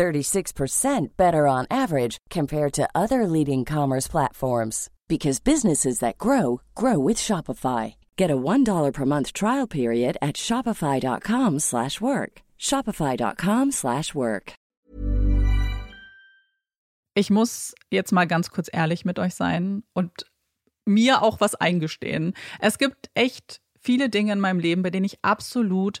36% better on average compared to other leading commerce platforms because businesses that grow grow with Shopify. Get a $1 per month trial period at shopify.com/work. shopify.com/work. Ich muss jetzt mal ganz kurz ehrlich mit euch sein und mir auch was eingestehen. Es gibt echt viele Dinge in meinem Leben, bei denen ich absolut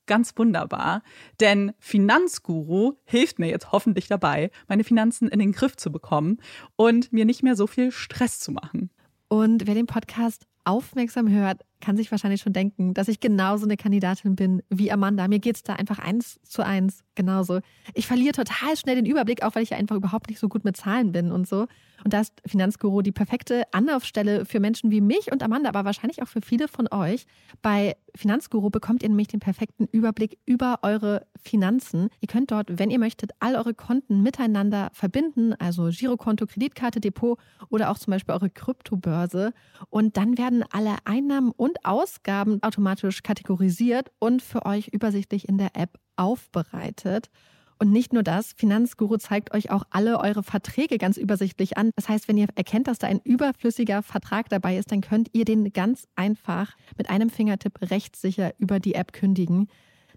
ganz wunderbar, denn Finanzguru hilft mir jetzt hoffentlich dabei, meine Finanzen in den Griff zu bekommen und mir nicht mehr so viel Stress zu machen. Und wer den Podcast aufmerksam hört, kann sich wahrscheinlich schon denken, dass ich genauso eine Kandidatin bin wie Amanda. Mir geht es da einfach eins zu eins genauso. Ich verliere total schnell den Überblick, auch weil ich ja einfach überhaupt nicht so gut mit Zahlen bin und so. Und da ist Finanzguru die perfekte Anlaufstelle für Menschen wie mich und Amanda, aber wahrscheinlich auch für viele von euch. Bei Finanzguru bekommt ihr nämlich den perfekten Überblick über eure Finanzen. Ihr könnt dort, wenn ihr möchtet, all eure Konten miteinander verbinden, also Girokonto, Kreditkarte, Depot oder auch zum Beispiel eure Kryptobörse. Und dann werden alle Einnahmen und Ausgaben automatisch kategorisiert und für euch übersichtlich in der App aufbereitet. Und nicht nur das, Finanzguru zeigt euch auch alle eure Verträge ganz übersichtlich an. Das heißt, wenn ihr erkennt, dass da ein überflüssiger Vertrag dabei ist, dann könnt ihr den ganz einfach mit einem Fingertipp rechtssicher über die App kündigen.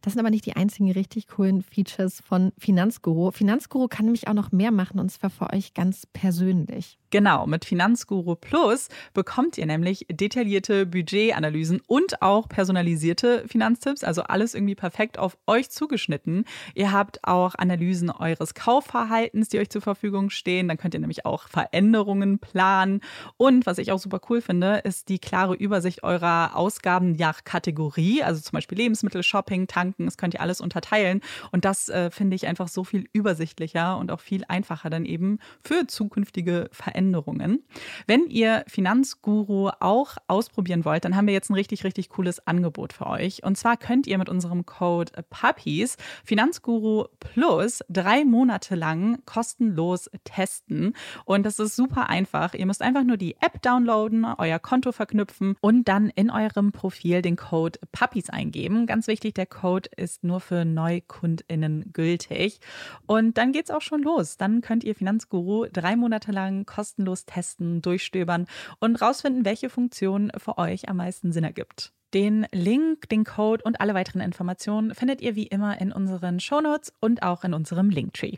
Das sind aber nicht die einzigen richtig coolen Features von Finanzguru. Finanzguru kann nämlich auch noch mehr machen und zwar für euch ganz persönlich. Genau, mit Finanzguru Plus bekommt ihr nämlich detaillierte Budgetanalysen und auch personalisierte Finanztipps, also alles irgendwie perfekt auf euch zugeschnitten. Ihr habt auch Analysen eures Kaufverhaltens, die euch zur Verfügung stehen. Dann könnt ihr nämlich auch Veränderungen planen. Und was ich auch super cool finde, ist die klare Übersicht eurer Ausgaben nach Kategorie, also zum Beispiel Lebensmittel, Shopping, Tanken. Das könnt ihr alles unterteilen. Und das äh, finde ich einfach so viel übersichtlicher und auch viel einfacher dann eben für zukünftige. Veränderungen. Wenn ihr Finanzguru auch ausprobieren wollt, dann haben wir jetzt ein richtig, richtig cooles Angebot für euch. Und zwar könnt ihr mit unserem Code Puppies Finanzguru Plus drei Monate lang kostenlos testen. Und das ist super einfach. Ihr müsst einfach nur die App downloaden, euer Konto verknüpfen und dann in eurem Profil den Code Puppies eingeben. Ganz wichtig, der Code ist nur für NeukundInnen gültig. Und dann geht's auch schon los. Dann könnt ihr Finanzguru drei Monate lang kostenlos kostenlos testen, durchstöbern und rausfinden, welche Funktion für euch am meisten Sinn ergibt. Den Link, den Code und alle weiteren Informationen findet ihr wie immer in unseren Shownotes und auch in unserem Linktree.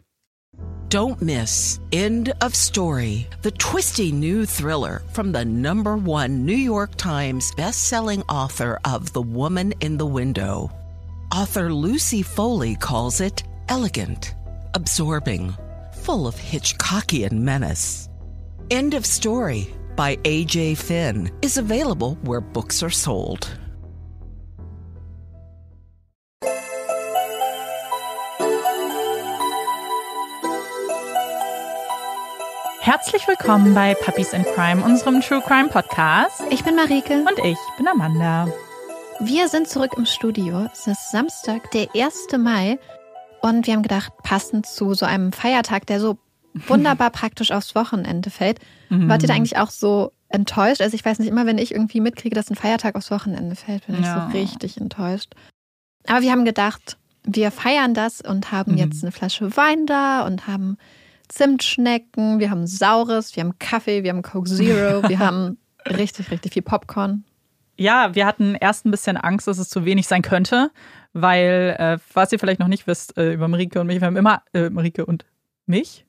Don't miss End of Story, the twisty new thriller from the number one New York Times bestselling author of The Woman in the Window. Author Lucy Foley calls it elegant, absorbing, full of Hitchcockian menace. End of Story by A.J. Finn is available where books are sold. Herzlich willkommen bei Puppies in Crime, unserem True Crime Podcast. Ich bin Marike. Und ich bin Amanda. Wir sind zurück im Studio. Es ist Samstag, der 1. Mai. Und wir haben gedacht, passend zu so einem Feiertag, der so wunderbar praktisch aufs Wochenende fällt. Mhm. Wart ihr da eigentlich auch so enttäuscht? Also ich weiß nicht, immer wenn ich irgendwie mitkriege, dass ein Feiertag aufs Wochenende fällt, bin ja. ich so richtig enttäuscht. Aber wir haben gedacht, wir feiern das und haben mhm. jetzt eine Flasche Wein da und haben Zimtschnecken, wir haben Saures, wir haben Kaffee, wir haben Coke Zero, wir haben richtig, richtig viel Popcorn. Ja, wir hatten erst ein bisschen Angst, dass es zu wenig sein könnte, weil, äh, was ihr vielleicht noch nicht wisst äh, über Marike und mich, wir haben immer, äh, Marike und mich,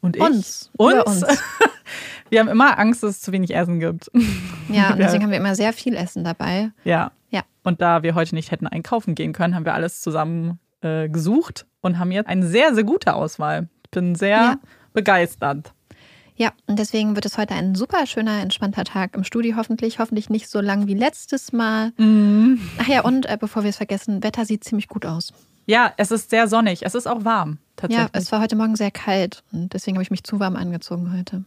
Und ich? Uns. Uns? Uns. Wir haben immer Angst, dass es zu wenig Essen gibt. Ja, und deswegen haben wir immer sehr viel Essen dabei. Ja. Ja. Und da wir heute nicht hätten einkaufen gehen können, haben wir alles zusammen äh, gesucht und haben jetzt eine sehr, sehr gute Auswahl. Ich bin sehr Ja. begeistert. Ja, und deswegen wird es heute ein super schöner, entspannter Tag im Studio hoffentlich. Hoffentlich nicht so lang wie letztes Mal. Ach ja, und äh, bevor wir es vergessen, Wetter sieht ziemlich gut aus. Ja, es ist sehr sonnig. Es ist auch warm, tatsächlich. Ja, es war heute Morgen sehr kalt und deswegen habe ich mich zu warm angezogen heute.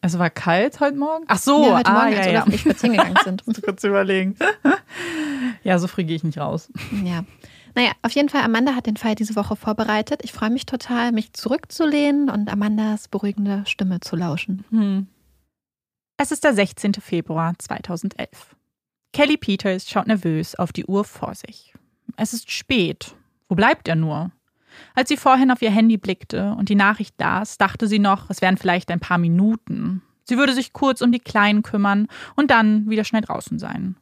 Es war kalt heute Morgen? Ach so, ja, heute ah, Morgen, ja, als ja. Ich spazieren gegangen sind. Kurz überlegen. ja, so früh gehe ich nicht raus. Ja. Naja, auf jeden Fall, Amanda hat den Fall diese Woche vorbereitet. Ich freue mich total, mich zurückzulehnen und Amandas beruhigende Stimme zu lauschen. Hm. Es ist der 16. Februar 2011. Kelly Peters schaut nervös auf die Uhr vor sich. Es ist spät. Wo bleibt er nur? Als sie vorhin auf ihr Handy blickte und die Nachricht las, dachte sie noch, es wären vielleicht ein paar Minuten. Sie würde sich kurz um die Kleinen kümmern und dann wieder schnell draußen sein.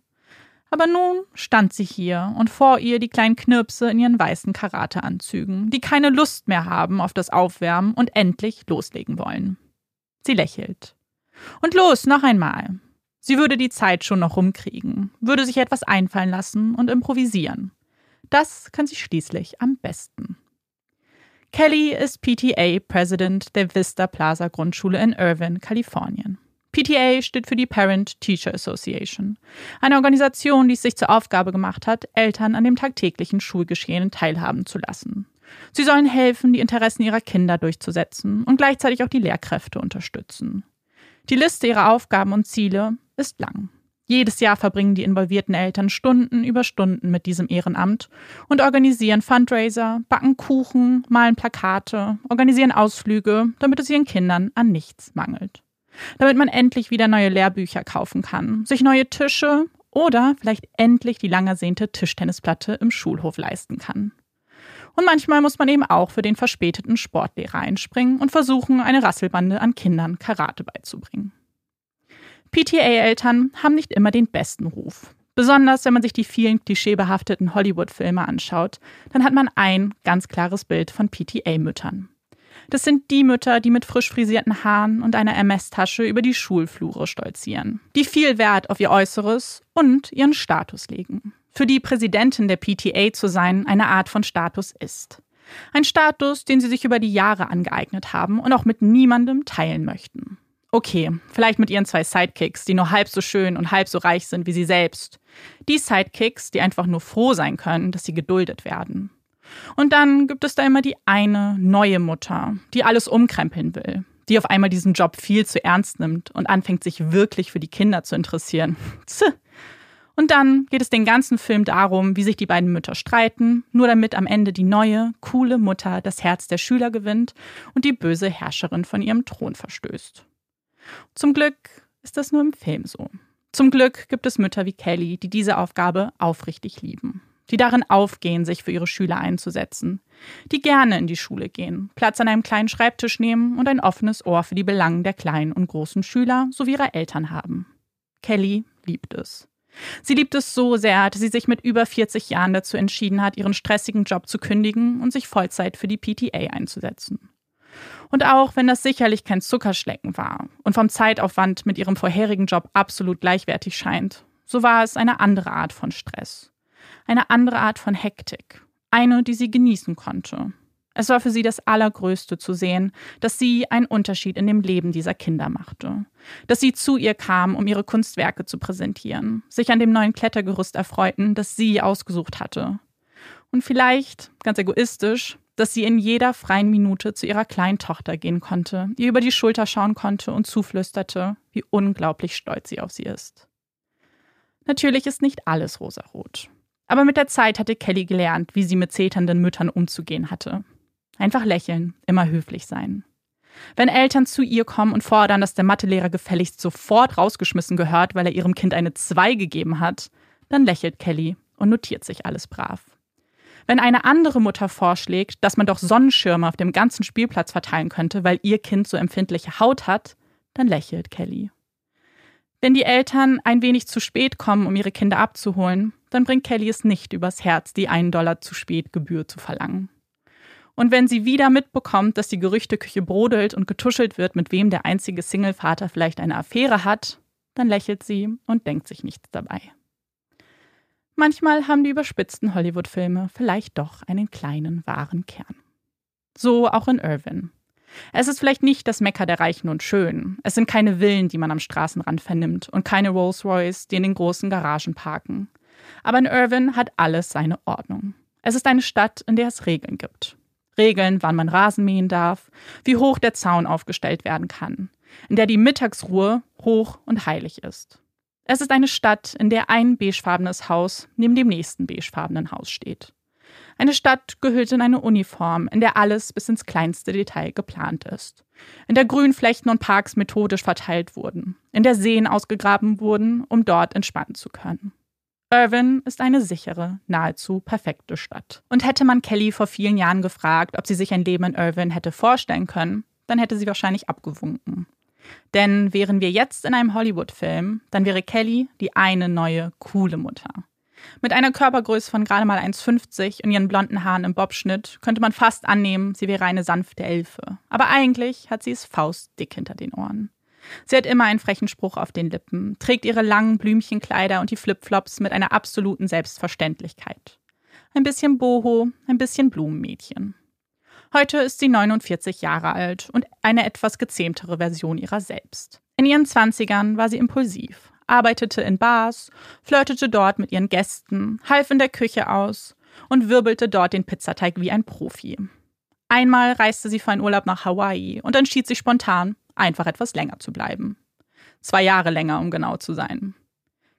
Aber nun stand sie hier und vor ihr die kleinen Knirpse in ihren weißen Karateanzügen, die keine Lust mehr haben auf das Aufwärmen und endlich loslegen wollen. Sie lächelt. Und los, noch einmal. Sie würde die Zeit schon noch rumkriegen, würde sich etwas einfallen lassen und improvisieren. Das kann sie schließlich am besten. Kelly ist PTA President der Vista Plaza Grundschule in Irvine, Kalifornien. PTA steht für die Parent Teacher Association, eine Organisation, die es sich zur Aufgabe gemacht hat, Eltern an dem tagtäglichen Schulgeschehen teilhaben zu lassen. Sie sollen helfen, die Interessen ihrer Kinder durchzusetzen und gleichzeitig auch die Lehrkräfte unterstützen. Die Liste ihrer Aufgaben und Ziele ist lang. Jedes Jahr verbringen die involvierten Eltern Stunden über Stunden mit diesem Ehrenamt und organisieren Fundraiser, backen Kuchen, malen Plakate, organisieren Ausflüge, damit es ihren Kindern an nichts mangelt. Damit man endlich wieder neue Lehrbücher kaufen kann, sich neue Tische oder vielleicht endlich die lang ersehnte Tischtennisplatte im Schulhof leisten kann. Und manchmal muss man eben auch für den verspäteten Sportlehrer einspringen und versuchen, eine Rasselbande an Kindern Karate beizubringen. PTA-Eltern haben nicht immer den besten Ruf. Besonders wenn man sich die vielen klischeebehafteten Hollywood-Filme anschaut, dann hat man ein ganz klares Bild von PTA-Müttern. Das sind die Mütter, die mit frisch frisierten Haaren und einer MS-Tasche über die Schulflure stolzieren, die viel Wert auf ihr Äußeres und ihren Status legen. Für die Präsidentin der PTA zu sein eine Art von Status ist. Ein Status, den sie sich über die Jahre angeeignet haben und auch mit niemandem teilen möchten. Okay, vielleicht mit ihren zwei Sidekicks, die nur halb so schön und halb so reich sind wie sie selbst. Die Sidekicks, die einfach nur froh sein können, dass sie geduldet werden. Und dann gibt es da immer die eine neue Mutter, die alles umkrempeln will, die auf einmal diesen Job viel zu ernst nimmt und anfängt, sich wirklich für die Kinder zu interessieren. Und dann geht es den ganzen Film darum, wie sich die beiden Mütter streiten, nur damit am Ende die neue, coole Mutter das Herz der Schüler gewinnt und die böse Herrscherin von ihrem Thron verstößt. Zum Glück ist das nur im Film so. Zum Glück gibt es Mütter wie Kelly, die diese Aufgabe aufrichtig lieben, die darin aufgehen, sich für ihre Schüler einzusetzen, die gerne in die Schule gehen, Platz an einem kleinen Schreibtisch nehmen und ein offenes Ohr für die Belangen der kleinen und großen Schüler sowie ihrer Eltern haben. Kelly liebt es. Sie liebt es so sehr, dass sie sich mit über 40 Jahren dazu entschieden hat, ihren stressigen Job zu kündigen und sich Vollzeit für die PTA einzusetzen. Und auch wenn das sicherlich kein Zuckerschlecken war und vom Zeitaufwand mit ihrem vorherigen Job absolut gleichwertig scheint, so war es eine andere Art von Stress. Eine andere Art von Hektik. Eine, die sie genießen konnte. Es war für sie das Allergrößte zu sehen, dass sie einen Unterschied in dem Leben dieser Kinder machte. Dass sie zu ihr kamen, um ihre Kunstwerke zu präsentieren, sich an dem neuen Klettergerüst erfreuten, das sie ausgesucht hatte. Und vielleicht, ganz egoistisch, dass sie in jeder freien Minute zu ihrer kleinen Tochter gehen konnte, ihr über die Schulter schauen konnte und zuflüsterte, wie unglaublich stolz sie auf sie ist. Natürlich ist nicht alles rosarot. Aber mit der Zeit hatte Kelly gelernt, wie sie mit zeternden Müttern umzugehen hatte. Einfach lächeln, immer höflich sein. Wenn Eltern zu ihr kommen und fordern, dass der Mathelehrer gefälligst sofort rausgeschmissen gehört, weil er ihrem Kind eine 2 gegeben hat, dann lächelt Kelly und notiert sich alles brav. Wenn eine andere Mutter vorschlägt, dass man doch Sonnenschirme auf dem ganzen Spielplatz verteilen könnte, weil ihr Kind so empfindliche Haut hat, dann lächelt Kelly. Wenn die Eltern ein wenig zu spät kommen, um ihre Kinder abzuholen, dann bringt Kelly es nicht übers Herz, die einen Dollar zu spät Gebühr zu verlangen. Und wenn sie wieder mitbekommt, dass die Gerüchteküche brodelt und getuschelt wird, mit wem der einzige Single-Vater vielleicht eine Affäre hat, dann lächelt sie und denkt sich nichts dabei. Manchmal haben die überspitzten Hollywood-Filme vielleicht doch einen kleinen wahren Kern. So auch in Irvin. Es ist vielleicht nicht das Mecker der Reichen und Schönen. Es sind keine Villen, die man am Straßenrand vernimmt und keine Rolls-Royce, die in den großen Garagen parken. Aber in Irvin hat alles seine Ordnung. Es ist eine Stadt, in der es Regeln gibt. Regeln, wann man Rasen mähen darf, wie hoch der Zaun aufgestellt werden kann, in der die Mittagsruhe hoch und heilig ist. Es ist eine Stadt, in der ein beigefarbenes Haus neben dem nächsten beigefarbenen Haus steht. Eine Stadt gehüllt in eine Uniform, in der alles bis ins kleinste Detail geplant ist. In der Grünflächen und Parks methodisch verteilt wurden. In der Seen ausgegraben wurden, um dort entspannen zu können. Irvin ist eine sichere, nahezu perfekte Stadt. Und hätte man Kelly vor vielen Jahren gefragt, ob sie sich ein Leben in Irvin hätte vorstellen können, dann hätte sie wahrscheinlich abgewunken. Denn wären wir jetzt in einem Hollywood-Film, dann wäre Kelly die eine neue, coole Mutter. Mit einer Körpergröße von gerade mal 1,50 und ihren blonden Haaren im Bobschnitt könnte man fast annehmen, sie wäre eine sanfte Elfe. Aber eigentlich hat sie es faustdick hinter den Ohren. Sie hat immer einen frechen Spruch auf den Lippen, trägt ihre langen Blümchenkleider und die Flipflops mit einer absoluten Selbstverständlichkeit. Ein bisschen Boho, ein bisschen Blumenmädchen. Heute ist sie 49 Jahre alt und eine etwas gezähmtere Version ihrer selbst. In ihren Zwanzigern war sie impulsiv, arbeitete in Bars, flirtete dort mit ihren Gästen, half in der Küche aus und wirbelte dort den Pizzateig wie ein Profi. Einmal reiste sie für einen Urlaub nach Hawaii und entschied sich spontan, einfach etwas länger zu bleiben. Zwei Jahre länger, um genau zu sein.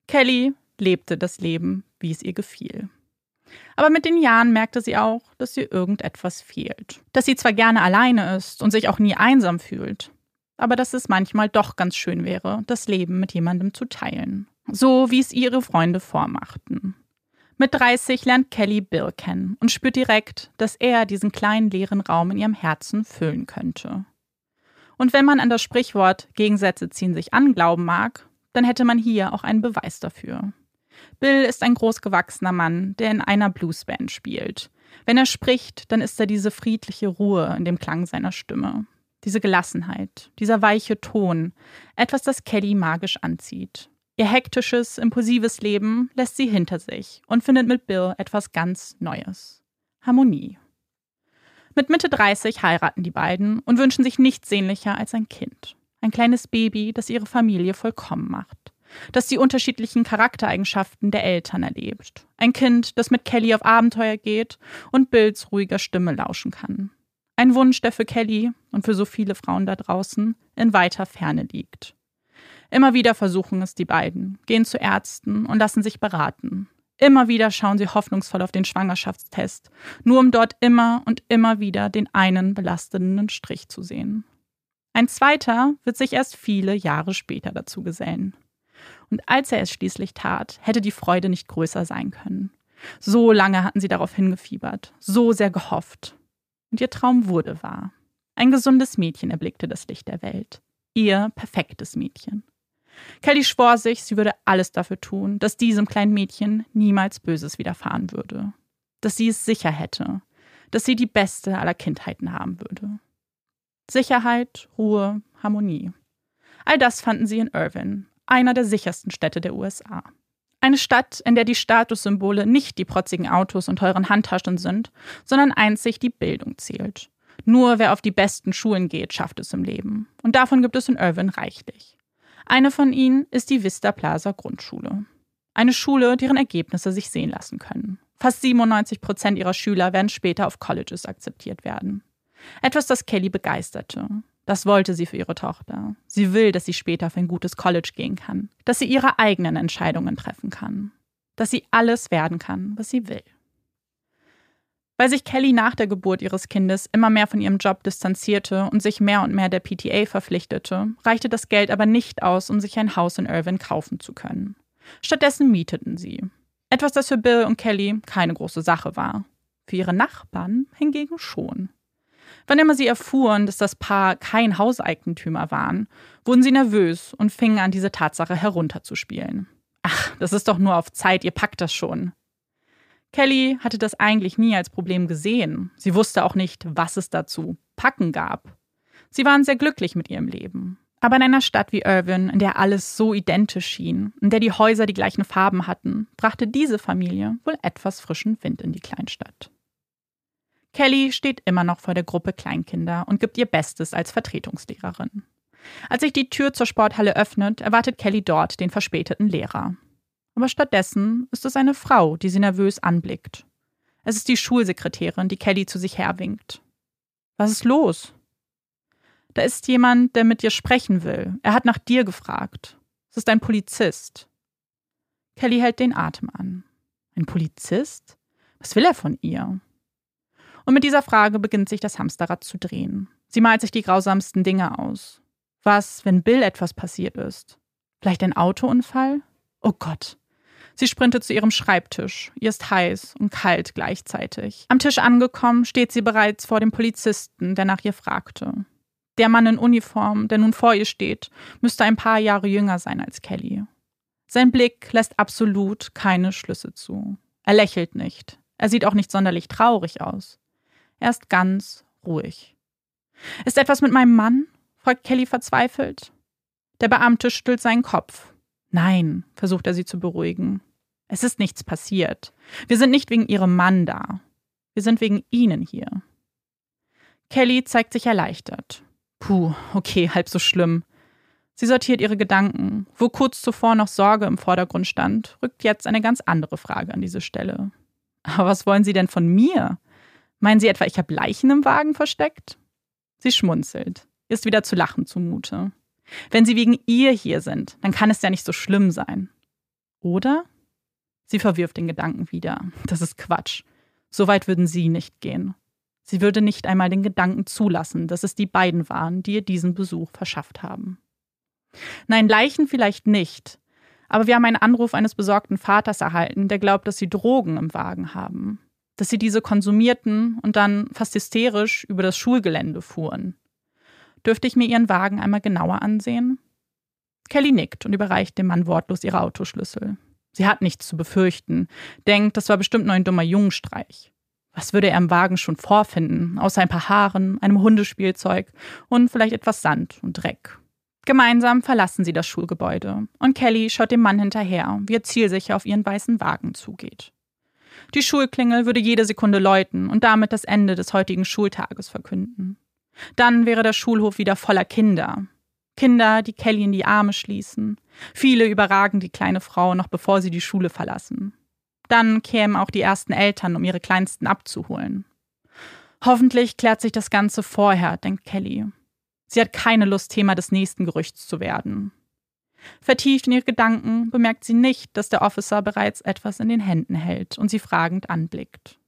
Kelly lebte das Leben, wie es ihr gefiel. Aber mit den Jahren merkte sie auch, dass ihr irgendetwas fehlt. Dass sie zwar gerne alleine ist und sich auch nie einsam fühlt, aber dass es manchmal doch ganz schön wäre, das Leben mit jemandem zu teilen. So wie es ihre Freunde vormachten. Mit 30 lernt Kelly Bill kennen und spürt direkt, dass er diesen kleinen leeren Raum in ihrem Herzen füllen könnte. Und wenn man an das Sprichwort Gegensätze ziehen sich an glauben mag, dann hätte man hier auch einen Beweis dafür. Bill ist ein großgewachsener Mann, der in einer Bluesband spielt. Wenn er spricht, dann ist da diese friedliche Ruhe in dem Klang seiner Stimme. Diese Gelassenheit, dieser weiche Ton, etwas, das Kelly magisch anzieht. Ihr hektisches, impulsives Leben lässt sie hinter sich und findet mit Bill etwas ganz Neues. Harmonie. Mit Mitte 30 heiraten die beiden und wünschen sich nichts sehnlicher als ein Kind. Ein kleines Baby, das ihre Familie vollkommen macht das die unterschiedlichen Charaktereigenschaften der Eltern erlebt. Ein Kind, das mit Kelly auf Abenteuer geht und Bills ruhiger Stimme lauschen kann. Ein Wunsch, der für Kelly und für so viele Frauen da draußen in weiter Ferne liegt. Immer wieder versuchen es die beiden, gehen zu Ärzten und lassen sich beraten. Immer wieder schauen sie hoffnungsvoll auf den Schwangerschaftstest, nur um dort immer und immer wieder den einen belastenden Strich zu sehen. Ein zweiter wird sich erst viele Jahre später dazu gesellen. Und als er es schließlich tat, hätte die Freude nicht größer sein können. So lange hatten sie darauf hingefiebert, so sehr gehofft. Und ihr Traum wurde wahr. Ein gesundes Mädchen erblickte das Licht der Welt. Ihr perfektes Mädchen. Kelly schwor sich, sie würde alles dafür tun, dass diesem kleinen Mädchen niemals Böses widerfahren würde. Dass sie es sicher hätte. Dass sie die beste aller Kindheiten haben würde. Sicherheit, Ruhe, Harmonie. All das fanden sie in Irvin, einer der sichersten Städte der USA. Eine Stadt, in der die Statussymbole nicht die protzigen Autos und teuren Handtaschen sind, sondern einzig die Bildung zählt. Nur wer auf die besten Schulen geht, schafft es im Leben. Und davon gibt es in Irvine reichlich. Eine von ihnen ist die Vista Plaza Grundschule. Eine Schule, deren Ergebnisse sich sehen lassen können. Fast 97 Prozent ihrer Schüler werden später auf Colleges akzeptiert werden. Etwas, das Kelly begeisterte. Das wollte sie für ihre Tochter. Sie will, dass sie später auf ein gutes College gehen kann, dass sie ihre eigenen Entscheidungen treffen kann, dass sie alles werden kann, was sie will. Weil sich Kelly nach der Geburt ihres Kindes immer mehr von ihrem Job distanzierte und sich mehr und mehr der PTA verpflichtete, reichte das Geld aber nicht aus, um sich ein Haus in Irvine kaufen zu können. Stattdessen mieteten sie. Etwas, das für Bill und Kelly keine große Sache war. Für ihre Nachbarn hingegen schon. Wann immer sie erfuhren, dass das Paar kein Hauseigentümer waren, wurden sie nervös und fingen an, diese Tatsache herunterzuspielen. Ach, das ist doch nur auf Zeit, ihr packt das schon. Kelly hatte das eigentlich nie als Problem gesehen. Sie wusste auch nicht, was es dazu packen gab. Sie waren sehr glücklich mit ihrem Leben. Aber in einer Stadt wie Irvine, in der alles so identisch schien, in der die Häuser die gleichen Farben hatten, brachte diese Familie wohl etwas frischen Wind in die Kleinstadt. Kelly steht immer noch vor der Gruppe Kleinkinder und gibt ihr Bestes als Vertretungslehrerin. Als sich die Tür zur Sporthalle öffnet, erwartet Kelly dort den verspäteten Lehrer. Aber stattdessen ist es eine Frau, die sie nervös anblickt. Es ist die Schulsekretärin, die Kelly zu sich herwinkt. Was ist los? Da ist jemand, der mit dir sprechen will. Er hat nach dir gefragt. Es ist ein Polizist. Kelly hält den Atem an. Ein Polizist? Was will er von ihr? Und mit dieser Frage beginnt sich das Hamsterrad zu drehen. Sie malt sich die grausamsten Dinge aus. Was, wenn Bill etwas passiert ist? Vielleicht ein Autounfall? Oh Gott. Sie sprintet zu ihrem Schreibtisch. Ihr ist heiß und kalt gleichzeitig. Am Tisch angekommen, steht sie bereits vor dem Polizisten, der nach ihr fragte. Der Mann in Uniform, der nun vor ihr steht, müsste ein paar Jahre jünger sein als Kelly. Sein Blick lässt absolut keine Schlüsse zu. Er lächelt nicht. Er sieht auch nicht sonderlich traurig aus. Er ist ganz ruhig. Ist etwas mit meinem Mann? fragt Kelly verzweifelt. Der Beamte stüllt seinen Kopf. Nein, versucht er sie zu beruhigen. Es ist nichts passiert. Wir sind nicht wegen ihrem Mann da. Wir sind wegen ihnen hier. Kelly zeigt sich erleichtert. Puh, okay, halb so schlimm. Sie sortiert ihre Gedanken. Wo kurz zuvor noch Sorge im Vordergrund stand, rückt jetzt eine ganz andere Frage an diese Stelle. Aber was wollen Sie denn von mir? Meinen Sie etwa, ich habe Leichen im Wagen versteckt? Sie schmunzelt. Ist wieder zu lachen zumute. Wenn Sie wegen ihr hier sind, dann kann es ja nicht so schlimm sein. Oder? Sie verwirft den Gedanken wieder. Das ist Quatsch. So weit würden Sie nicht gehen. Sie würde nicht einmal den Gedanken zulassen, dass es die beiden waren, die ihr diesen Besuch verschafft haben. Nein, Leichen vielleicht nicht. Aber wir haben einen Anruf eines besorgten Vaters erhalten, der glaubt, dass sie Drogen im Wagen haben. Dass sie diese konsumierten und dann fast hysterisch über das Schulgelände fuhren. Dürfte ich mir ihren Wagen einmal genauer ansehen? Kelly nickt und überreicht dem Mann wortlos ihre Autoschlüssel. Sie hat nichts zu befürchten, denkt, das war bestimmt nur ein dummer Jungenstreich. Was würde er im Wagen schon vorfinden, außer ein paar Haaren, einem Hundespielzeug und vielleicht etwas Sand und Dreck? Gemeinsam verlassen sie das Schulgebäude und Kelly schaut dem Mann hinterher, wie er zielsicher auf ihren weißen Wagen zugeht. Die Schulklingel würde jede Sekunde läuten und damit das Ende des heutigen Schultages verkünden. Dann wäre der Schulhof wieder voller Kinder. Kinder, die Kelly in die Arme schließen. Viele überragen die kleine Frau noch bevor sie die Schule verlassen. Dann kämen auch die ersten Eltern, um ihre Kleinsten abzuholen. Hoffentlich klärt sich das Ganze vorher, denkt Kelly. Sie hat keine Lust, Thema des nächsten Gerüchts zu werden. Vertieft in ihre Gedanken bemerkt sie nicht, dass der Officer bereits etwas in den Händen hält und sie fragend anblickt.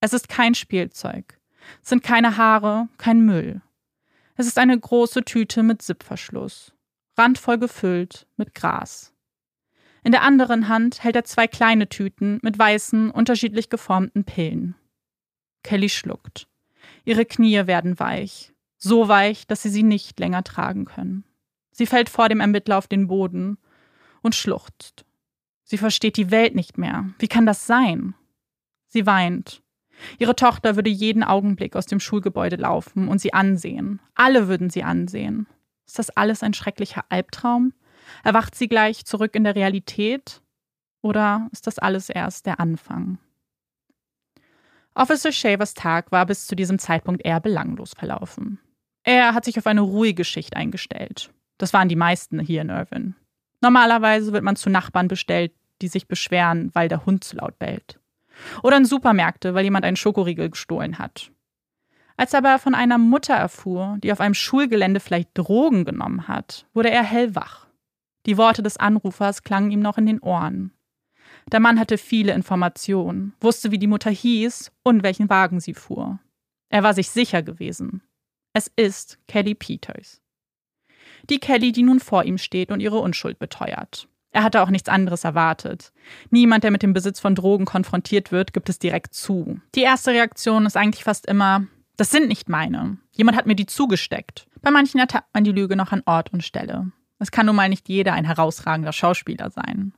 Es ist kein Spielzeug. Es sind keine Haare, kein Müll. Es ist eine große Tüte mit Sippverschluss, randvoll gefüllt mit Gras. In der anderen Hand hält er zwei kleine Tüten mit weißen, unterschiedlich geformten Pillen. Kelly schluckt. Ihre Knie werden weich, so weich, dass sie sie nicht länger tragen können. Sie fällt vor dem Ermittler auf den Boden und schluchzt. Sie versteht die Welt nicht mehr. Wie kann das sein? Sie weint. Ihre Tochter würde jeden Augenblick aus dem Schulgebäude laufen und sie ansehen. Alle würden sie ansehen. Ist das alles ein schrecklicher Albtraum? Erwacht sie gleich zurück in der Realität? Oder ist das alles erst der Anfang? Officer Shavers Tag war bis zu diesem Zeitpunkt eher belanglos verlaufen. Er hat sich auf eine ruhige Schicht eingestellt. Das waren die meisten hier in Irvine. Normalerweise wird man zu Nachbarn bestellt, die sich beschweren, weil der Hund zu laut bellt. Oder in Supermärkte, weil jemand einen Schokoriegel gestohlen hat. Als er aber von einer Mutter erfuhr, die auf einem Schulgelände vielleicht Drogen genommen hat, wurde er hellwach. Die Worte des Anrufers klangen ihm noch in den Ohren. Der Mann hatte viele Informationen, wusste, wie die Mutter hieß und welchen Wagen sie fuhr. Er war sich sicher gewesen. Es ist Kelly Peters. Die Kelly, die nun vor ihm steht und ihre Unschuld beteuert. Er hatte auch nichts anderes erwartet. Niemand, der mit dem Besitz von Drogen konfrontiert wird, gibt es direkt zu. Die erste Reaktion ist eigentlich fast immer, das sind nicht meine. Jemand hat mir die zugesteckt. Bei manchen ertappt man die Lüge noch an Ort und Stelle. Es kann nun mal nicht jeder ein herausragender Schauspieler sein.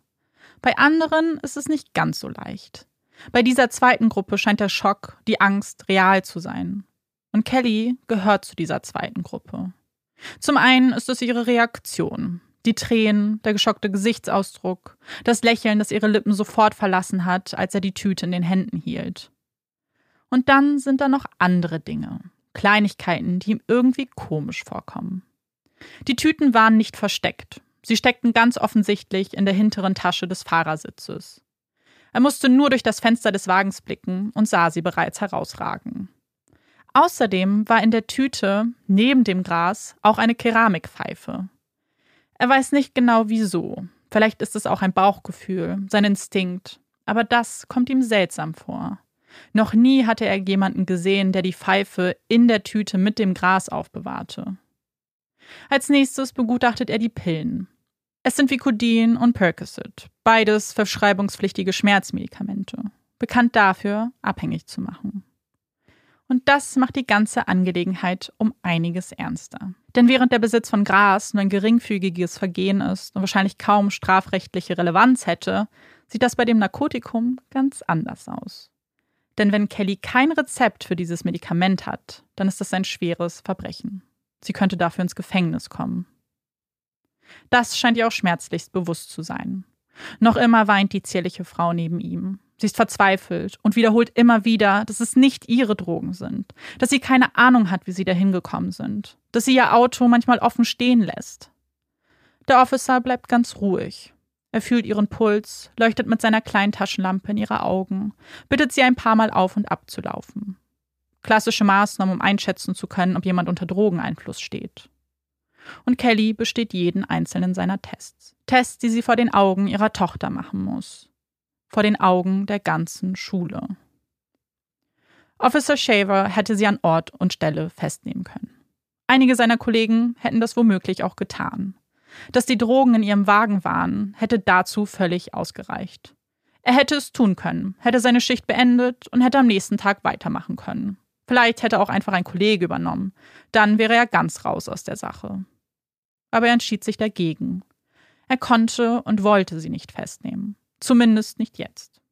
Bei anderen ist es nicht ganz so leicht. Bei dieser zweiten Gruppe scheint der Schock, die Angst real zu sein. Und Kelly gehört zu dieser zweiten Gruppe. Zum einen ist es ihre Reaktion. Die Tränen, der geschockte Gesichtsausdruck, das Lächeln, das ihre Lippen sofort verlassen hat, als er die Tüte in den Händen hielt. Und dann sind da noch andere Dinge, Kleinigkeiten, die ihm irgendwie komisch vorkommen. Die Tüten waren nicht versteckt. Sie steckten ganz offensichtlich in der hinteren Tasche des Fahrersitzes. Er musste nur durch das Fenster des Wagens blicken und sah sie bereits herausragen. Außerdem war in der Tüte, neben dem Gras, auch eine Keramikpfeife. Er weiß nicht genau wieso. Vielleicht ist es auch ein Bauchgefühl, sein Instinkt. Aber das kommt ihm seltsam vor. Noch nie hatte er jemanden gesehen, der die Pfeife in der Tüte mit dem Gras aufbewahrte. Als nächstes begutachtet er die Pillen. Es sind Vicodin und Percocet, beides verschreibungspflichtige Schmerzmedikamente, bekannt dafür, abhängig zu machen. Und das macht die ganze Angelegenheit um einiges ernster. Denn während der Besitz von Gras nur ein geringfügiges Vergehen ist und wahrscheinlich kaum strafrechtliche Relevanz hätte, sieht das bei dem Narkotikum ganz anders aus. Denn wenn Kelly kein Rezept für dieses Medikament hat, dann ist das ein schweres Verbrechen. Sie könnte dafür ins Gefängnis kommen. Das scheint ihr auch schmerzlichst bewusst zu sein. Noch immer weint die zierliche Frau neben ihm. Sie ist verzweifelt und wiederholt immer wieder, dass es nicht ihre Drogen sind, dass sie keine Ahnung hat, wie sie dahin gekommen sind, dass sie ihr Auto manchmal offen stehen lässt. Der Officer bleibt ganz ruhig. Er fühlt ihren Puls, leuchtet mit seiner kleinen Taschenlampe in ihre Augen, bittet sie ein paar Mal auf und ab zu laufen. Klassische Maßnahmen, um einschätzen zu können, ob jemand unter Drogeneinfluss steht. Und Kelly besteht jeden einzelnen seiner Tests. Tests, die sie vor den Augen ihrer Tochter machen muss vor den Augen der ganzen Schule. Officer Shaver hätte sie an Ort und Stelle festnehmen können. Einige seiner Kollegen hätten das womöglich auch getan. Dass die Drogen in ihrem Wagen waren, hätte dazu völlig ausgereicht. Er hätte es tun können, hätte seine Schicht beendet und hätte am nächsten Tag weitermachen können. Vielleicht hätte auch einfach ein Kollege übernommen. Dann wäre er ganz raus aus der Sache. Aber er entschied sich dagegen. Er konnte und wollte sie nicht festnehmen. Zumindest nicht jetzt.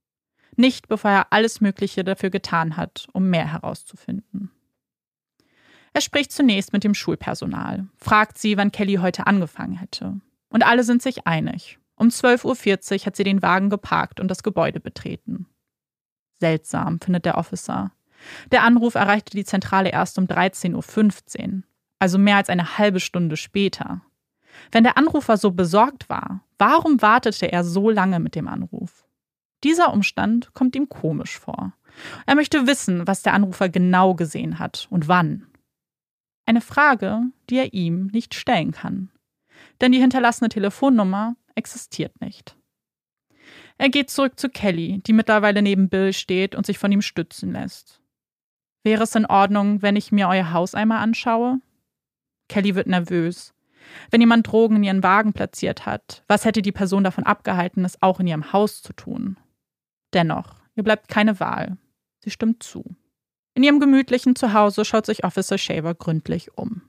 Nicht bevor er alles Mögliche dafür getan hat, um mehr herauszufinden. Er spricht zunächst mit dem Schulpersonal, fragt sie, wann Kelly heute angefangen hätte. Und alle sind sich einig. Um 12.40 Uhr hat sie den Wagen geparkt und das Gebäude betreten. Seltsam, findet der Officer. Der Anruf erreichte die Zentrale erst um 13.15 Uhr, also mehr als eine halbe Stunde später. Wenn der Anrufer so besorgt war, warum wartete er so lange mit dem Anruf? Dieser Umstand kommt ihm komisch vor. Er möchte wissen, was der Anrufer genau gesehen hat und wann. Eine Frage, die er ihm nicht stellen kann. Denn die hinterlassene Telefonnummer existiert nicht. Er geht zurück zu Kelly, die mittlerweile neben Bill steht und sich von ihm stützen lässt. Wäre es in Ordnung, wenn ich mir euer Haus einmal anschaue? Kelly wird nervös. Wenn jemand Drogen in ihren Wagen platziert hat, was hätte die Person davon abgehalten, es auch in ihrem Haus zu tun? Dennoch, ihr bleibt keine Wahl. Sie stimmt zu. In ihrem gemütlichen Zuhause schaut sich Officer Shaver gründlich um.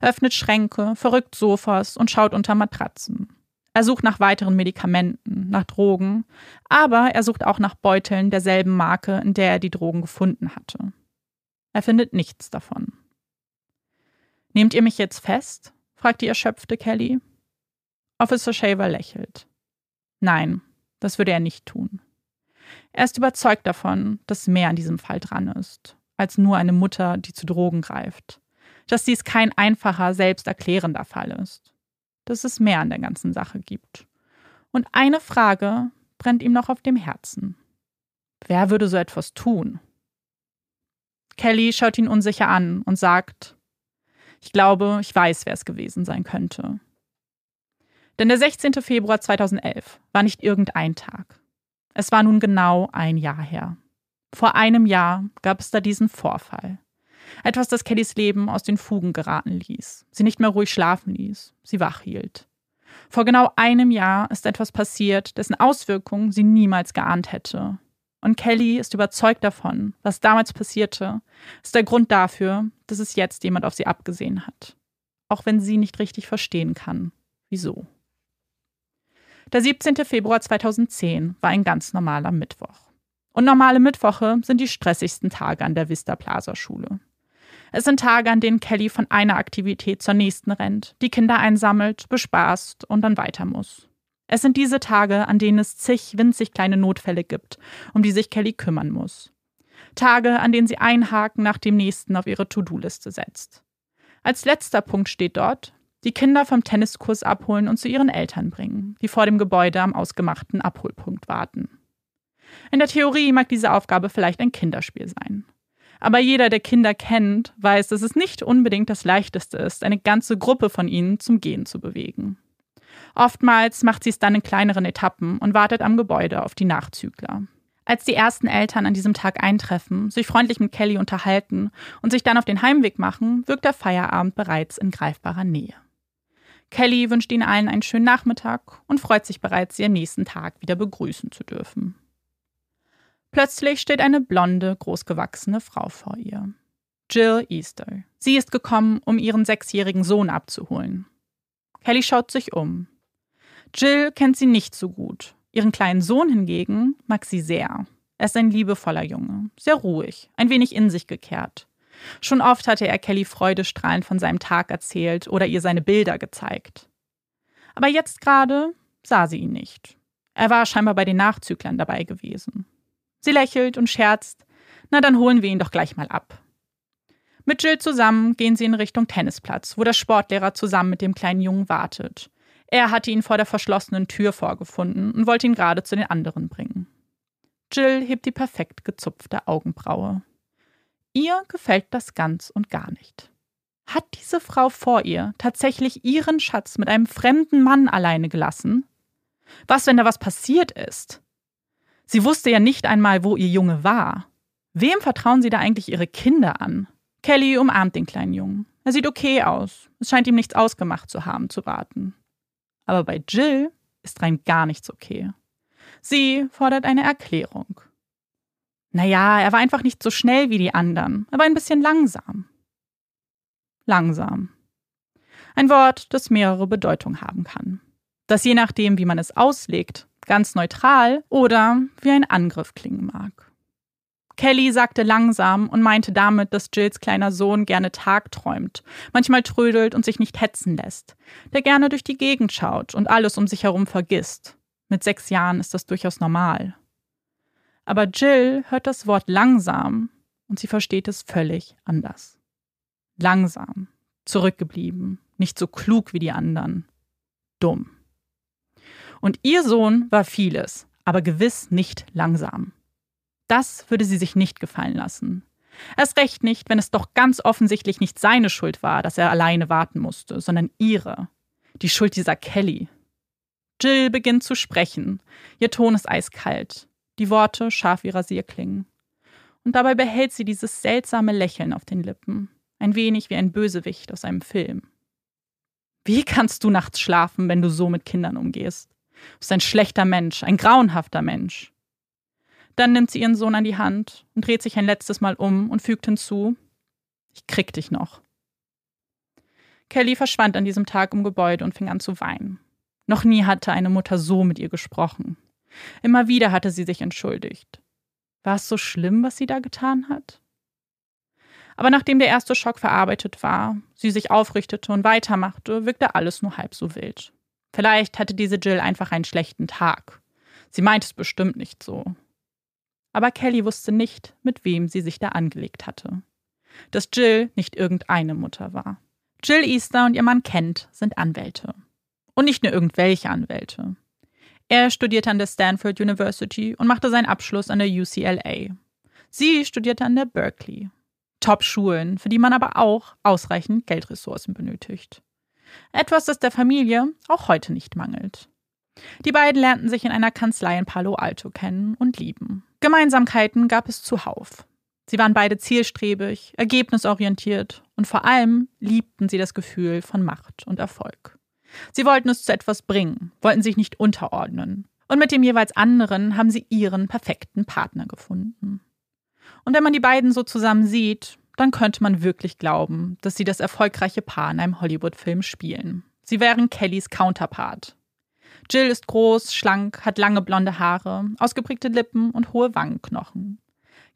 Er öffnet Schränke, verrückt Sofas und schaut unter Matratzen. Er sucht nach weiteren Medikamenten, nach Drogen, aber er sucht auch nach Beuteln derselben Marke, in der er die Drogen gefunden hatte. Er findet nichts davon. Nehmt ihr mich jetzt fest? Fragt die erschöpfte Kelly. Officer Shaver lächelt. Nein, das würde er nicht tun. Er ist überzeugt davon, dass mehr an diesem Fall dran ist, als nur eine Mutter, die zu Drogen greift. Dass dies kein einfacher, selbsterklärender Fall ist. Dass es mehr an der ganzen Sache gibt. Und eine Frage brennt ihm noch auf dem Herzen. Wer würde so etwas tun? Kelly schaut ihn unsicher an und sagt, ich glaube, ich weiß, wer es gewesen sein könnte. Denn der 16. Februar 2011 war nicht irgendein Tag. Es war nun genau ein Jahr her. Vor einem Jahr gab es da diesen Vorfall. Etwas, das Kellys Leben aus den Fugen geraten ließ, sie nicht mehr ruhig schlafen ließ, sie wach hielt. Vor genau einem Jahr ist etwas passiert, dessen Auswirkungen sie niemals geahnt hätte. Und Kelly ist überzeugt davon, was damals passierte, ist der Grund dafür, dass es jetzt jemand auf sie abgesehen hat. Auch wenn sie nicht richtig verstehen kann, wieso. Der 17. Februar 2010 war ein ganz normaler Mittwoch. Und normale Mittwoche sind die stressigsten Tage an der Vista Plaza Schule. Es sind Tage, an denen Kelly von einer Aktivität zur nächsten rennt, die Kinder einsammelt, bespaßt und dann weiter muss. Es sind diese Tage, an denen es zig winzig kleine Notfälle gibt, um die sich Kelly kümmern muss. Tage, an denen sie einen Haken nach dem nächsten auf ihre To-Do-Liste setzt. Als letzter Punkt steht dort, die Kinder vom Tenniskurs abholen und zu ihren Eltern bringen, die vor dem Gebäude am ausgemachten Abholpunkt warten. In der Theorie mag diese Aufgabe vielleicht ein Kinderspiel sein. Aber jeder, der Kinder kennt, weiß, dass es nicht unbedingt das Leichteste ist, eine ganze Gruppe von ihnen zum Gehen zu bewegen. Oftmals macht sie es dann in kleineren Etappen und wartet am Gebäude auf die Nachzügler. Als die ersten Eltern an diesem Tag eintreffen, sich freundlich mit Kelly unterhalten und sich dann auf den Heimweg machen, wirkt der Feierabend bereits in greifbarer Nähe. Kelly wünscht ihnen allen einen schönen Nachmittag und freut sich bereits, sie am nächsten Tag wieder begrüßen zu dürfen. Plötzlich steht eine blonde, großgewachsene Frau vor ihr. Jill Easter. Sie ist gekommen, um ihren sechsjährigen Sohn abzuholen. Kelly schaut sich um. Jill kennt sie nicht so gut. Ihren kleinen Sohn hingegen mag sie sehr. Er ist ein liebevoller Junge, sehr ruhig, ein wenig in sich gekehrt. Schon oft hatte er Kelly freudestrahlend von seinem Tag erzählt oder ihr seine Bilder gezeigt. Aber jetzt gerade sah sie ihn nicht. Er war scheinbar bei den Nachzüglern dabei gewesen. Sie lächelt und scherzt. Na, dann holen wir ihn doch gleich mal ab. Mit Jill zusammen gehen sie in Richtung Tennisplatz, wo der Sportlehrer zusammen mit dem kleinen Jungen wartet. Er hatte ihn vor der verschlossenen Tür vorgefunden und wollte ihn gerade zu den anderen bringen. Jill hebt die perfekt gezupfte Augenbraue. Ihr gefällt das ganz und gar nicht. Hat diese Frau vor ihr tatsächlich ihren Schatz mit einem fremden Mann alleine gelassen? Was, wenn da was passiert ist? Sie wusste ja nicht einmal, wo ihr Junge war. Wem vertrauen sie da eigentlich ihre Kinder an? Kelly umarmt den kleinen Jungen. Er sieht okay aus. Es scheint ihm nichts ausgemacht zu haben, zu warten. Aber bei Jill ist rein gar nichts okay. Sie fordert eine Erklärung. Naja, er war einfach nicht so schnell wie die anderen. Er war ein bisschen langsam. Langsam. Ein Wort, das mehrere Bedeutungen haben kann. Das je nachdem, wie man es auslegt, ganz neutral oder wie ein Angriff klingen mag. Kelly sagte langsam und meinte damit, dass Jills kleiner Sohn gerne tagträumt, manchmal trödelt und sich nicht hetzen lässt, der gerne durch die Gegend schaut und alles um sich herum vergisst. Mit sechs Jahren ist das durchaus normal. Aber Jill hört das Wort langsam und sie versteht es völlig anders. Langsam, zurückgeblieben, nicht so klug wie die anderen, dumm. Und ihr Sohn war vieles, aber gewiss nicht langsam. Das würde sie sich nicht gefallen lassen. Erst recht nicht, wenn es doch ganz offensichtlich nicht seine Schuld war, dass er alleine warten musste, sondern ihre. Die Schuld dieser Kelly. Jill beginnt zu sprechen. Ihr Ton ist eiskalt die Worte scharf wie Rasierklingen. Und dabei behält sie dieses seltsame Lächeln auf den Lippen, ein wenig wie ein Bösewicht aus einem Film. Wie kannst du nachts schlafen, wenn du so mit Kindern umgehst? Du bist ein schlechter Mensch, ein grauenhafter Mensch. Dann nimmt sie ihren Sohn an die Hand und dreht sich ein letztes Mal um und fügt hinzu: Ich krieg dich noch. Kelly verschwand an diesem Tag im Gebäude und fing an zu weinen. Noch nie hatte eine Mutter so mit ihr gesprochen. Immer wieder hatte sie sich entschuldigt. War es so schlimm, was sie da getan hat? Aber nachdem der erste Schock verarbeitet war, sie sich aufrichtete und weitermachte, wirkte alles nur halb so wild. Vielleicht hatte diese Jill einfach einen schlechten Tag. Sie meinte es bestimmt nicht so. Aber Kelly wusste nicht, mit wem sie sich da angelegt hatte. Dass Jill nicht irgendeine Mutter war. Jill Easter und ihr Mann Kent sind Anwälte. Und nicht nur irgendwelche Anwälte. Er studierte an der Stanford University und machte seinen Abschluss an der UCLA. Sie studierte an der Berkeley. Top-Schulen, für die man aber auch ausreichend Geldressourcen benötigt. Etwas, das der Familie auch heute nicht mangelt. Die beiden lernten sich in einer Kanzlei in Palo Alto kennen und lieben. Gemeinsamkeiten gab es zuhauf. Sie waren beide zielstrebig, ergebnisorientiert und vor allem liebten sie das Gefühl von Macht und Erfolg. Sie wollten es zu etwas bringen, wollten sich nicht unterordnen. Und mit dem jeweils anderen haben sie ihren perfekten Partner gefunden. Und wenn man die beiden so zusammen sieht, dann könnte man wirklich glauben, dass sie das erfolgreiche Paar in einem Hollywood-Film spielen. Sie wären Kellys Counterpart. Jill ist groß, schlank, hat lange blonde Haare, ausgeprägte Lippen und hohe Wangenknochen.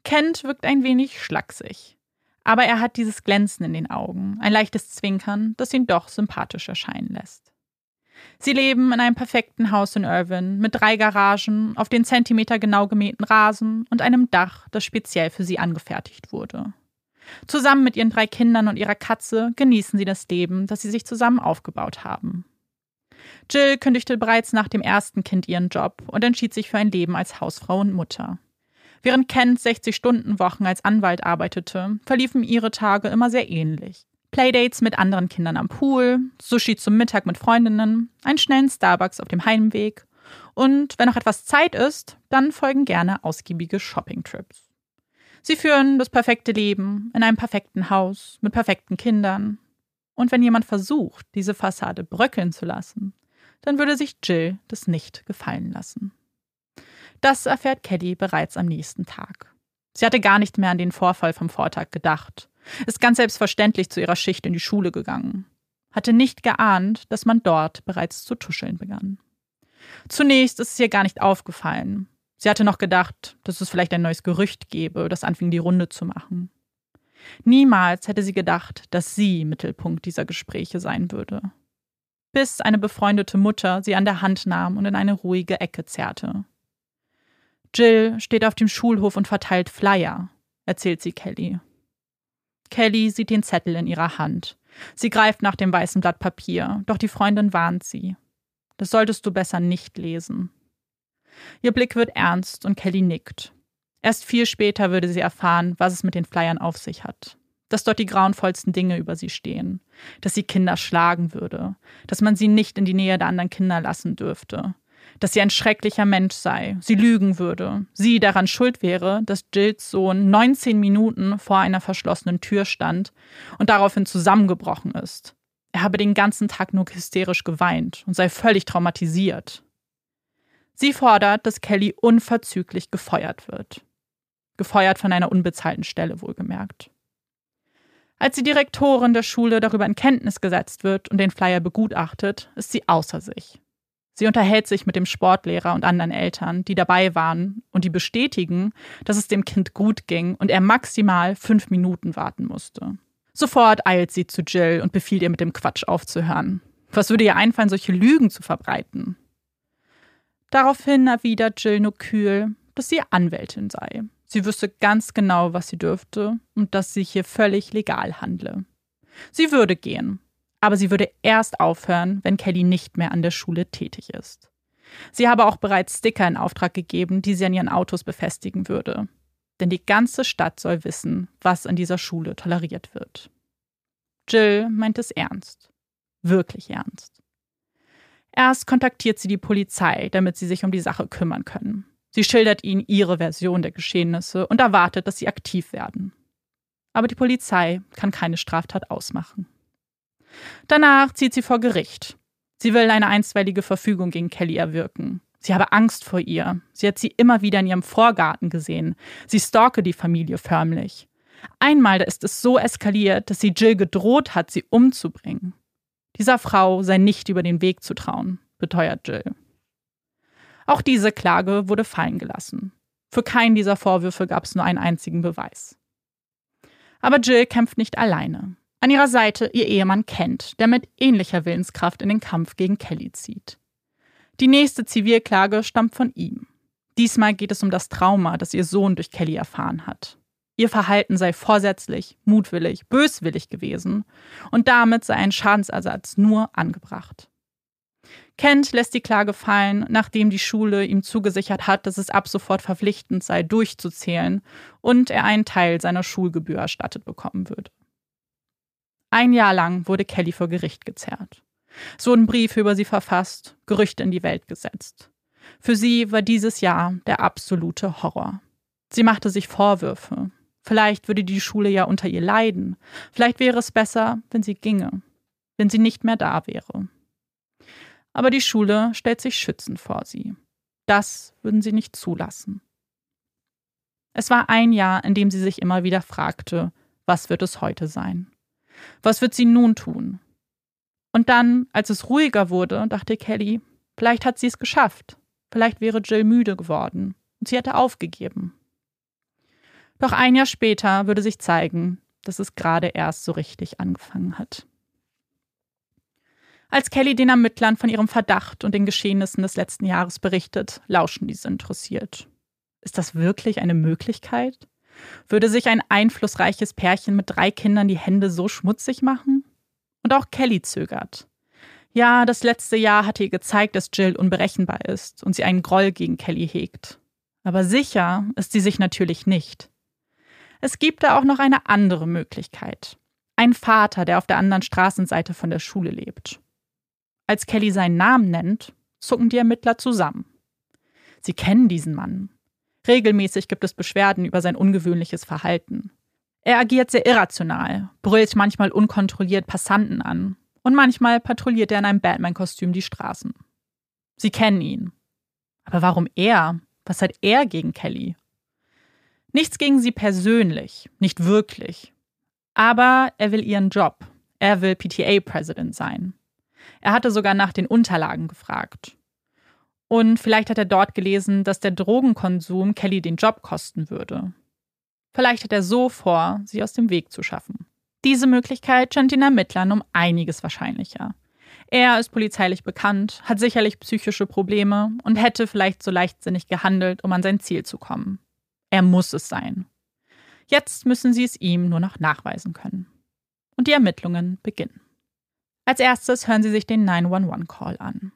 Kent wirkt ein wenig schlaksig. Aber er hat dieses Glänzen in den Augen, ein leichtes Zwinkern, das ihn doch sympathisch erscheinen lässt. Sie leben in einem perfekten Haus in Irvine mit drei Garagen, auf den Zentimeter genau gemähten Rasen und einem Dach, das speziell für sie angefertigt wurde. Zusammen mit ihren drei Kindern und ihrer Katze genießen sie das Leben, das sie sich zusammen aufgebaut haben. Jill kündigte bereits nach dem ersten Kind ihren Job und entschied sich für ein Leben als Hausfrau und Mutter. Während Kent 60-Stunden-Wochen als Anwalt arbeitete, verliefen ihre Tage immer sehr ähnlich. Playdates mit anderen Kindern am Pool, Sushi zum Mittag mit Freundinnen, einen schnellen Starbucks auf dem Heimweg und wenn noch etwas Zeit ist, dann folgen gerne ausgiebige Shoppingtrips. Sie führen das perfekte Leben in einem perfekten Haus mit perfekten Kindern. Und wenn jemand versucht, diese Fassade bröckeln zu lassen, dann würde sich Jill das nicht gefallen lassen. Das erfährt Kelly bereits am nächsten Tag. Sie hatte gar nicht mehr an den Vorfall vom Vortag gedacht, ist ganz selbstverständlich zu ihrer Schicht in die Schule gegangen, hatte nicht geahnt, dass man dort bereits zu tuscheln begann. Zunächst ist es ihr gar nicht aufgefallen. Sie hatte noch gedacht, dass es vielleicht ein neues Gerücht gebe, das anfing die Runde zu machen. Niemals hätte sie gedacht, dass sie Mittelpunkt dieser Gespräche sein würde. Bis eine befreundete Mutter sie an der Hand nahm und in eine ruhige Ecke zerrte. Jill steht auf dem Schulhof und verteilt Flyer, erzählt sie Kelly. Kelly sieht den Zettel in ihrer Hand. Sie greift nach dem weißen Blatt Papier, doch die Freundin warnt sie. Das solltest du besser nicht lesen. Ihr Blick wird ernst und Kelly nickt. Erst viel später würde sie erfahren, was es mit den Flyern auf sich hat. Dass dort die grauenvollsten Dinge über sie stehen. Dass sie Kinder schlagen würde. Dass man sie nicht in die Nähe der anderen Kinder lassen dürfte dass sie ein schrecklicher Mensch sei, sie lügen würde, sie daran schuld wäre, dass Jills Sohn 19 Minuten vor einer verschlossenen Tür stand und daraufhin zusammengebrochen ist. Er habe den ganzen Tag nur hysterisch geweint und sei völlig traumatisiert. Sie fordert, dass Kelly unverzüglich gefeuert wird. Gefeuert von einer unbezahlten Stelle wohlgemerkt. Als die Direktorin der Schule darüber in Kenntnis gesetzt wird und den Flyer begutachtet, ist sie außer sich. Sie unterhält sich mit dem Sportlehrer und anderen Eltern, die dabei waren und die bestätigen, dass es dem Kind gut ging und er maximal fünf Minuten warten musste. Sofort eilt sie zu Jill und befiehlt ihr mit dem Quatsch aufzuhören. Was würde ihr einfallen, solche Lügen zu verbreiten? Daraufhin erwidert Jill nur kühl, dass sie Anwältin sei. Sie wüsste ganz genau, was sie dürfte und dass sie hier völlig legal handle. Sie würde gehen, aber sie würde erst aufhören, wenn Kelly nicht mehr an der Schule tätig ist. Sie habe auch bereits Sticker in Auftrag gegeben, die sie an ihren Autos befestigen würde. Denn die ganze Stadt soll wissen, was an dieser Schule toleriert wird. Jill meint es ernst. Wirklich ernst. Erst kontaktiert sie die Polizei, damit sie sich um die Sache kümmern können. Sie schildert ihnen ihre Version der Geschehnisse und erwartet, dass sie aktiv werden. Aber die Polizei kann keine Straftat ausmachen. Danach zieht sie vor Gericht. Sie will eine einstweilige Verfügung gegen Kelly erwirken. Sie habe Angst vor ihr. Sie hat sie immer wieder in ihrem Vorgarten gesehen. Sie stalke die Familie förmlich. Einmal ist es so eskaliert, dass sie Jill gedroht hat, sie umzubringen. Dieser Frau sei nicht über den Weg zu trauen, beteuert Jill. Auch diese Klage wurde fallen gelassen. Für keinen dieser Vorwürfe gab es nur einen einzigen Beweis. Aber Jill kämpft nicht alleine. An ihrer Seite ihr Ehemann Kent, der mit ähnlicher Willenskraft in den Kampf gegen Kelly zieht. Die nächste Zivilklage stammt von ihm. Diesmal geht es um das Trauma, das ihr Sohn durch Kelly erfahren hat. Ihr Verhalten sei vorsätzlich, mutwillig, böswillig gewesen und damit sei ein Schadensersatz nur angebracht. Kent lässt die Klage fallen, nachdem die Schule ihm zugesichert hat, dass es ab sofort verpflichtend sei, durchzuzählen und er einen Teil seiner Schulgebühr erstattet bekommen würde. Ein Jahr lang wurde Kelly vor Gericht gezerrt. Es wurden Briefe über sie verfasst, Gerüchte in die Welt gesetzt. Für sie war dieses Jahr der absolute Horror. Sie machte sich Vorwürfe. Vielleicht würde die Schule ja unter ihr leiden. Vielleicht wäre es besser, wenn sie ginge, wenn sie nicht mehr da wäre. Aber die Schule stellt sich schützend vor sie. Das würden sie nicht zulassen. Es war ein Jahr, in dem sie sich immer wieder fragte, was wird es heute sein? Was wird sie nun tun? Und dann, als es ruhiger wurde, dachte Kelly, Vielleicht hat sie es geschafft. Vielleicht wäre Jill müde geworden und sie hätte aufgegeben. Doch ein Jahr später würde sich zeigen, dass es gerade erst so richtig angefangen hat. Als Kelly den Ermittlern von ihrem Verdacht und den Geschehnissen des letzten Jahres berichtet, lauschen diese interessiert. Ist das wirklich eine Möglichkeit? Würde sich ein einflussreiches Pärchen mit drei Kindern die Hände so schmutzig machen? Und auch Kelly zögert. Ja, das letzte Jahr hatte ihr gezeigt, dass Jill unberechenbar ist und sie einen Groll gegen Kelly hegt. Aber sicher ist sie sich natürlich nicht. Es gibt da auch noch eine andere Möglichkeit. Ein Vater, der auf der anderen Straßenseite von der Schule lebt. Als Kelly seinen Namen nennt, zucken die Ermittler zusammen. Sie kennen diesen Mann. Regelmäßig gibt es Beschwerden über sein ungewöhnliches Verhalten. Er agiert sehr irrational, brüllt manchmal unkontrolliert Passanten an und manchmal patrouilliert er in einem Batman-Kostüm die Straßen. Sie kennen ihn. Aber warum er? Was hat er gegen Kelly? Nichts gegen sie persönlich, nicht wirklich. Aber er will ihren Job. Er will PTA-President sein. Er hatte sogar nach den Unterlagen gefragt. Und vielleicht hat er dort gelesen, dass der Drogenkonsum Kelly den Job kosten würde. Vielleicht hat er so vor, sie aus dem Weg zu schaffen. Diese Möglichkeit scheint den Ermittlern um einiges wahrscheinlicher. Er ist polizeilich bekannt, hat sicherlich psychische Probleme und hätte vielleicht so leichtsinnig gehandelt, um an sein Ziel zu kommen. Er muss es sein. Jetzt müssen sie es ihm nur noch nachweisen können. Und die Ermittlungen beginnen. Als erstes hören Sie sich den 911-Call an.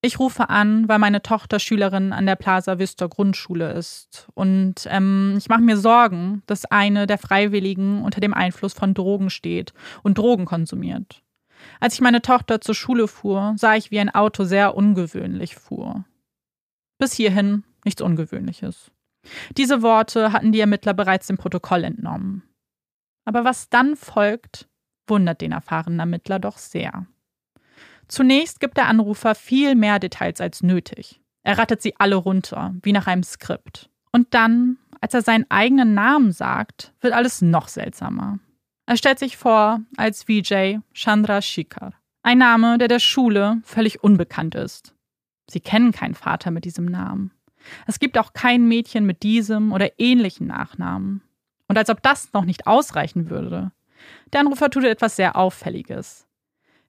Ich rufe an, weil meine Tochter Schülerin an der Plaza Vista Grundschule ist. Und ähm, ich mache mir Sorgen, dass eine der Freiwilligen unter dem Einfluss von Drogen steht und Drogen konsumiert. Als ich meine Tochter zur Schule fuhr, sah ich, wie ein Auto sehr ungewöhnlich fuhr. Bis hierhin nichts Ungewöhnliches. Diese Worte hatten die Ermittler bereits dem Protokoll entnommen. Aber was dann folgt, wundert den erfahrenen Ermittler doch sehr. Zunächst gibt der Anrufer viel mehr Details als nötig. Er rattet sie alle runter, wie nach einem Skript. Und dann, als er seinen eigenen Namen sagt, wird alles noch seltsamer. Er stellt sich vor als Vijay Chandra Shikhar. Ein Name, der der Schule völlig unbekannt ist. Sie kennen keinen Vater mit diesem Namen. Es gibt auch kein Mädchen mit diesem oder ähnlichen Nachnamen. Und als ob das noch nicht ausreichen würde, der Anrufer tut etwas sehr Auffälliges.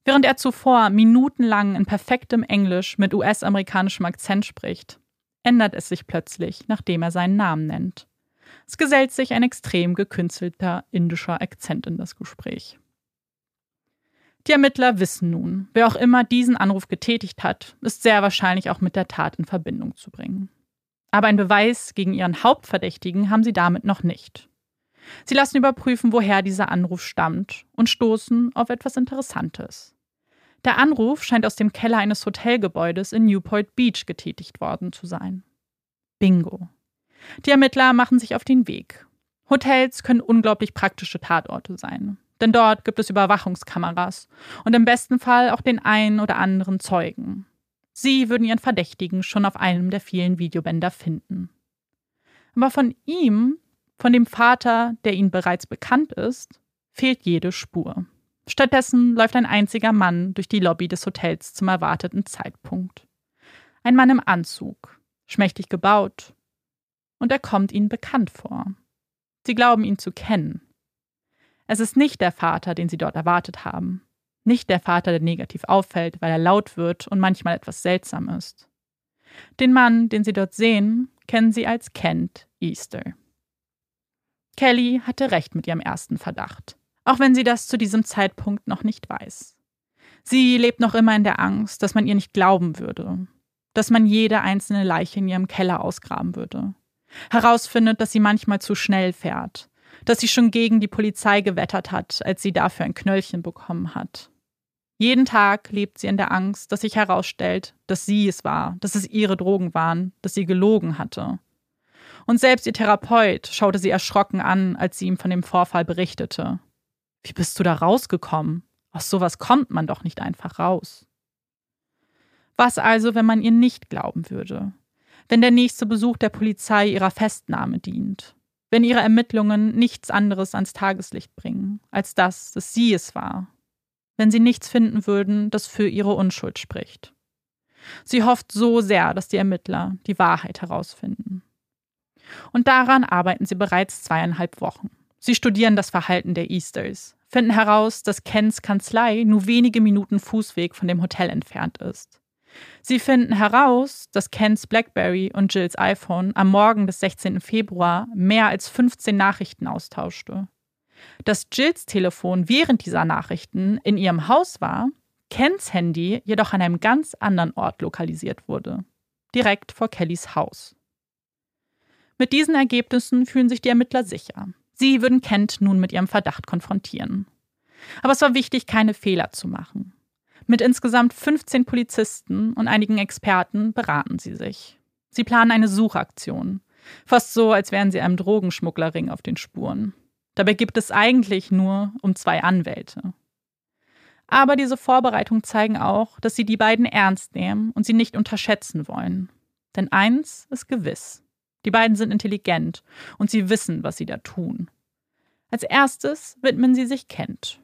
Während er zuvor minutenlang in perfektem Englisch mit US-amerikanischem Akzent spricht, ändert es sich plötzlich, nachdem er seinen Namen nennt. Es gesellt sich ein extrem gekünstelter indischer Akzent in das Gespräch. Die Ermittler wissen nun, wer auch immer diesen Anruf getätigt hat, ist sehr wahrscheinlich auch mit der Tat in Verbindung zu bringen. Aber einen Beweis gegen ihren Hauptverdächtigen haben sie damit noch nicht. Sie lassen überprüfen, woher dieser Anruf stammt und stoßen auf etwas Interessantes. Der Anruf scheint aus dem Keller eines Hotelgebäudes in Newport Beach getätigt worden zu sein. Bingo. Die Ermittler machen sich auf den Weg. Hotels können unglaublich praktische Tatorte sein, denn dort gibt es Überwachungskameras und im besten Fall auch den einen oder anderen Zeugen. Sie würden ihren Verdächtigen schon auf einem der vielen Videobänder finden. Aber von ihm von dem Vater, der ihnen bereits bekannt ist, fehlt jede Spur. Stattdessen läuft ein einziger Mann durch die Lobby des Hotels zum erwarteten Zeitpunkt. Ein Mann im Anzug, schmächtig gebaut, und er kommt ihnen bekannt vor. Sie glauben ihn zu kennen. Es ist nicht der Vater, den sie dort erwartet haben. Nicht der Vater, der negativ auffällt, weil er laut wird und manchmal etwas seltsam ist. Den Mann, den sie dort sehen, kennen sie als Kent Easter. Kelly hatte recht mit ihrem ersten Verdacht, auch wenn sie das zu diesem Zeitpunkt noch nicht weiß. Sie lebt noch immer in der Angst, dass man ihr nicht glauben würde, dass man jede einzelne Leiche in ihrem Keller ausgraben würde, herausfindet, dass sie manchmal zu schnell fährt, dass sie schon gegen die Polizei gewettert hat, als sie dafür ein Knöllchen bekommen hat. Jeden Tag lebt sie in der Angst, dass sich herausstellt, dass sie es war, dass es ihre Drogen waren, dass sie gelogen hatte, und selbst ihr Therapeut schaute sie erschrocken an, als sie ihm von dem Vorfall berichtete. Wie bist du da rausgekommen? Aus sowas kommt man doch nicht einfach raus. Was also, wenn man ihr nicht glauben würde? Wenn der nächste Besuch der Polizei ihrer Festnahme dient? Wenn ihre Ermittlungen nichts anderes ans Tageslicht bringen, als das, dass sie es war? Wenn sie nichts finden würden, das für ihre Unschuld spricht? Sie hofft so sehr, dass die Ermittler die Wahrheit herausfinden. Und daran arbeiten sie bereits zweieinhalb Wochen. Sie studieren das Verhalten der Easters, finden heraus, dass Kens Kanzlei nur wenige Minuten Fußweg von dem Hotel entfernt ist. Sie finden heraus, dass Kens Blackberry und Jills iPhone am Morgen des 16. Februar mehr als 15 Nachrichten austauschte. Dass Jills Telefon während dieser Nachrichten in ihrem Haus war, Kens Handy jedoch an einem ganz anderen Ort lokalisiert wurde, direkt vor Kellys Haus. Mit diesen Ergebnissen fühlen sich die Ermittler sicher. Sie würden Kent nun mit ihrem Verdacht konfrontieren. Aber es war wichtig, keine Fehler zu machen. Mit insgesamt 15 Polizisten und einigen Experten beraten sie sich. Sie planen eine Suchaktion. Fast so, als wären sie einem Drogenschmugglerring auf den Spuren. Dabei gibt es eigentlich nur um zwei Anwälte. Aber diese Vorbereitungen zeigen auch, dass sie die beiden ernst nehmen und sie nicht unterschätzen wollen. Denn eins ist gewiss. Die beiden sind intelligent und sie wissen, was sie da tun. Als erstes widmen sie sich Kent.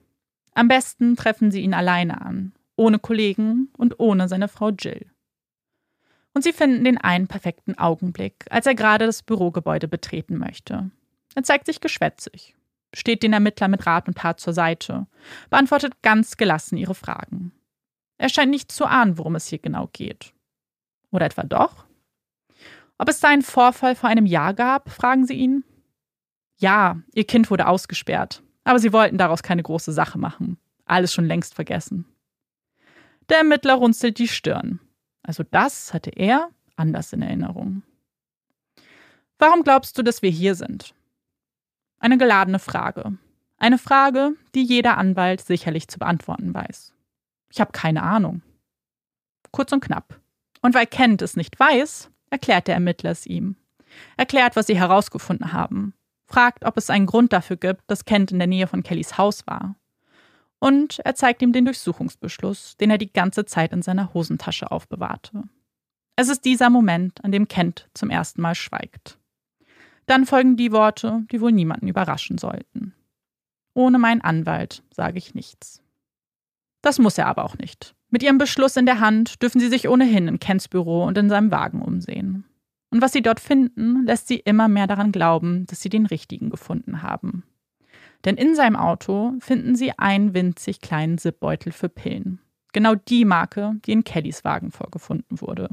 Am besten treffen sie ihn alleine an, ohne Kollegen und ohne seine Frau Jill. Und sie finden den einen perfekten Augenblick, als er gerade das Bürogebäude betreten möchte. Er zeigt sich geschwätzig, steht den Ermittler mit Rat und Tat zur Seite, beantwortet ganz gelassen ihre Fragen. Er scheint nicht zu ahnen, worum es hier genau geht. Oder etwa doch? Ob es da einen Vorfall vor einem Jahr gab, fragen sie ihn. Ja, ihr Kind wurde ausgesperrt, aber sie wollten daraus keine große Sache machen. Alles schon längst vergessen. Der Ermittler runzelt die Stirn. Also das hatte er anders in Erinnerung. Warum glaubst du, dass wir hier sind? Eine geladene Frage. Eine Frage, die jeder Anwalt sicherlich zu beantworten weiß. Ich habe keine Ahnung. Kurz und knapp. Und weil Kent es nicht weiß, erklärt der Ermittler es ihm. Erklärt, was sie herausgefunden haben. Fragt, ob es einen Grund dafür gibt, dass Kent in der Nähe von Kellys Haus war. Und er zeigt ihm den Durchsuchungsbeschluss, den er die ganze Zeit in seiner Hosentasche aufbewahrte. Es ist dieser Moment, an dem Kent zum ersten Mal schweigt. Dann folgen die Worte, die wohl niemanden überraschen sollten. Ohne meinen Anwalt sage ich nichts. Das muss er aber auch nicht. Mit ihrem Beschluss in der Hand dürfen sie sich ohnehin in Kents Büro und in seinem Wagen umsehen. Und was sie dort finden, lässt sie immer mehr daran glauben, dass sie den richtigen gefunden haben. Denn in seinem Auto finden sie einen winzig kleinen Zipbeutel für Pillen. Genau die Marke, die in Kellys Wagen vorgefunden wurde.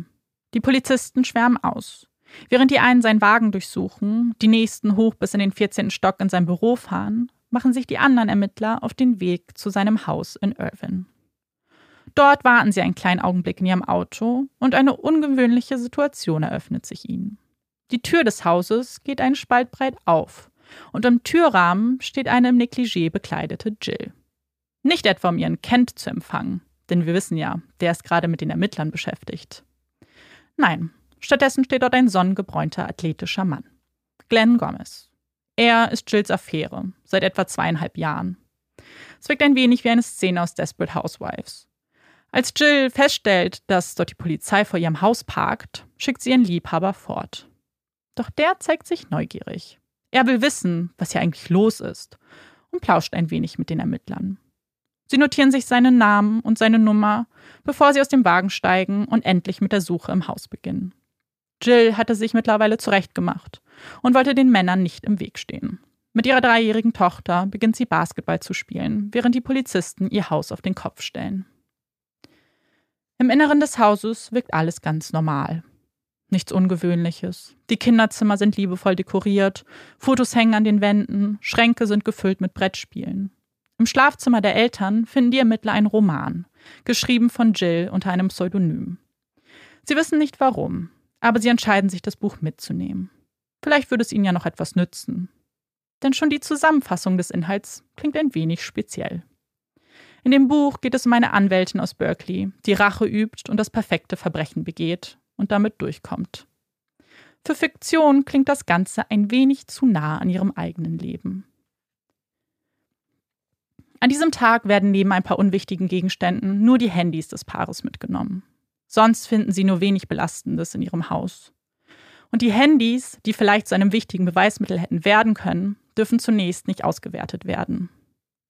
Die Polizisten schwärmen aus. Während die einen seinen Wagen durchsuchen, die nächsten hoch bis in den 14. Stock in sein Büro fahren, machen sich die anderen Ermittler auf den Weg zu seinem Haus in Irvine. Dort warten sie einen kleinen Augenblick in ihrem Auto und eine ungewöhnliche Situation eröffnet sich ihnen. Die Tür des Hauses geht einen Spalt breit auf und im Türrahmen steht eine im Negligé bekleidete Jill. Nicht etwa um ihren Kent zu empfangen, denn wir wissen ja, der ist gerade mit den Ermittlern beschäftigt. Nein, stattdessen steht dort ein sonnengebräunter athletischer Mann. Glenn Gomez. Er ist Jills Affäre, seit etwa zweieinhalb Jahren. Es wirkt ein wenig wie eine Szene aus Desperate Housewives. Als Jill feststellt, dass dort die Polizei vor ihrem Haus parkt, schickt sie ihren Liebhaber fort. Doch der zeigt sich neugierig. Er will wissen, was hier eigentlich los ist und plauscht ein wenig mit den Ermittlern. Sie notieren sich seinen Namen und seine Nummer, bevor sie aus dem Wagen steigen und endlich mit der Suche im Haus beginnen. Jill hatte sich mittlerweile zurechtgemacht und wollte den Männern nicht im Weg stehen. Mit ihrer dreijährigen Tochter beginnt sie Basketball zu spielen, während die Polizisten ihr Haus auf den Kopf stellen. Im Inneren des Hauses wirkt alles ganz normal. Nichts Ungewöhnliches. Die Kinderzimmer sind liebevoll dekoriert, Fotos hängen an den Wänden, Schränke sind gefüllt mit Brettspielen. Im Schlafzimmer der Eltern finden die Ermittler einen Roman, geschrieben von Jill unter einem Pseudonym. Sie wissen nicht warum, aber sie entscheiden sich, das Buch mitzunehmen. Vielleicht würde es ihnen ja noch etwas nützen. Denn schon die Zusammenfassung des Inhalts klingt ein wenig speziell. In dem Buch geht es um eine Anwältin aus Berkeley, die Rache übt und das perfekte Verbrechen begeht und damit durchkommt. Für Fiktion klingt das Ganze ein wenig zu nah an ihrem eigenen Leben. An diesem Tag werden neben ein paar unwichtigen Gegenständen nur die Handys des Paares mitgenommen. Sonst finden sie nur wenig Belastendes in ihrem Haus. Und die Handys, die vielleicht zu einem wichtigen Beweismittel hätten werden können, dürfen zunächst nicht ausgewertet werden.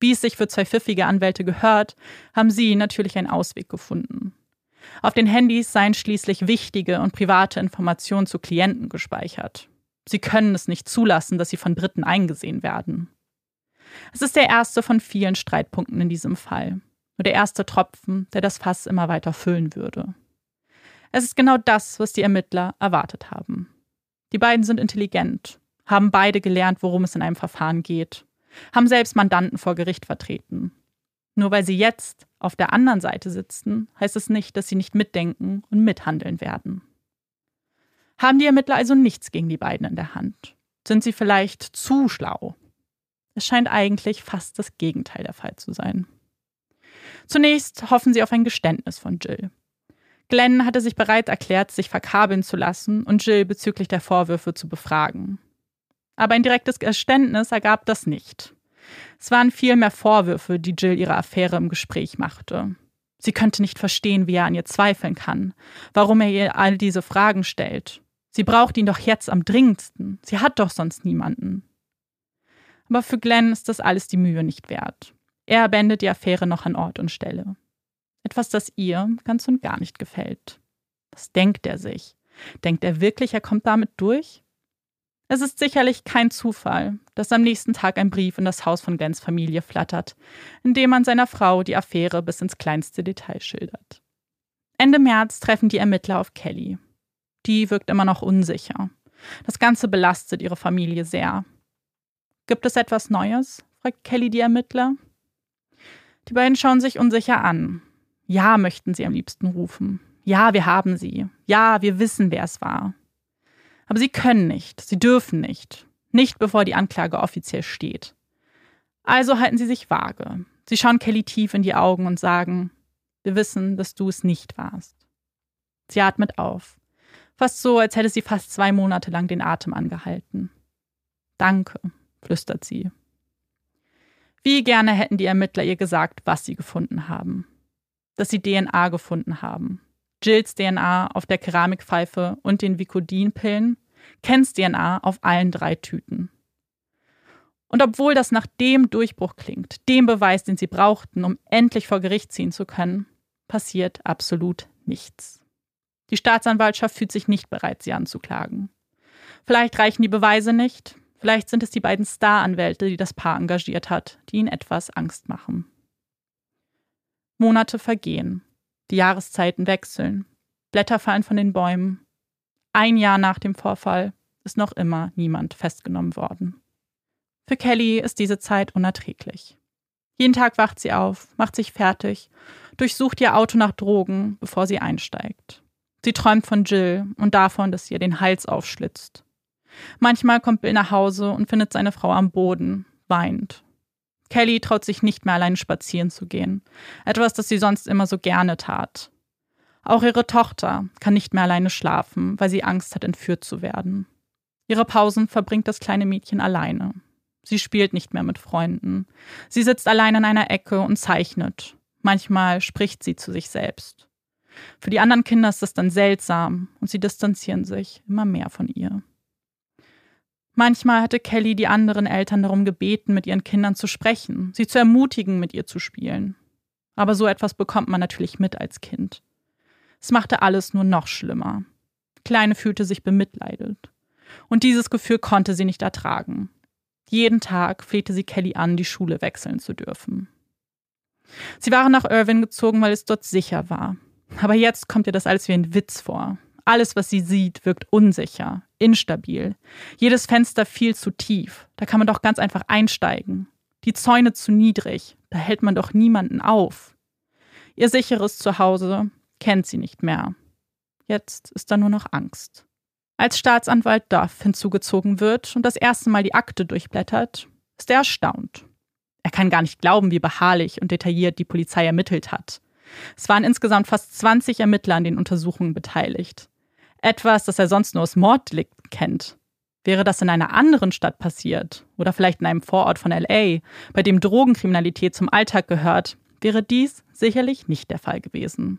Wie es sich für zwei pfiffige Anwälte gehört, haben sie natürlich einen Ausweg gefunden. Auf den Handys seien schließlich wichtige und private Informationen zu Klienten gespeichert. Sie können es nicht zulassen, dass sie von Dritten eingesehen werden. Es ist der erste von vielen Streitpunkten in diesem Fall. Nur der erste Tropfen, der das Fass immer weiter füllen würde. Es ist genau das, was die Ermittler erwartet haben. Die beiden sind intelligent, haben beide gelernt, worum es in einem Verfahren geht, haben selbst Mandanten vor Gericht vertreten. Nur weil sie jetzt auf der anderen Seite sitzen, heißt es nicht, dass sie nicht mitdenken und mithandeln werden. Haben die Ermittler also nichts gegen die beiden in der Hand? Sind sie vielleicht zu schlau? Es scheint eigentlich fast das Gegenteil der Fall zu sein. Zunächst hoffen sie auf ein Geständnis von Jill. Glenn hatte sich bereits erklärt, sich verkabeln zu lassen und Jill bezüglich der Vorwürfe zu befragen. Aber ein direktes Geständnis ergab das nicht. Es waren vielmehr Vorwürfe, die Jill ihre Affäre im Gespräch machte. Sie könnte nicht verstehen, wie er an ihr zweifeln kann, warum er ihr all diese Fragen stellt. Sie braucht ihn doch jetzt am dringendsten. Sie hat doch sonst niemanden. Aber für Glenn ist das alles die Mühe nicht wert. Er beendet die Affäre noch an Ort und Stelle. Etwas, das ihr ganz und gar nicht gefällt. Was denkt er sich? Denkt er wirklich, er kommt damit durch? Es ist sicherlich kein Zufall, dass am nächsten Tag ein Brief in das Haus von Glenns Familie flattert, in dem man seiner Frau die Affäre bis ins kleinste Detail schildert. Ende März treffen die Ermittler auf Kelly. Die wirkt immer noch unsicher. Das Ganze belastet ihre Familie sehr. Gibt es etwas Neues? fragt Kelly die Ermittler. Die beiden schauen sich unsicher an. Ja, möchten sie am liebsten rufen. Ja, wir haben sie. Ja, wir wissen, wer es war. Aber sie können nicht, sie dürfen nicht. Nicht bevor die Anklage offiziell steht. Also halten sie sich vage. Sie schauen Kelly tief in die Augen und sagen, wir wissen, dass du es nicht warst. Sie atmet auf. Fast so, als hätte sie fast zwei Monate lang den Atem angehalten. Danke, flüstert sie. Wie gerne hätten die Ermittler ihr gesagt, was sie gefunden haben. Dass sie DNA gefunden haben. Jills DNA auf der Keramikpfeife und den Vicodin-Pillen, Kens DNA auf allen drei Tüten. Und obwohl das nach dem Durchbruch klingt, dem Beweis, den sie brauchten, um endlich vor Gericht ziehen zu können, passiert absolut nichts. Die Staatsanwaltschaft fühlt sich nicht bereit, sie anzuklagen. Vielleicht reichen die Beweise nicht, Vielleicht sind es die beiden Star-Anwälte, die das Paar engagiert hat, die ihnen etwas Angst machen. Monate vergehen. Die Jahreszeiten wechseln. Blätter fallen von den Bäumen. Ein Jahr nach dem Vorfall ist noch immer niemand festgenommen worden. Für Kelly ist diese Zeit unerträglich. Jeden Tag wacht sie auf, macht sich fertig, durchsucht ihr Auto nach Drogen, bevor sie einsteigt. Sie träumt von Jill und davon, dass sie ihr den Hals aufschlitzt. Manchmal kommt Bill nach Hause und findet seine Frau am Boden, weint. Kelly traut sich nicht mehr alleine spazieren zu gehen, etwas, das sie sonst immer so gerne tat. Auch ihre Tochter kann nicht mehr alleine schlafen, weil sie Angst hat, entführt zu werden. Ihre Pausen verbringt das kleine Mädchen alleine. Sie spielt nicht mehr mit Freunden. Sie sitzt allein in einer Ecke und zeichnet. Manchmal spricht sie zu sich selbst. Für die anderen Kinder ist das dann seltsam und sie distanzieren sich immer mehr von ihr. Manchmal hatte Kelly die anderen Eltern darum gebeten, mit ihren Kindern zu sprechen, sie zu ermutigen, mit ihr zu spielen. Aber so etwas bekommt man natürlich mit als Kind. Es machte alles nur noch schlimmer. Kleine fühlte sich bemitleidet. Und dieses Gefühl konnte sie nicht ertragen. Jeden Tag flehte sie Kelly an, die Schule wechseln zu dürfen. Sie waren nach Irvine gezogen, weil es dort sicher war. Aber jetzt kommt ihr das alles wie ein Witz vor. Alles, was sie sieht, wirkt unsicher, instabil. Jedes Fenster viel zu tief. Da kann man doch ganz einfach einsteigen. Die Zäune zu niedrig. Da hält man doch niemanden auf. Ihr sicheres Zuhause kennt sie nicht mehr. Jetzt ist da nur noch Angst. Als Staatsanwalt Duff hinzugezogen wird und das erste Mal die Akte durchblättert, ist er erstaunt. Er kann gar nicht glauben, wie beharrlich und detailliert die Polizei ermittelt hat. Es waren insgesamt fast 20 Ermittler an den Untersuchungen beteiligt. Etwas, das er sonst nur aus Morddelikten kennt. Wäre das in einer anderen Stadt passiert oder vielleicht in einem Vorort von LA, bei dem Drogenkriminalität zum Alltag gehört, wäre dies sicherlich nicht der Fall gewesen.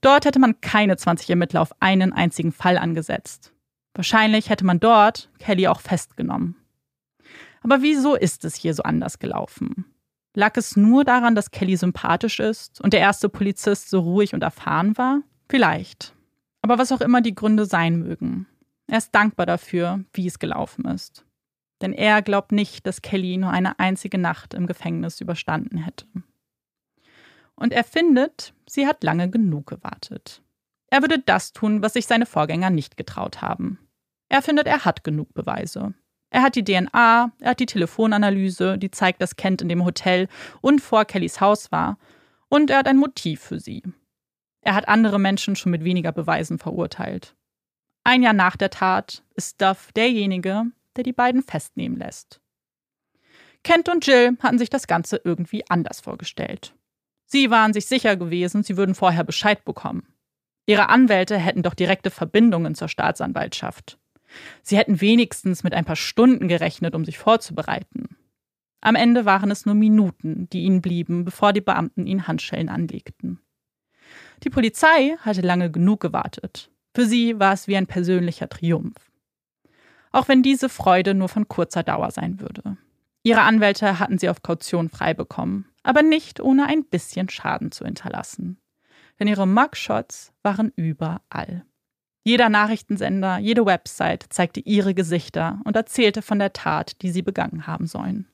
Dort hätte man keine 20 Ermittler auf einen einzigen Fall angesetzt. Wahrscheinlich hätte man dort Kelly auch festgenommen. Aber wieso ist es hier so anders gelaufen? Lag es nur daran, dass Kelly sympathisch ist und der erste Polizist so ruhig und erfahren war? Vielleicht. Aber was auch immer die Gründe sein mögen, er ist dankbar dafür, wie es gelaufen ist. Denn er glaubt nicht, dass Kelly nur eine einzige Nacht im Gefängnis überstanden hätte. Und er findet, sie hat lange genug gewartet. Er würde das tun, was sich seine Vorgänger nicht getraut haben. Er findet, er hat genug Beweise. Er hat die DNA, er hat die Telefonanalyse, die zeigt, dass Kent in dem Hotel und vor Kellys Haus war. Und er hat ein Motiv für sie. Er hat andere Menschen schon mit weniger Beweisen verurteilt. Ein Jahr nach der Tat ist Duff derjenige, der die beiden festnehmen lässt. Kent und Jill hatten sich das Ganze irgendwie anders vorgestellt. Sie waren sich sicher gewesen, sie würden vorher Bescheid bekommen. Ihre Anwälte hätten doch direkte Verbindungen zur Staatsanwaltschaft. Sie hätten wenigstens mit ein paar Stunden gerechnet, um sich vorzubereiten. Am Ende waren es nur Minuten, die ihnen blieben, bevor die Beamten ihnen Handschellen anlegten. Die Polizei hatte lange genug gewartet. Für sie war es wie ein persönlicher Triumph. Auch wenn diese Freude nur von kurzer Dauer sein würde. Ihre Anwälte hatten sie auf Kaution frei bekommen, aber nicht ohne ein bisschen Schaden zu hinterlassen. Denn ihre Mugshots waren überall. Jeder Nachrichtensender, jede Website zeigte ihre Gesichter und erzählte von der Tat, die sie begangen haben sollen.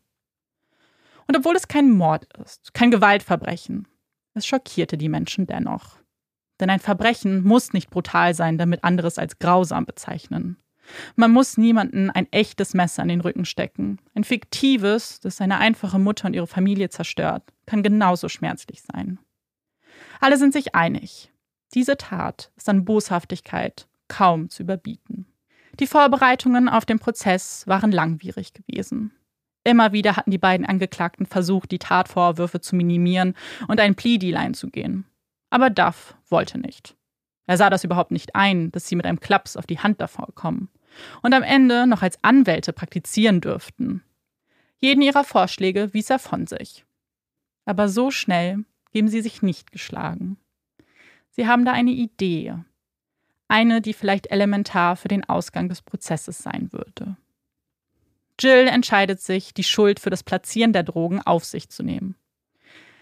Und obwohl es kein Mord ist, kein Gewaltverbrechen, es schockierte die Menschen dennoch. Denn ein Verbrechen muss nicht brutal sein, damit andere es als grausam bezeichnen. Man muss niemanden ein echtes Messer an den Rücken stecken. Ein fiktives, das seine einfache Mutter und ihre Familie zerstört, kann genauso schmerzlich sein. Alle sind sich einig. Diese Tat ist an Boshaftigkeit kaum zu überbieten. Die Vorbereitungen auf den Prozess waren langwierig gewesen. Immer wieder hatten die beiden Angeklagten versucht, die Tatvorwürfe zu minimieren und einen Plea-Deal einzugehen. Aber Duff wollte nicht. Er sah das überhaupt nicht ein, dass sie mit einem Klaps auf die Hand davor kommen und am Ende noch als Anwälte praktizieren dürften. Jeden ihrer Vorschläge wies er von sich. Aber so schnell geben sie sich nicht geschlagen. Sie haben da eine Idee. Eine, die vielleicht elementar für den Ausgang des Prozesses sein würde. Jill entscheidet sich, die Schuld für das Platzieren der Drogen auf sich zu nehmen.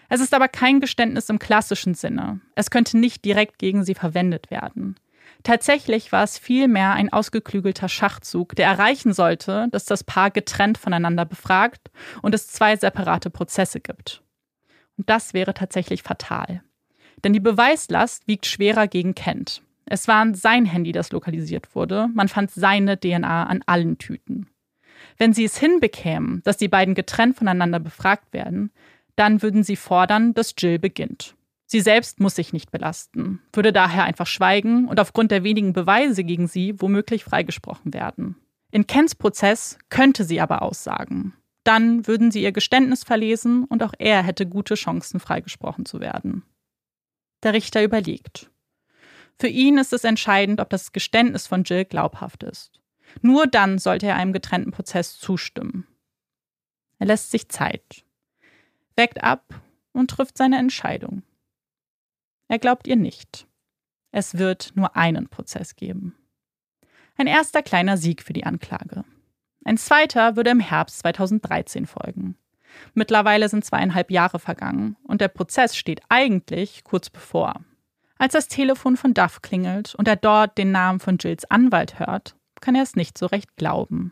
Es ist aber kein Geständnis im klassischen Sinne. Es könnte nicht direkt gegen sie verwendet werden. Tatsächlich war es vielmehr ein ausgeklügelter Schachzug, der erreichen sollte, dass das Paar getrennt voneinander befragt und es zwei separate Prozesse gibt. Und das wäre tatsächlich fatal. Denn die Beweislast wiegt schwerer gegen Kent. Es war sein Handy, das lokalisiert wurde. Man fand seine DNA an allen Tüten. Wenn sie es hinbekämen, dass die beiden getrennt voneinander befragt werden, dann würden sie fordern, dass Jill beginnt. Sie selbst muss sich nicht belasten, würde daher einfach schweigen und aufgrund der wenigen Beweise gegen sie womöglich freigesprochen werden. In Kents Prozess könnte sie aber aussagen. Dann würden sie ihr Geständnis verlesen und auch er hätte gute Chancen, freigesprochen zu werden. Der Richter überlegt. Für ihn ist es entscheidend, ob das Geständnis von Jill glaubhaft ist. Nur dann sollte er einem getrennten Prozess zustimmen. Er lässt sich Zeit, wägt ab und trifft seine Entscheidung. Er glaubt ihr nicht. Es wird nur einen Prozess geben. Ein erster kleiner Sieg für die Anklage. Ein zweiter würde im Herbst 2013 folgen. Mittlerweile sind zweieinhalb Jahre vergangen und der Prozess steht eigentlich kurz bevor. Als das Telefon von Duff klingelt und er dort den Namen von Jills Anwalt hört, kann er es nicht so recht glauben.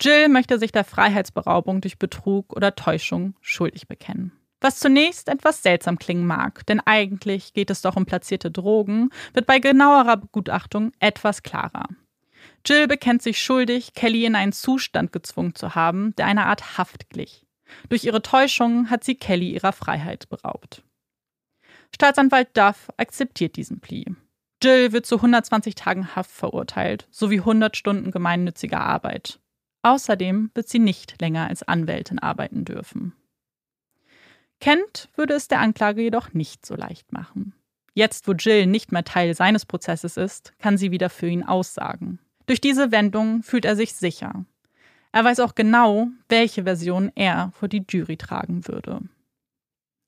Jill möchte sich der Freiheitsberaubung durch Betrug oder Täuschung schuldig bekennen. Was zunächst etwas seltsam klingen mag, denn eigentlich geht es doch um platzierte Drogen, wird bei genauerer Begutachtung etwas klarer. Jill bekennt sich schuldig, Kelly in einen Zustand gezwungen zu haben, der einer Art Haft glich. Durch ihre Täuschung hat sie Kelly ihrer Freiheit beraubt. Staatsanwalt Duff akzeptiert diesen Plea. Jill wird zu 120 Tagen Haft verurteilt, sowie 100 Stunden gemeinnütziger Arbeit. Außerdem wird sie nicht länger als Anwältin arbeiten dürfen. Kent würde es der Anklage jedoch nicht so leicht machen. Jetzt, wo Jill nicht mehr Teil seines Prozesses ist, kann sie wieder für ihn aussagen. Durch diese Wendung fühlt er sich sicher. Er weiß auch genau, welche Version er vor die Jury tragen würde.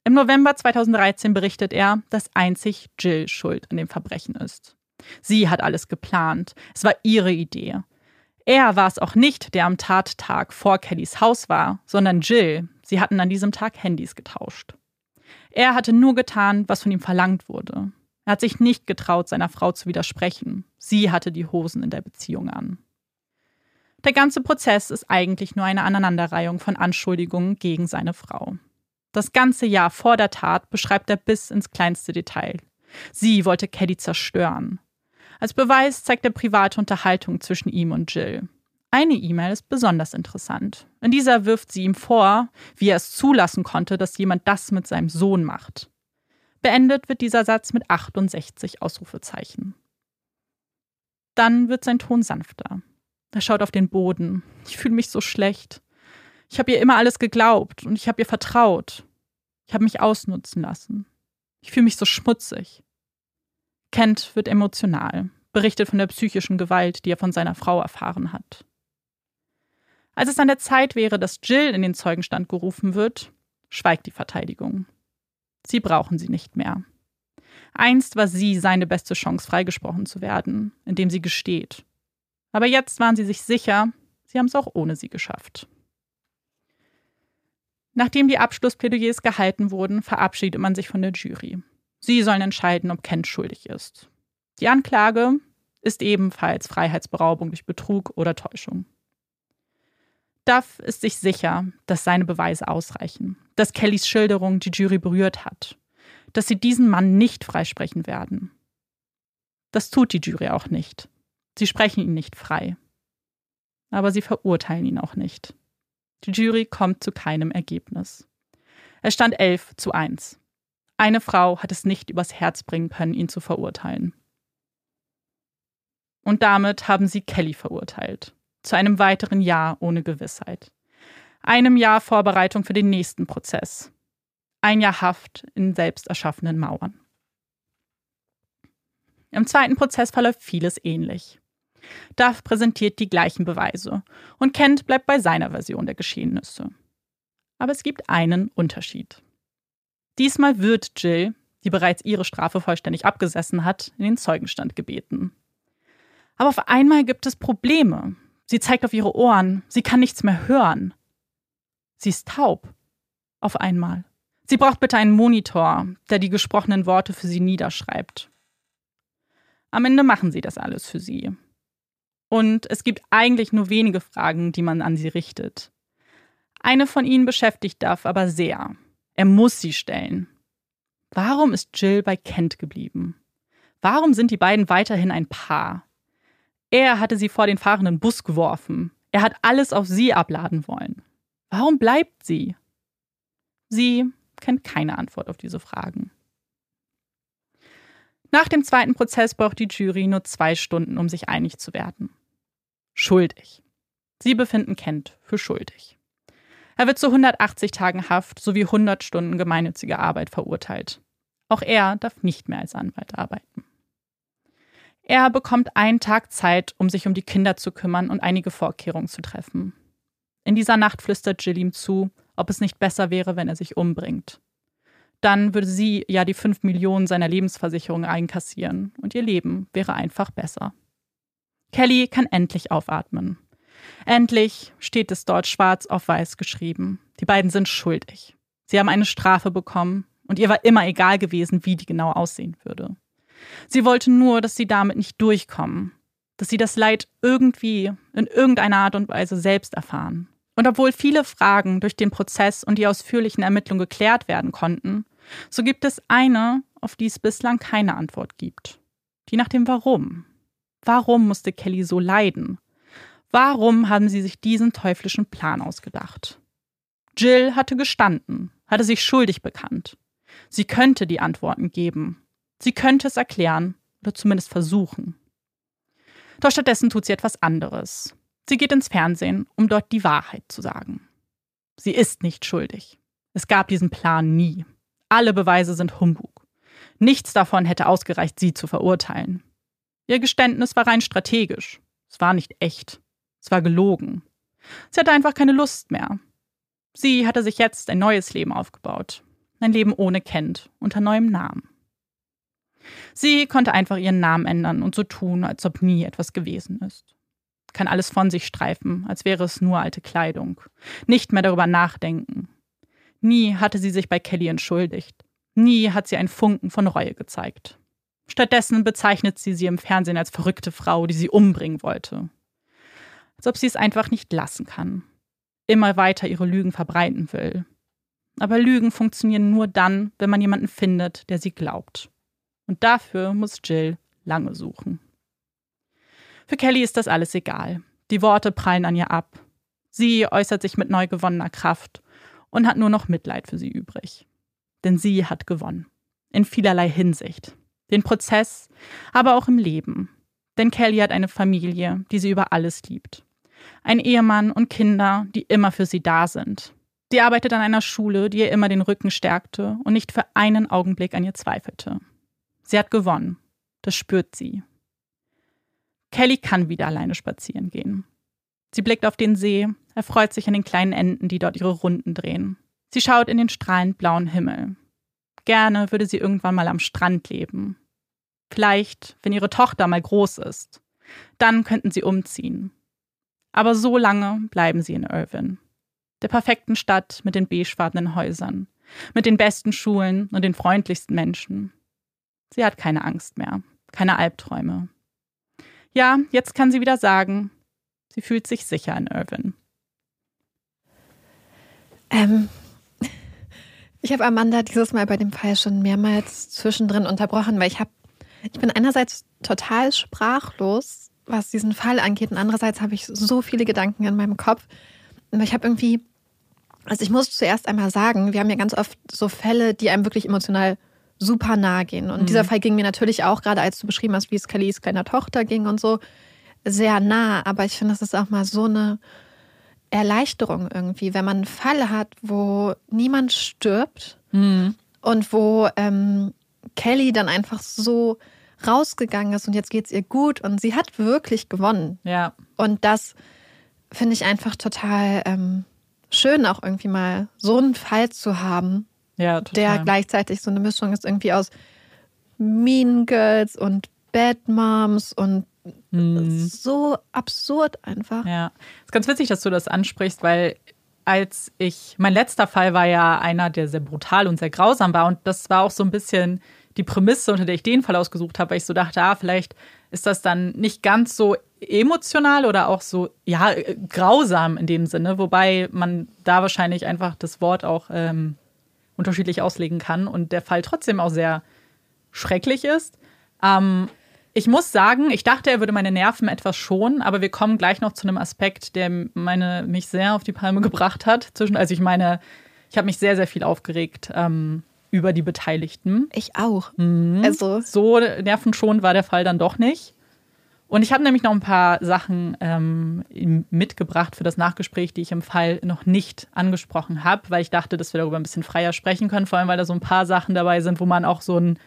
Im November 2013 berichtet er, dass einzig Jill schuld an dem Verbrechen ist. Sie hat alles geplant. Es war ihre Idee. Er war es auch nicht, der am Tattag vor Kellys Haus war, sondern Jill. Sie hatten an diesem Tag Handys getauscht. Er hatte nur getan, was von ihm verlangt wurde. Er hat sich nicht getraut, seiner Frau zu widersprechen. Sie hatte die Hosen in der Beziehung an. Der ganze Prozess ist eigentlich nur eine Aneinanderreihung von Anschuldigungen gegen seine Frau. Das ganze Jahr vor der Tat beschreibt er bis ins kleinste Detail. Sie wollte Caddy zerstören. Als Beweis zeigt er private Unterhaltung zwischen ihm und Jill. Eine E-Mail ist besonders interessant. In dieser wirft sie ihm vor, wie er es zulassen konnte, dass jemand das mit seinem Sohn macht. Beendet wird dieser Satz mit 68 Ausrufezeichen. Dann wird sein Ton sanfter. Er schaut auf den Boden. Ich fühle mich so schlecht. Ich habe ihr immer alles geglaubt und ich habe ihr vertraut. Ich habe mich ausnutzen lassen. Ich fühle mich so schmutzig. Kent wird emotional, berichtet von der psychischen Gewalt, die er von seiner Frau erfahren hat. Als es an der Zeit wäre, dass Jill in den Zeugenstand gerufen wird, schweigt die Verteidigung. Sie brauchen sie nicht mehr. Einst war sie seine beste Chance, freigesprochen zu werden, indem sie gesteht. Aber jetzt waren sie sich sicher, sie haben es auch ohne sie geschafft. Nachdem die Abschlussplädoyers gehalten wurden, verabschiedet man sich von der Jury. Sie sollen entscheiden, ob Kent schuldig ist. Die Anklage ist ebenfalls Freiheitsberaubung durch Betrug oder Täuschung. Duff ist sich sicher, dass seine Beweise ausreichen, dass Kellys Schilderung die Jury berührt hat, dass sie diesen Mann nicht freisprechen werden. Das tut die Jury auch nicht. Sie sprechen ihn nicht frei. Aber sie verurteilen ihn auch nicht. Die Jury kommt zu keinem Ergebnis. Es stand 11 zu 1. Eine Frau hat es nicht übers Herz bringen können, ihn zu verurteilen. Und damit haben sie Kelly verurteilt zu einem weiteren Jahr ohne Gewissheit. Einem Jahr Vorbereitung für den nächsten Prozess. Ein Jahr Haft in selbst erschaffenen Mauern. Im zweiten Prozess verläuft vieles ähnlich. Duff präsentiert die gleichen Beweise und Kent bleibt bei seiner Version der Geschehnisse. Aber es gibt einen Unterschied. Diesmal wird Jill, die bereits ihre Strafe vollständig abgesessen hat, in den Zeugenstand gebeten. Aber auf einmal gibt es Probleme, Sie zeigt auf ihre Ohren. Sie kann nichts mehr hören. Sie ist taub. Auf einmal. Sie braucht bitte einen Monitor, der die gesprochenen Worte für sie niederschreibt. Am Ende machen sie das alles für sie. Und es gibt eigentlich nur wenige Fragen, die man an sie richtet. Eine von ihnen beschäftigt Duff aber sehr. Er muss sie stellen. Warum ist Jill bei Kent geblieben? Warum sind die beiden weiterhin ein Paar? Er hatte sie vor den fahrenden Bus geworfen. Er hat alles auf sie abladen wollen. Warum bleibt sie? Sie kennt keine Antwort auf diese Fragen. Nach dem zweiten Prozess braucht die Jury nur zwei Stunden, um sich einig zu werden. Schuldig. Sie befinden Kent für schuldig. Er wird zu 180 Tagen Haft sowie 100 Stunden gemeinnützige Arbeit verurteilt. Auch er darf nicht mehr als Anwalt arbeiten. Er bekommt einen Tag Zeit, um sich um die Kinder zu kümmern und einige Vorkehrungen zu treffen. In dieser Nacht flüstert Jill ihm zu, ob es nicht besser wäre, wenn er sich umbringt. Dann würde sie ja die fünf Millionen seiner Lebensversicherung einkassieren und ihr Leben wäre einfach besser. Kelly kann endlich aufatmen. Endlich steht es dort schwarz auf weiß geschrieben. Die beiden sind schuldig. Sie haben eine Strafe bekommen und ihr war immer egal gewesen, wie die genau aussehen würde. Sie wollte nur, dass sie damit nicht durchkommen, dass sie das Leid irgendwie in irgendeiner Art und Weise selbst erfahren. Und obwohl viele Fragen durch den Prozess und die ausführlichen Ermittlungen geklärt werden konnten, so gibt es eine, auf die es bislang keine Antwort gibt. Die nach dem Warum. Warum musste Kelly so leiden? Warum haben sie sich diesen teuflischen Plan ausgedacht? Jill hatte gestanden, hatte sich schuldig bekannt. Sie könnte die Antworten geben, Sie könnte es erklären oder zumindest versuchen. Doch stattdessen tut sie etwas anderes. Sie geht ins Fernsehen, um dort die Wahrheit zu sagen. Sie ist nicht schuldig. Es gab diesen Plan nie. Alle Beweise sind Humbug. Nichts davon hätte ausgereicht, sie zu verurteilen. Ihr Geständnis war rein strategisch. Es war nicht echt. Es war gelogen. Sie hatte einfach keine Lust mehr. Sie hatte sich jetzt ein neues Leben aufgebaut. Ein Leben ohne Kent, unter neuem Namen. Sie konnte einfach ihren Namen ändern und so tun, als ob nie etwas gewesen ist. Kann alles von sich streifen, als wäre es nur alte Kleidung. Nicht mehr darüber nachdenken. Nie hatte sie sich bei Kelly entschuldigt. Nie hat sie einen Funken von Reue gezeigt. Stattdessen bezeichnet sie sie im Fernsehen als verrückte Frau, die sie umbringen wollte. Als ob sie es einfach nicht lassen kann. Immer weiter ihre Lügen verbreiten will. Aber Lügen funktionieren nur dann, wenn man jemanden findet, der sie glaubt. Und dafür muss Jill lange suchen. Für Kelly ist das alles egal. Die Worte prallen an ihr ab. Sie äußert sich mit neu gewonnener Kraft und hat nur noch Mitleid für sie übrig. Denn sie hat gewonnen. In vielerlei Hinsicht. Den Prozess, aber auch im Leben. Denn Kelly hat eine Familie, die sie über alles liebt. Ein Ehemann und Kinder, die immer für sie da sind. Sie arbeitet an einer Schule, die ihr immer den Rücken stärkte und nicht für einen Augenblick an ihr zweifelte. Sie hat gewonnen. Das spürt sie. Kelly kann wieder alleine spazieren gehen. Sie blickt auf den See, erfreut sich an den kleinen Enten, die dort ihre Runden drehen. Sie schaut in den strahlend blauen Himmel. Gerne würde sie irgendwann mal am Strand leben. Vielleicht, wenn ihre Tochter mal groß ist. Dann könnten sie umziehen. Aber so lange bleiben sie in Irvine. Der perfekten Stadt mit den beigefarbenen Häusern, mit den besten Schulen und den freundlichsten Menschen. Sie hat keine Angst mehr, keine Albträume. Ja, jetzt kann sie wieder sagen, sie fühlt sich sicher in Irvine. Ähm, ich habe Amanda dieses Mal bei dem Fall schon mehrmals zwischendrin unterbrochen, weil ich habe, ich bin einerseits total sprachlos, was diesen Fall angeht, und andererseits habe ich so viele Gedanken in meinem Kopf. Aber ich habe irgendwie, also ich muss zuerst einmal sagen, wir haben ja ganz oft so Fälle, die einem wirklich emotional super nahe gehen. Und mhm. dieser Fall ging mir natürlich auch, gerade als du beschrieben hast, wie es Kellys kleiner Tochter ging und so, sehr nah. Aber ich finde, das ist auch mal so eine Erleichterung irgendwie, wenn man einen Fall hat, wo niemand stirbt mhm. und wo ähm, Kelly dann einfach so rausgegangen ist und jetzt geht es ihr gut und sie hat wirklich gewonnen. Ja. Und das finde ich einfach total ähm, schön, auch irgendwie mal so einen Fall zu haben, ja, der gleichzeitig so eine Mischung ist irgendwie aus Mean Girls und Bad Moms und mhm. so absurd einfach. Ja, es ist ganz witzig, dass du das ansprichst, weil als ich, mein letzter Fall war ja einer, der sehr brutal und sehr grausam war und das war auch so ein bisschen die Prämisse, unter der ich den Fall ausgesucht habe, weil ich so dachte, ah, vielleicht ist das dann nicht ganz so emotional oder auch so, ja, äh, grausam in dem Sinne, wobei man da wahrscheinlich einfach das Wort auch ähm, unterschiedlich auslegen kann und der Fall trotzdem auch sehr schrecklich ist. Ähm, ich muss sagen, ich dachte, er würde meine Nerven etwas schonen, aber wir kommen gleich noch zu einem Aspekt, der meine, mich sehr auf die Palme gebracht hat. Zwischen, also ich meine, ich habe mich sehr, sehr viel aufgeregt ähm, über die Beteiligten. Ich auch. Mhm. Also so nervenschonend war der Fall dann doch nicht. Und ich habe nämlich noch ein paar Sachen ähm, mitgebracht für das Nachgespräch, die ich im Fall noch nicht angesprochen habe, weil ich dachte, dass wir darüber ein bisschen freier sprechen können, vor allem weil da so ein paar Sachen dabei sind, wo man auch so ein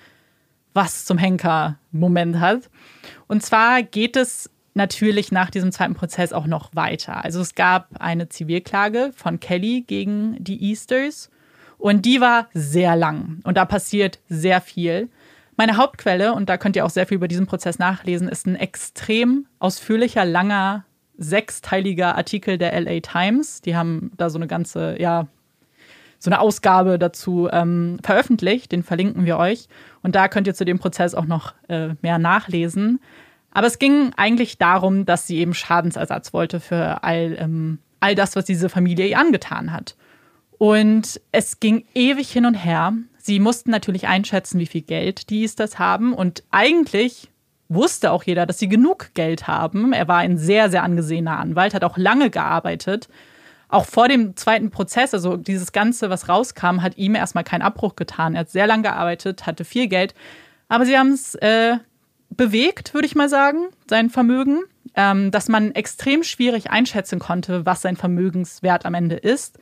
Was zum Henker-Moment hat. Und zwar geht es natürlich nach diesem zweiten Prozess auch noch weiter. Also es gab eine Zivilklage von Kelly gegen die Easters und die war sehr lang und da passiert sehr viel. Meine Hauptquelle, und da könnt ihr auch sehr viel über diesen Prozess nachlesen, ist ein extrem ausführlicher, langer, sechsteiliger Artikel der LA Times. Die haben da so eine ganze, ja, so eine Ausgabe dazu ähm, veröffentlicht. Den verlinken wir euch. Und da könnt ihr zu dem Prozess auch noch äh, mehr nachlesen. Aber es ging eigentlich darum, dass sie eben Schadensersatz wollte für all, ähm, all das, was diese Familie ihr angetan hat. Und es ging ewig hin und her. Sie mussten natürlich einschätzen, wie viel Geld die das haben. Und eigentlich wusste auch jeder, dass sie genug Geld haben. Er war ein sehr, sehr angesehener Anwalt, hat auch lange gearbeitet. Auch vor dem zweiten Prozess, also dieses Ganze, was rauskam, hat ihm erstmal keinen Abbruch getan. Er hat sehr lange gearbeitet, hatte viel Geld. Aber sie haben es äh, bewegt, würde ich mal sagen, sein Vermögen, ähm, dass man extrem schwierig einschätzen konnte, was sein Vermögenswert am Ende ist.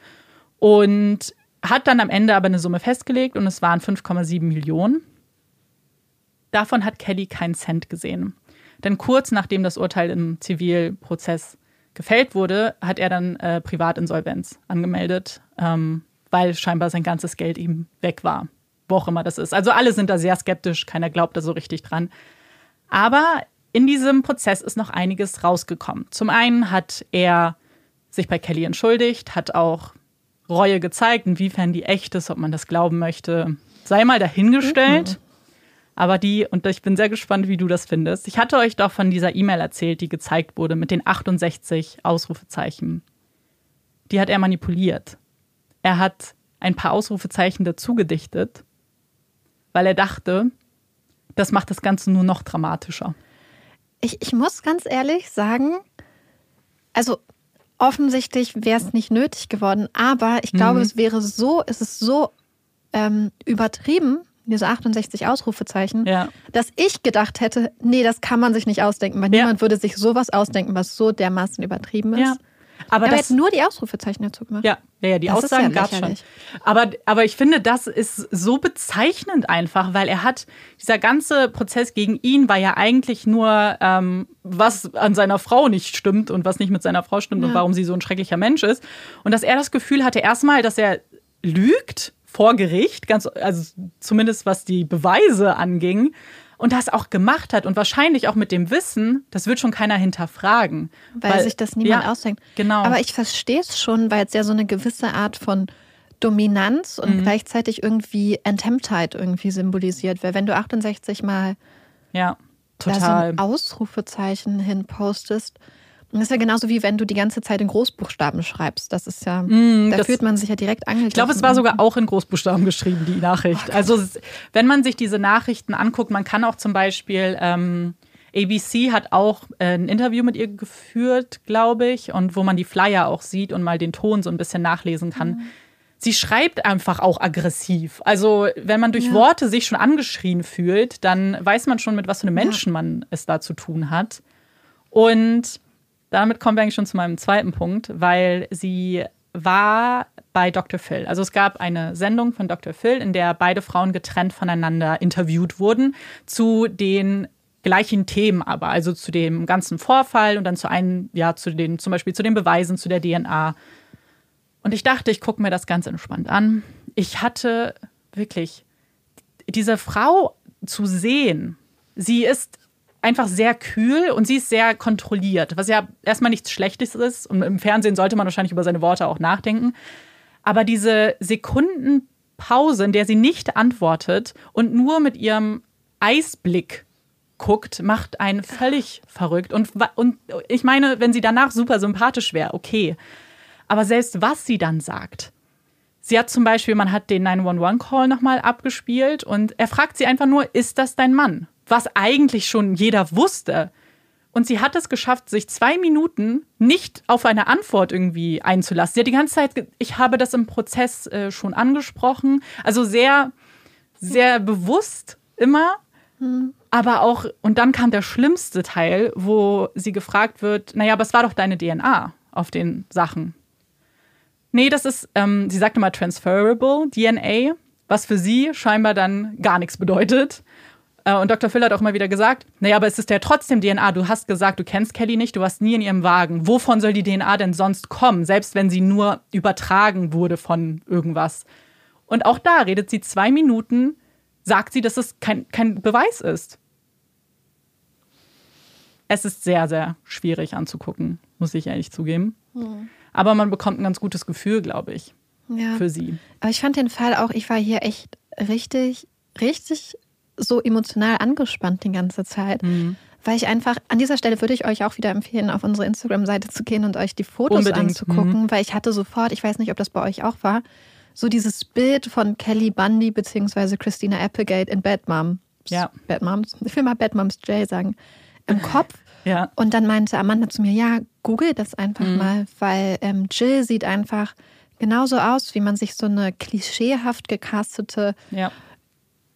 Und hat dann am Ende aber eine Summe festgelegt und es waren 5,7 Millionen. Davon hat Kelly keinen Cent gesehen. Denn kurz nachdem das Urteil im Zivilprozess gefällt wurde, hat er dann äh, Privatinsolvenz angemeldet, ähm, weil scheinbar sein ganzes Geld ihm weg war. Wo auch immer das ist. Also alle sind da sehr skeptisch, keiner glaubt da so richtig dran. Aber in diesem Prozess ist noch einiges rausgekommen. Zum einen hat er sich bei Kelly entschuldigt, hat auch Reue gezeigt. Inwiefern die echt ist, ob man das glauben möchte, sei mal dahingestellt. Mhm. Aber die, und ich bin sehr gespannt, wie du das findest. Ich hatte euch doch von dieser E-Mail erzählt, die gezeigt wurde mit den 68 Ausrufezeichen. Die hat er manipuliert. Er hat ein paar Ausrufezeichen dazu gedichtet, weil er dachte, das macht das Ganze nur noch dramatischer. Ich, ich muss ganz ehrlich sagen, also offensichtlich wäre es nicht nötig geworden, aber ich glaube, mhm. es wäre so, es ist so ähm, übertrieben, diese 68 Ausrufezeichen, ja. dass ich gedacht hätte, nee, das kann man sich nicht ausdenken, weil ja. niemand würde sich sowas ausdenken, was so dermaßen übertrieben ist. Ja. Aber, aber das, nur die Ausrufezeichen dazu gemacht. Ja, ja, ja die das Aussagen ja gab es schon. Aber, aber ich finde, das ist so bezeichnend einfach, weil er hat, dieser ganze Prozess gegen ihn war ja eigentlich nur, ähm, was an seiner Frau nicht stimmt und was nicht mit seiner Frau stimmt ja. und warum sie so ein schrecklicher Mensch ist. Und dass er das Gefühl hatte, erstmal, dass er lügt vor Gericht, ganz, also zumindest was die Beweise anging und das auch gemacht hat und wahrscheinlich auch mit dem Wissen, das wird schon keiner hinterfragen. Weil, weil sich das niemand ja, ausdenkt. Genau. Aber ich verstehe es schon, weil es ja so eine gewisse Art von Dominanz und mhm. gleichzeitig irgendwie Enthemmtheit irgendwie symbolisiert. Weil wenn du 68 Mal ja, total. Da so ein Ausrufezeichen hinpostest, das ist ja genauso wie wenn du die ganze Zeit in Großbuchstaben schreibst. Das ist ja, mm, da fühlt man sich ja direkt angegriffen. Ich glaube, es war sogar auch in Großbuchstaben geschrieben, die Nachricht. Oh also wenn man sich diese Nachrichten anguckt, man kann auch zum Beispiel ähm, ABC hat auch äh, ein Interview mit ihr geführt, glaube ich, und wo man die Flyer auch sieht und mal den Ton so ein bisschen nachlesen kann. Mhm. Sie schreibt einfach auch aggressiv. Also, wenn man durch ja. Worte sich schon angeschrien fühlt, dann weiß man schon, mit was für einem Menschen ja. man es da zu tun hat. Und damit kommen wir eigentlich schon zu meinem zweiten Punkt, weil sie war bei Dr. Phil. Also es gab eine Sendung von Dr. Phil, in der beide Frauen getrennt voneinander interviewt wurden zu den gleichen Themen aber, also zu dem ganzen Vorfall und dann zu einem, ja, zu den, zum Beispiel zu den Beweisen, zu der DNA. Und ich dachte, ich gucke mir das ganz entspannt an. Ich hatte wirklich diese Frau zu sehen. Sie ist einfach sehr kühl und sie ist sehr kontrolliert, was ja erstmal nichts Schlechtes ist. Und im Fernsehen sollte man wahrscheinlich über seine Worte auch nachdenken. Aber diese Sekundenpause, in der sie nicht antwortet und nur mit ihrem Eisblick guckt, macht einen völlig verrückt. Und, und ich meine, wenn sie danach super sympathisch wäre, okay. Aber selbst was sie dann sagt, Sie hat zum Beispiel, man hat den 911-Call nochmal abgespielt und er fragt sie einfach nur, ist das dein Mann? Was eigentlich schon jeder wusste. Und sie hat es geschafft, sich zwei Minuten nicht auf eine Antwort irgendwie einzulassen. Sie hat die ganze Zeit, ich habe das im Prozess äh, schon angesprochen, also sehr, sehr bewusst immer. Mhm. Aber auch, und dann kam der schlimmste Teil, wo sie gefragt wird, naja, aber es war doch deine DNA auf den Sachen. Nee, das ist, ähm, sie sagte mal transferable DNA, was für sie scheinbar dann gar nichts bedeutet. Äh, und Dr. Phil hat auch mal wieder gesagt, naja, aber es ist ja trotzdem DNA. Du hast gesagt, du kennst Kelly nicht, du warst nie in ihrem Wagen. Wovon soll die DNA denn sonst kommen, selbst wenn sie nur übertragen wurde von irgendwas? Und auch da redet sie zwei Minuten, sagt sie, dass es kein, kein Beweis ist. Es ist sehr, sehr schwierig anzugucken, muss ich ehrlich zugeben. Mhm. Aber man bekommt ein ganz gutes Gefühl, glaube ich, ja. für sie. Aber ich fand den Fall auch, ich war hier echt richtig, richtig so emotional angespannt die ganze Zeit. Mhm. Weil ich einfach, an dieser Stelle würde ich euch auch wieder empfehlen, auf unsere Instagram-Seite zu gehen und euch die Fotos Unbedingt. anzugucken, mhm. weil ich hatte sofort, ich weiß nicht, ob das bei euch auch war, so dieses Bild von Kelly Bundy bzw. Christina Applegate in Bad Moms. Ja. Bad Moms. Ich will mal Bad Moms Jay sagen. Im Kopf. Ja. Und dann meinte Amanda zu mir, ja, google das einfach mhm. mal, weil ähm, Jill sieht einfach genauso aus, wie man sich so eine klischeehaft gecastete ja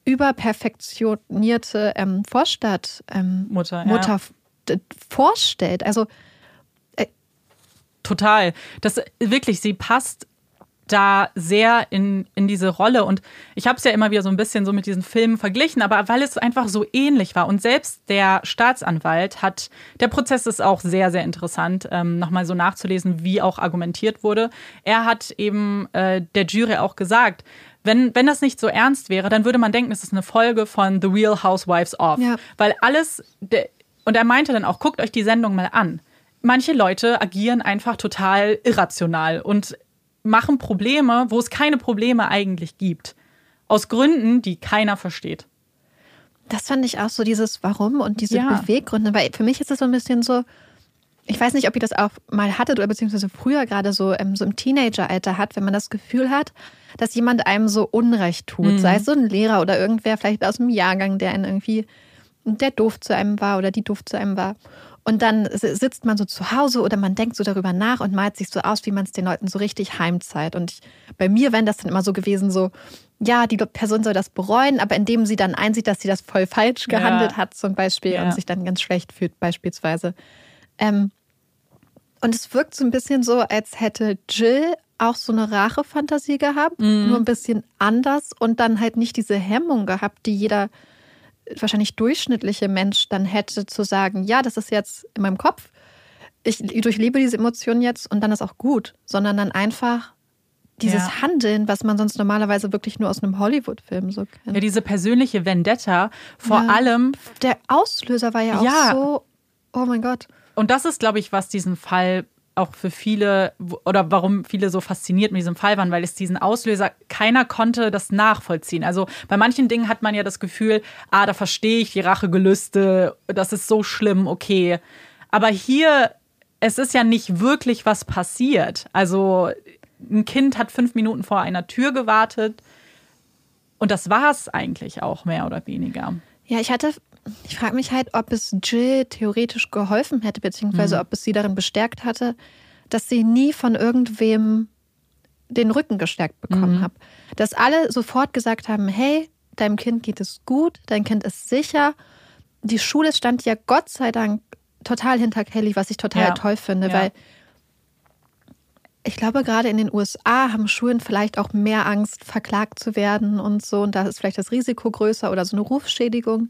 überperfektionierte ähm, Vorstadt ähm, Mutter, Mutter ja. vorstellt. Also äh, total. Das wirklich, sie passt da sehr in, in diese Rolle. Und ich habe es ja immer wieder so ein bisschen so mit diesen Filmen verglichen, aber weil es einfach so ähnlich war. Und selbst der Staatsanwalt hat, der Prozess ist auch sehr, sehr interessant, ähm, nochmal so nachzulesen, wie auch argumentiert wurde. Er hat eben äh, der Jury auch gesagt, wenn, wenn das nicht so ernst wäre, dann würde man denken, es ist eine Folge von The Real Housewives of. Ja. Weil alles, und er meinte dann auch, guckt euch die Sendung mal an. Manche Leute agieren einfach total irrational und machen Probleme, wo es keine Probleme eigentlich gibt. Aus Gründen, die keiner versteht. Das fand ich auch so, dieses Warum und diese Ja. Beweggründe. Weil für mich ist es so ein bisschen so, ich weiß nicht, ob ihr das auch mal hattet oder beziehungsweise früher gerade so, ähm, so im Teenageralter hat, wenn man das Gefühl hat, dass jemand einem so Unrecht tut. Sei es so ein Lehrer oder irgendwer vielleicht aus dem Jahrgang, der einen irgendwie, der doof zu einem war oder die doof zu einem war. Und dann si- sitzt man so zu Hause oder man denkt so darüber nach und malt sich so aus, wie man es den Leuten so richtig heimzahlt. Und ich, bei mir wäre das dann immer so gewesen, so, ja, die Person soll das bereuen, aber indem sie dann einsieht, dass sie das voll falsch Ja. gehandelt hat, zum Beispiel, Ja. und sich dann ganz schlecht fühlt, beispielsweise. Ähm, und es wirkt so ein bisschen so, als hätte Jill auch so eine Rachefantasie gehabt, nur ein bisschen anders und dann halt nicht diese Hemmung gehabt, die jeder wahrscheinlich durchschnittliche Mensch dann hätte, zu sagen, ja, das ist jetzt in meinem Kopf, ich durchlebe diese Emotionen jetzt und dann ist auch gut, sondern dann einfach dieses Ja. Handeln, was man sonst normalerweise wirklich nur aus einem Hollywood-Film so kennt. Ja, diese persönliche Vendetta, vor Ja. allem Der Auslöser war ja auch Ja. so, oh mein Gott. Und das ist, glaube ich, was diesen Fall auch für viele oder warum viele so fasziniert mit diesem Fall waren, weil es diesen Auslöser, keiner konnte das nachvollziehen. Also bei manchen Dingen hat man ja das Gefühl, ah, da verstehe ich die Rachegelüste, das ist so schlimm, okay. Aber hier, es ist ja nicht wirklich was passiert. Also ein Kind hat fünf Minuten vor einer Tür gewartet und das war es eigentlich auch mehr oder weniger. Ja, ich hatte, ich frage mich halt, ob es Jill theoretisch geholfen hätte, beziehungsweise Mhm. ob es sie darin bestärkt hatte, dass sie nie von irgendwem den Rücken gestärkt bekommen Mhm. hat. Dass alle sofort gesagt haben, hey, deinem Kind geht es gut, dein Kind ist sicher. Die Schule stand ja Gott sei Dank total hinter Kelly, was ich total Ja. toll finde, Ja. weil ich glaube, gerade in den USA haben Schulen vielleicht auch mehr Angst, verklagt zu werden und so. Und da ist vielleicht das Risiko größer oder so eine Rufschädigung.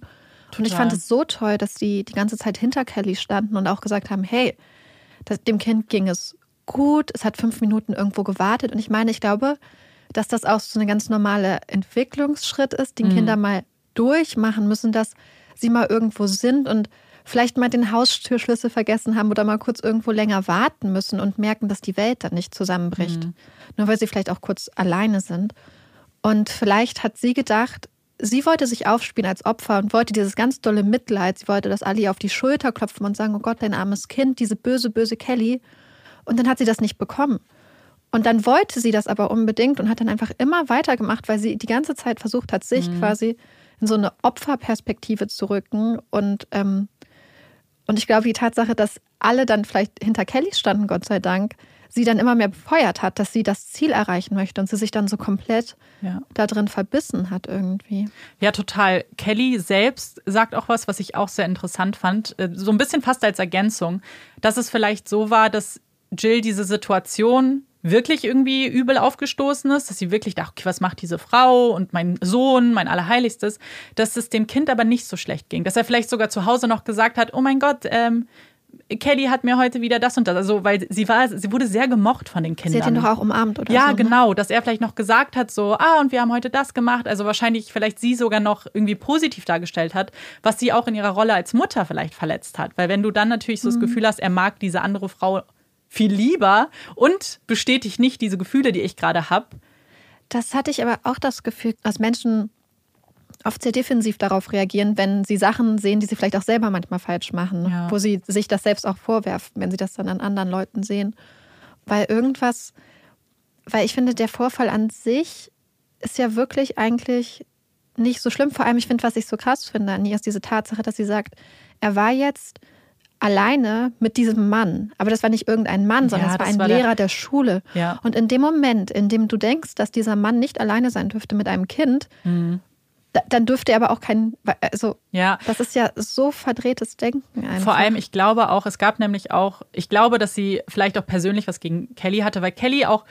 Und ich Total. fand es so toll, dass die die ganze Zeit hinter Kelly standen und auch gesagt haben, hey, das, dem Kind ging es gut, es hat fünf Minuten irgendwo gewartet. Und ich meine, ich glaube, dass das auch so ein ganz normaler Entwicklungsschritt ist, den Kinder mal durchmachen müssen, dass sie mal irgendwo sind und vielleicht mal den Haustürschlüssel vergessen haben oder mal kurz irgendwo länger warten müssen und merken, dass die Welt dann nicht zusammenbricht. Nur weil sie vielleicht auch kurz alleine sind. Und vielleicht hat sie gedacht, sie wollte sich aufspielen als Opfer und wollte dieses ganz dolle Mitleid. Sie wollte, dass ihr auf die Schulter klopfen und sagen, oh Gott, dein armes Kind, diese böse, böse Kelly. Und dann hat sie das nicht bekommen. Und dann wollte sie das aber unbedingt und hat dann einfach immer weitergemacht, weil sie die ganze Zeit versucht hat, sich quasi in so eine Opferperspektive zu rücken. Und, ähm, und ich glaube, die Tatsache, dass alle dann vielleicht hinter Kelly standen, Gott sei Dank, sie dann immer mehr befeuert hat, dass sie das Ziel erreichen möchte und sie sich dann so komplett Ja. da drin verbissen hat irgendwie. Ja, total. Kelly selbst sagt auch was, was ich auch sehr interessant fand, äh, so ein bisschen fast als Ergänzung, dass es vielleicht so war, dass Jill diese Situation wirklich irgendwie übel aufgestoßen ist, dass sie wirklich dachte, okay, was macht diese Frau und mein Sohn, mein Allerheiligstes, dass es dem Kind aber nicht so schlecht ging, dass er vielleicht sogar zu Hause noch gesagt hat, oh mein Gott, ähm, Kelly hat mir heute wieder das und das, also weil sie war, sie wurde sehr gemocht von den Kindern. Sie hat ihn doch auch umarmt oder Ja, so. ne? genau, dass er vielleicht noch gesagt hat, so, ah, und wir haben heute das gemacht. Also wahrscheinlich vielleicht sie sogar noch irgendwie positiv dargestellt hat, was sie auch in ihrer Rolle als Mutter vielleicht verletzt hat. Weil wenn du dann natürlich so Mhm. das Gefühl hast, er mag diese andere Frau viel lieber und bestätigt nicht diese Gefühle, die ich gerade habe. Das hatte ich aber auch das Gefühl, dass Menschen oft sehr defensiv darauf reagieren, wenn sie Sachen sehen, die sie vielleicht auch selber manchmal falsch machen, Ja. wo sie sich das selbst auch vorwerfen, wenn sie das dann an anderen Leuten sehen. Weil irgendwas, weil ich finde, der Vorfall an sich ist ja wirklich eigentlich nicht so schlimm. Vor allem, ich finde, was ich so krass finde an ihr, ist diese Tatsache, dass sie sagt, er war jetzt alleine mit diesem Mann. Aber das war nicht irgendein Mann, sondern Ja, es war ein war der- Lehrer der Schule. Ja. Und in dem Moment, in dem du denkst, dass dieser Mann nicht alleine sein dürfte mit einem Kind, da, dann dürfte er aber auch kein, also Ja. das ist ja so verdrehtes Denken einfach. Vor allem, ich glaube auch, es gab nämlich auch, ich glaube, dass sie vielleicht auch persönlich was gegen Kelly hatte, weil Kelly auch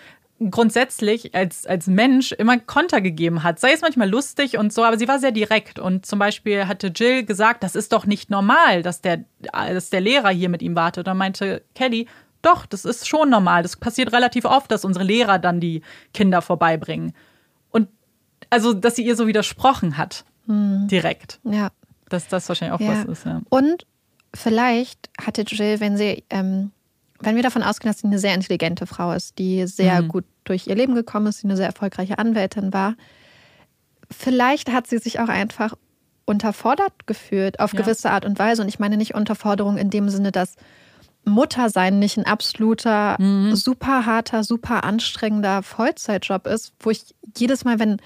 grundsätzlich als, als Mensch immer Konter gegeben hat. Sei es manchmal lustig und so, aber sie war sehr direkt. Und zum Beispiel hatte Jill gesagt, das ist doch nicht normal, dass der, dass der Lehrer hier mit ihm wartet. Und dann meinte Kelly, doch, das ist schon normal. Das passiert relativ oft, dass unsere Lehrer dann die Kinder vorbeibringen. Also, dass sie ihr so widersprochen hat. Direkt. ja. Dass das wahrscheinlich auch Ja. was ist, ja. Und vielleicht hatte Jill, wenn sie, ähm, wenn wir davon ausgehen, dass sie eine sehr intelligente Frau ist, die sehr Mhm. gut durch ihr Leben gekommen ist, sie eine sehr erfolgreiche Anwältin war. Vielleicht hat sie sich auch einfach unterfordert gefühlt auf Ja. gewisse Art und Weise. Und ich meine nicht Unterforderung in dem Sinne, dass Muttersein nicht ein absoluter, Mhm. super harter, super anstrengender Vollzeitjob ist, wo ich jedes Mal, wenn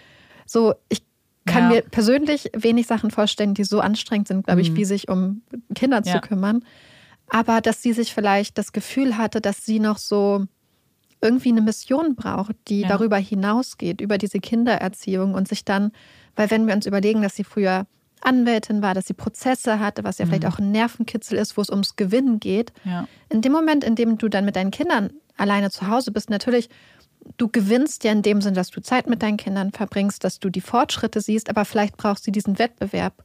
so, ich kann Ja. mir persönlich wenig Sachen vorstellen, die so anstrengend sind, glaube ich, Mhm. wie sich um Kinder Ja. zu kümmern. Aber dass sie sich vielleicht das Gefühl hatte, dass sie noch so irgendwie eine Mission braucht, die Ja. darüber hinausgeht, über diese Kindererziehung und sich dann, weil wenn wir uns überlegen, dass sie früher Anwältin war, dass sie Prozesse hatte, was ja vielleicht auch ein Nervenkitzel ist, wo es ums Gewinnen geht, in dem Moment, in dem du dann mit deinen Kindern alleine zu Hause bist, natürlich, du gewinnst ja in dem Sinn, dass du Zeit mit deinen Kindern verbringst, dass du die Fortschritte siehst, aber vielleicht brauchst du diesen Wettbewerb.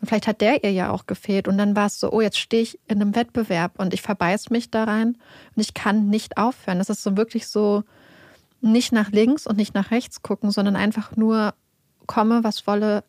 Und vielleicht hat der ihr ja auch gefehlt. Und dann war es so, oh, jetzt stehe ich in einem Wettbewerb und ich verbeiß mich da rein und ich kann nicht aufhören. Das ist so wirklich so nicht nach links und nicht nach rechts gucken, sondern einfach nur komme, was wolle,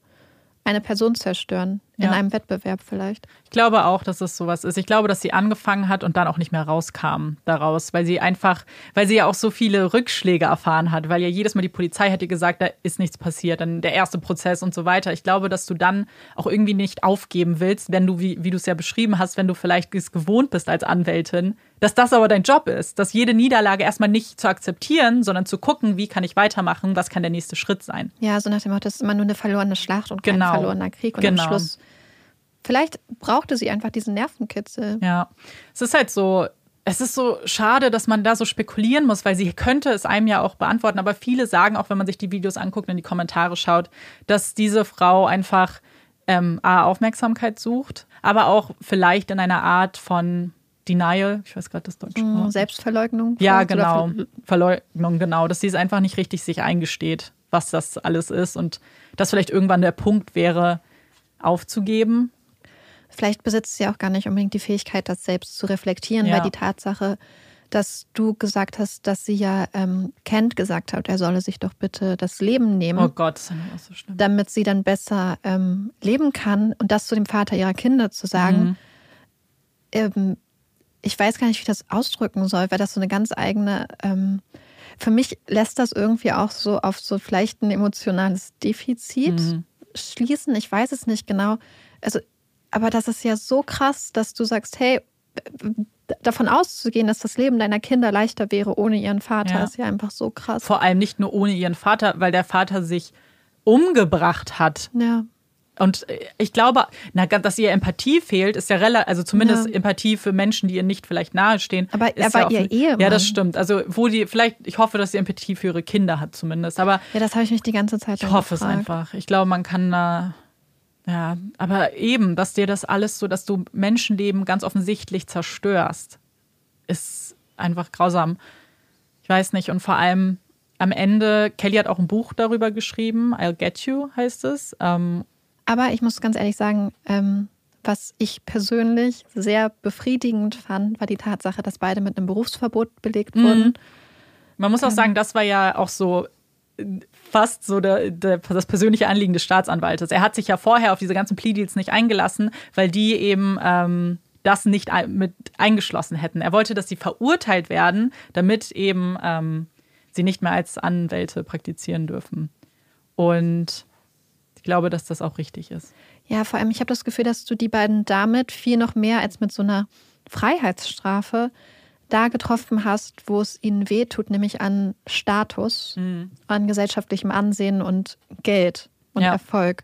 eine Person zerstören. In Ja. einem Wettbewerb vielleicht. Ich glaube auch, dass es sowas ist. Ich glaube, dass sie angefangen hat und dann auch nicht mehr rauskam daraus, weil sie einfach, weil sie ja auch so viele Rückschläge erfahren hat, weil ja jedes Mal die Polizei hat ihr gesagt, da ist nichts passiert, dann der erste Prozess und so weiter. Ich glaube, dass du dann auch irgendwie nicht aufgeben willst, wenn du, wie, wie du es ja beschrieben hast, wenn du vielleicht es gewohnt bist als Anwältin, dass das aber dein Job ist, dass jede Niederlage erstmal nicht zu akzeptieren, sondern zu gucken, wie kann ich weitermachen, was kann der nächste Schritt sein. Ja, so nach dem Motto, das ist immer nur eine verlorene Schlacht und kein Genau. verlorener Krieg. Und Genau. am Schluss, vielleicht brauchte sie einfach diesen Nervenkitzel. Ja, es ist halt so, es ist so schade, dass man da so spekulieren muss, weil sie könnte es einem ja auch beantworten. Aber viele sagen, auch wenn man sich die Videos anguckt und in die Kommentare schaut, dass diese Frau einfach ähm, A, Aufmerksamkeit sucht, aber auch vielleicht in einer Art von Denial, ich weiß gerade das deutsche Mm, Wort. Selbstverleugnung. Ja, genau. Verleugnung, genau. Dass sie es einfach nicht richtig sich eingesteht, was das alles ist und dass vielleicht irgendwann der Punkt wäre, aufzugeben. Vielleicht besitzt sie auch gar nicht unbedingt die Fähigkeit, das selbst zu reflektieren, Ja. weil die Tatsache, dass du gesagt hast, dass sie ja ähm, Kent gesagt hat, er solle sich doch bitte das Leben nehmen. Oh Gott, das ist auch so schlimm. damit sie dann besser ähm, leben kann und das zu dem Vater ihrer Kinder zu sagen. Mhm. Ähm, ich weiß gar nicht, wie ich das ausdrücken soll, weil das so eine ganz eigene. Ähm, für mich lässt das irgendwie auch so auf so vielleicht ein emotionales Defizit Mhm. schließen. Ich weiß es nicht genau. Also, aber das ist ja so krass, dass du sagst, hey, davon auszugehen, dass das Leben deiner Kinder leichter wäre ohne ihren Vater, Ja. ist ja einfach so krass. Vor allem nicht nur ohne ihren Vater, weil der Vater sich umgebracht hat. ja. Und ich glaube, na, dass ihr Empathie fehlt, ist ja relativ, also zumindest Ja. Empathie für Menschen, die ihr nicht vielleicht nahestehen. Aber er war ja ihr Ehemann. Ja, das stimmt. Also, wo die, vielleicht, ich hoffe, dass sie Empathie für ihre Kinder hat, zumindest. Aber Ja, das habe ich mich die ganze Zeit ich hoffe es gefragt. einfach. Ich glaube, man kann da, ja, aber eben, dass dir das alles so, dass du Menschenleben ganz offensichtlich zerstörst, ist einfach grausam. Ich weiß nicht. Und vor allem am Ende, Kelly hat auch ein Buch darüber geschrieben, I'll Get You heißt es. Ähm, Aber ich muss ganz ehrlich sagen, ähm, was ich persönlich sehr befriedigend fand, war die Tatsache, dass beide mit einem Berufsverbot belegt Mhm. wurden. Man muss auch sagen, das war ja auch so äh, fast so der, der, das persönliche Anliegen des Staatsanwaltes. Er hat sich ja vorher auf diese ganzen Plea-Deals nicht eingelassen, weil die eben ähm, das nicht mit eingeschlossen hätten. Er wollte, dass sie verurteilt werden, damit eben ähm, sie nicht mehr als Anwälte praktizieren dürfen. Und ich glaube, dass das auch richtig ist. Ja, vor allem, ich habe das Gefühl, dass du die beiden damit viel noch mehr als mit so einer Freiheitsstrafe da getroffen hast, wo es ihnen wehtut, nämlich an Status, an gesellschaftlichem Ansehen und Geld und Ja. Erfolg.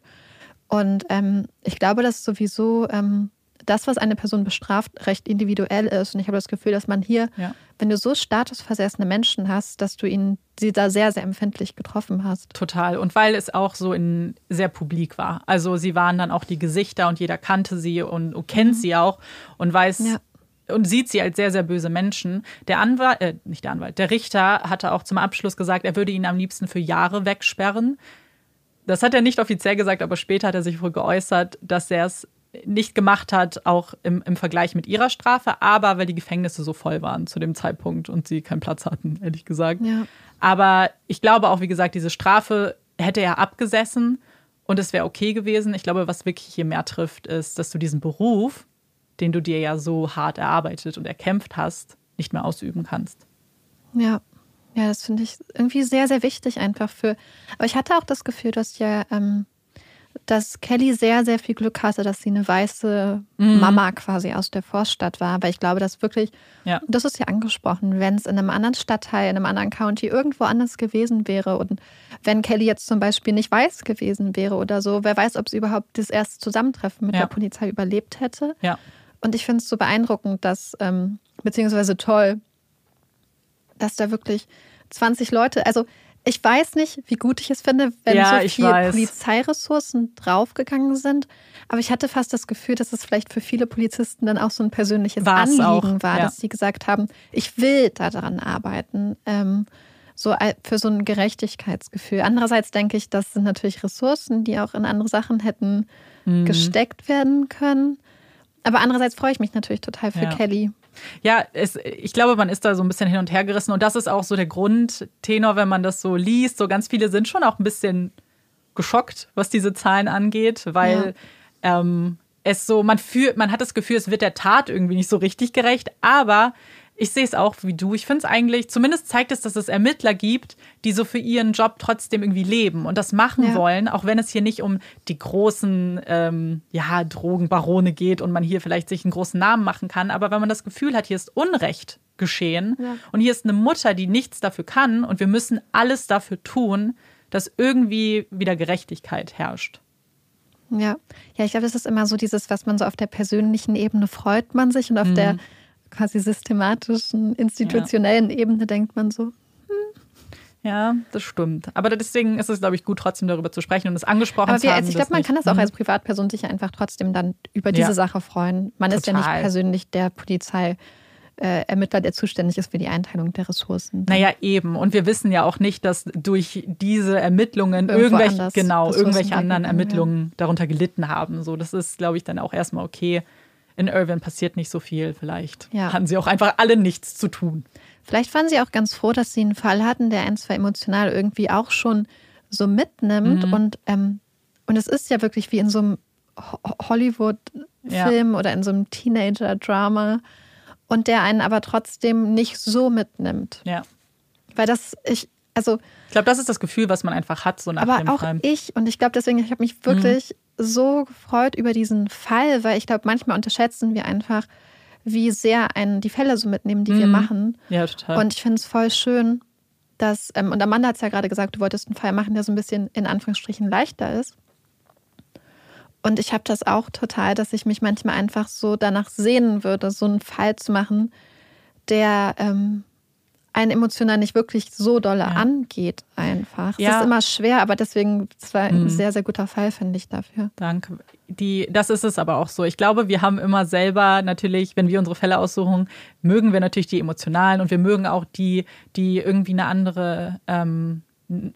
Und ähm, ich glaube, dass sowieso ähm, das, was eine Person bestraft, recht individuell ist. Und ich habe das Gefühl, dass man hier, Ja. wenn du so statusversessene Menschen hast, dass du ihnen sie da sehr, sehr empfindlich getroffen hast. Total. Und weil es auch so in sehr publik war. Also sie waren dann auch die Gesichter und jeder kannte sie und, und kennt sie auch und weiß Ja. Und sieht sie als sehr, sehr böse Menschen. Der Anwalt, äh, nicht der Anwalt, der Richter hatte auch zum Abschluss gesagt, er würde ihn am liebsten für Jahre wegsperren. Das hat er nicht offiziell gesagt, aber später hat er sich wohl geäußert, dass er es nicht gemacht hat, auch im, im Vergleich mit ihrer Strafe, aber weil die Gefängnisse so voll waren zu dem Zeitpunkt und sie keinen Platz hatten, ehrlich gesagt. Ja. Aber ich glaube auch, wie gesagt, diese Strafe hätte er abgesessen und es wäre okay gewesen. Ich glaube, was wirklich hier mehr trifft, ist, dass du diesen Beruf, den du dir ja so hart erarbeitet und erkämpft hast, nicht mehr ausüben kannst. Ja, Ja, das finde ich irgendwie sehr, sehr wichtig einfach für. Aber ich hatte auch das Gefühl, dass ja, ähm, dass Kelly sehr, sehr viel Glück hatte, dass sie eine weiße Mhm. Mama quasi aus der Vorstadt war. Weil ich glaube, dass wirklich, Ja. das ist ja angesprochen, wenn es in einem anderen Stadtteil, in einem anderen County irgendwo anders gewesen wäre und wenn Kelly jetzt zum Beispiel nicht weiß gewesen wäre oder so, wer weiß, ob sie überhaupt das erste Zusammentreffen mit Ja. der Polizei überlebt hätte. Ja. Und ich finde es so beeindruckend, dass, ähm, beziehungsweise toll, dass da wirklich 20 Leute, also ich weiß nicht, wie gut ich es finde, wenn Ja, so ich viel weiß. Polizeiressourcen draufgegangen sind. Aber ich hatte fast das Gefühl, dass es vielleicht für viele Polizisten dann auch so ein persönliches War's Anliegen auch, war, ja. dass sie gesagt haben, ich will daran arbeiten. Ähm, so für so ein Gerechtigkeitsgefühl. Andererseits denke ich, das sind natürlich Ressourcen, die auch in andere Sachen hätten Mhm. gesteckt werden können. Aber andererseits freue ich mich natürlich total für Ja. Kelly. Ja, es, ich glaube, man ist da so ein bisschen hin und her gerissen. Und das ist auch so der Grundtenor, wenn man das so liest. So ganz viele sind schon auch ein bisschen geschockt, was diese Zahlen angeht, weil ähm, es so, man fühlt, man hat das Gefühl, es wird der Tat irgendwie nicht so richtig gerecht. Aber ich sehe es auch wie du. Ich finde es eigentlich, zumindest zeigt es, dass es Ermittler gibt, die so für ihren Job trotzdem irgendwie leben und das machen Ja. wollen, auch wenn es hier nicht um die großen ähm, ja, Drogenbarone geht und man hier vielleicht sich einen großen Namen machen kann. Aber wenn man das Gefühl hat, hier ist Unrecht geschehen Ja. und hier ist eine Mutter, die nichts dafür kann und wir müssen alles dafür tun, dass irgendwie wieder Gerechtigkeit herrscht. Ja, ja, ich glaube, das ist immer so dieses, was man so auf der persönlichen Ebene freut man sich und auf der Mhm. Quasi systematischen, institutionellen Ebene denkt man so, Ja, das stimmt. Aber deswegen ist es, glaube ich, gut, trotzdem darüber zu sprechen und es angesprochen Aber zu wir, haben. also ich glaube, man nicht- kann das auch Mhm. als Privatperson sich einfach trotzdem dann über diese Ja. Sache freuen. Man ist ja nicht Total. persönlich der Polizei. Äh, Ermittler, der zuständig ist für die Einteilung der Ressourcen. Naja, eben. Und wir wissen ja auch nicht, dass durch diese Ermittlungen Irgendwo irgendwelche, genau, Ressourcen irgendwelche anderen Ermittlungen darunter gelitten haben. So, das ist, glaube ich, dann auch erstmal okay. In Irvine passiert nicht so viel. Vielleicht Ja. hatten sie auch einfach alle nichts zu tun. Vielleicht waren sie auch ganz froh, dass sie einen Fall hatten, der ein, zwei emotional irgendwie auch schon so mitnimmt. Mhm. Und, ähm, und es ist ja wirklich wie in so einem Ho- Hollywood-Film oder in so einem Teenager-Drama. Und der einen aber trotzdem nicht so mitnimmt. Ja. Weil das, ich, also, Ich glaube, das ist das Gefühl, was man einfach hat, so nach aber dem auch Film. ich, und ich glaube deswegen, ich habe mich wirklich so gefreut über diesen Fall, weil ich glaube, manchmal unterschätzen wir einfach, wie sehr einen die Fälle so mitnehmen, die wir Mhm. machen. Ja, total. Und ich finde es voll schön, dass, ähm, und Amanda hat es ja gerade gesagt, du wolltest einen Fall machen, der so ein bisschen in Anführungsstrichen leichter ist. Und ich habe das auch total, dass ich mich manchmal einfach so danach sehnen würde, so einen Fall zu machen, der ähm, einen emotional nicht wirklich so doll angeht einfach. Es Ja. ist immer schwer, aber deswegen, es war ein Mhm. sehr, sehr guter Fall, finde ich dafür. Danke. Die, das ist es aber auch so. Ich glaube, wir haben immer selber natürlich, wenn wir unsere Fälle aussuchen, mögen wir natürlich die emotionalen und wir mögen auch die, die irgendwie eine andere, ähm,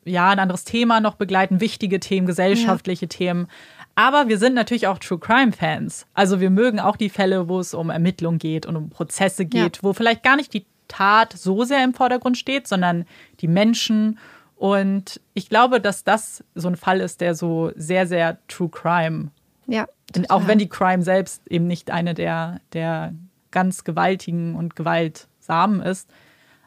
ja, ein anderes Thema noch begleiten, wichtige Themen, gesellschaftliche Themen. Aber wir sind natürlich auch True Crime Fans. Also wir mögen auch die Fälle, wo es um Ermittlungen geht und um Prozesse geht, wo vielleicht gar nicht die Tat so sehr im Vordergrund steht, sondern die Menschen. Und ich glaube, dass das so ein Fall ist, der so sehr, sehr True Crime Ja. und auch total. wenn die Crime selbst eben nicht eine der, der ganz gewaltigen und gewaltsamen ist.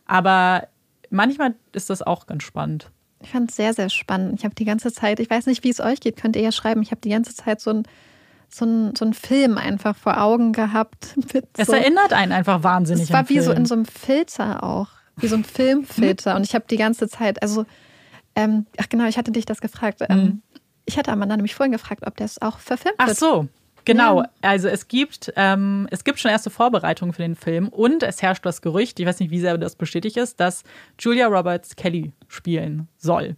Aber manchmal ist das auch ganz spannend. Ich fand es sehr, sehr spannend. Ich habe die ganze Zeit, ich weiß nicht, wie es euch geht, könnt ihr ja schreiben. Ich habe die ganze Zeit so ein so ein, so Film einfach vor Augen gehabt. Es so, erinnert einen einfach wahnsinnig es war wie so Film. in so einem Filter auch, wie so ein Filmfilter. Und ich habe die ganze Zeit, also, ähm, ach genau, ich hatte dich das gefragt. Ähm, Mhm. Ich hatte Amanda nämlich vorhin gefragt, ob das auch verfilmt Ach wird. so, genau. Also es gibt, ähm, es gibt schon erste Vorbereitungen für den Film und es herrscht das Gerücht, ich weiß nicht, wie sehr das bestätigt ist, dass Julia Roberts Kelly spielen soll.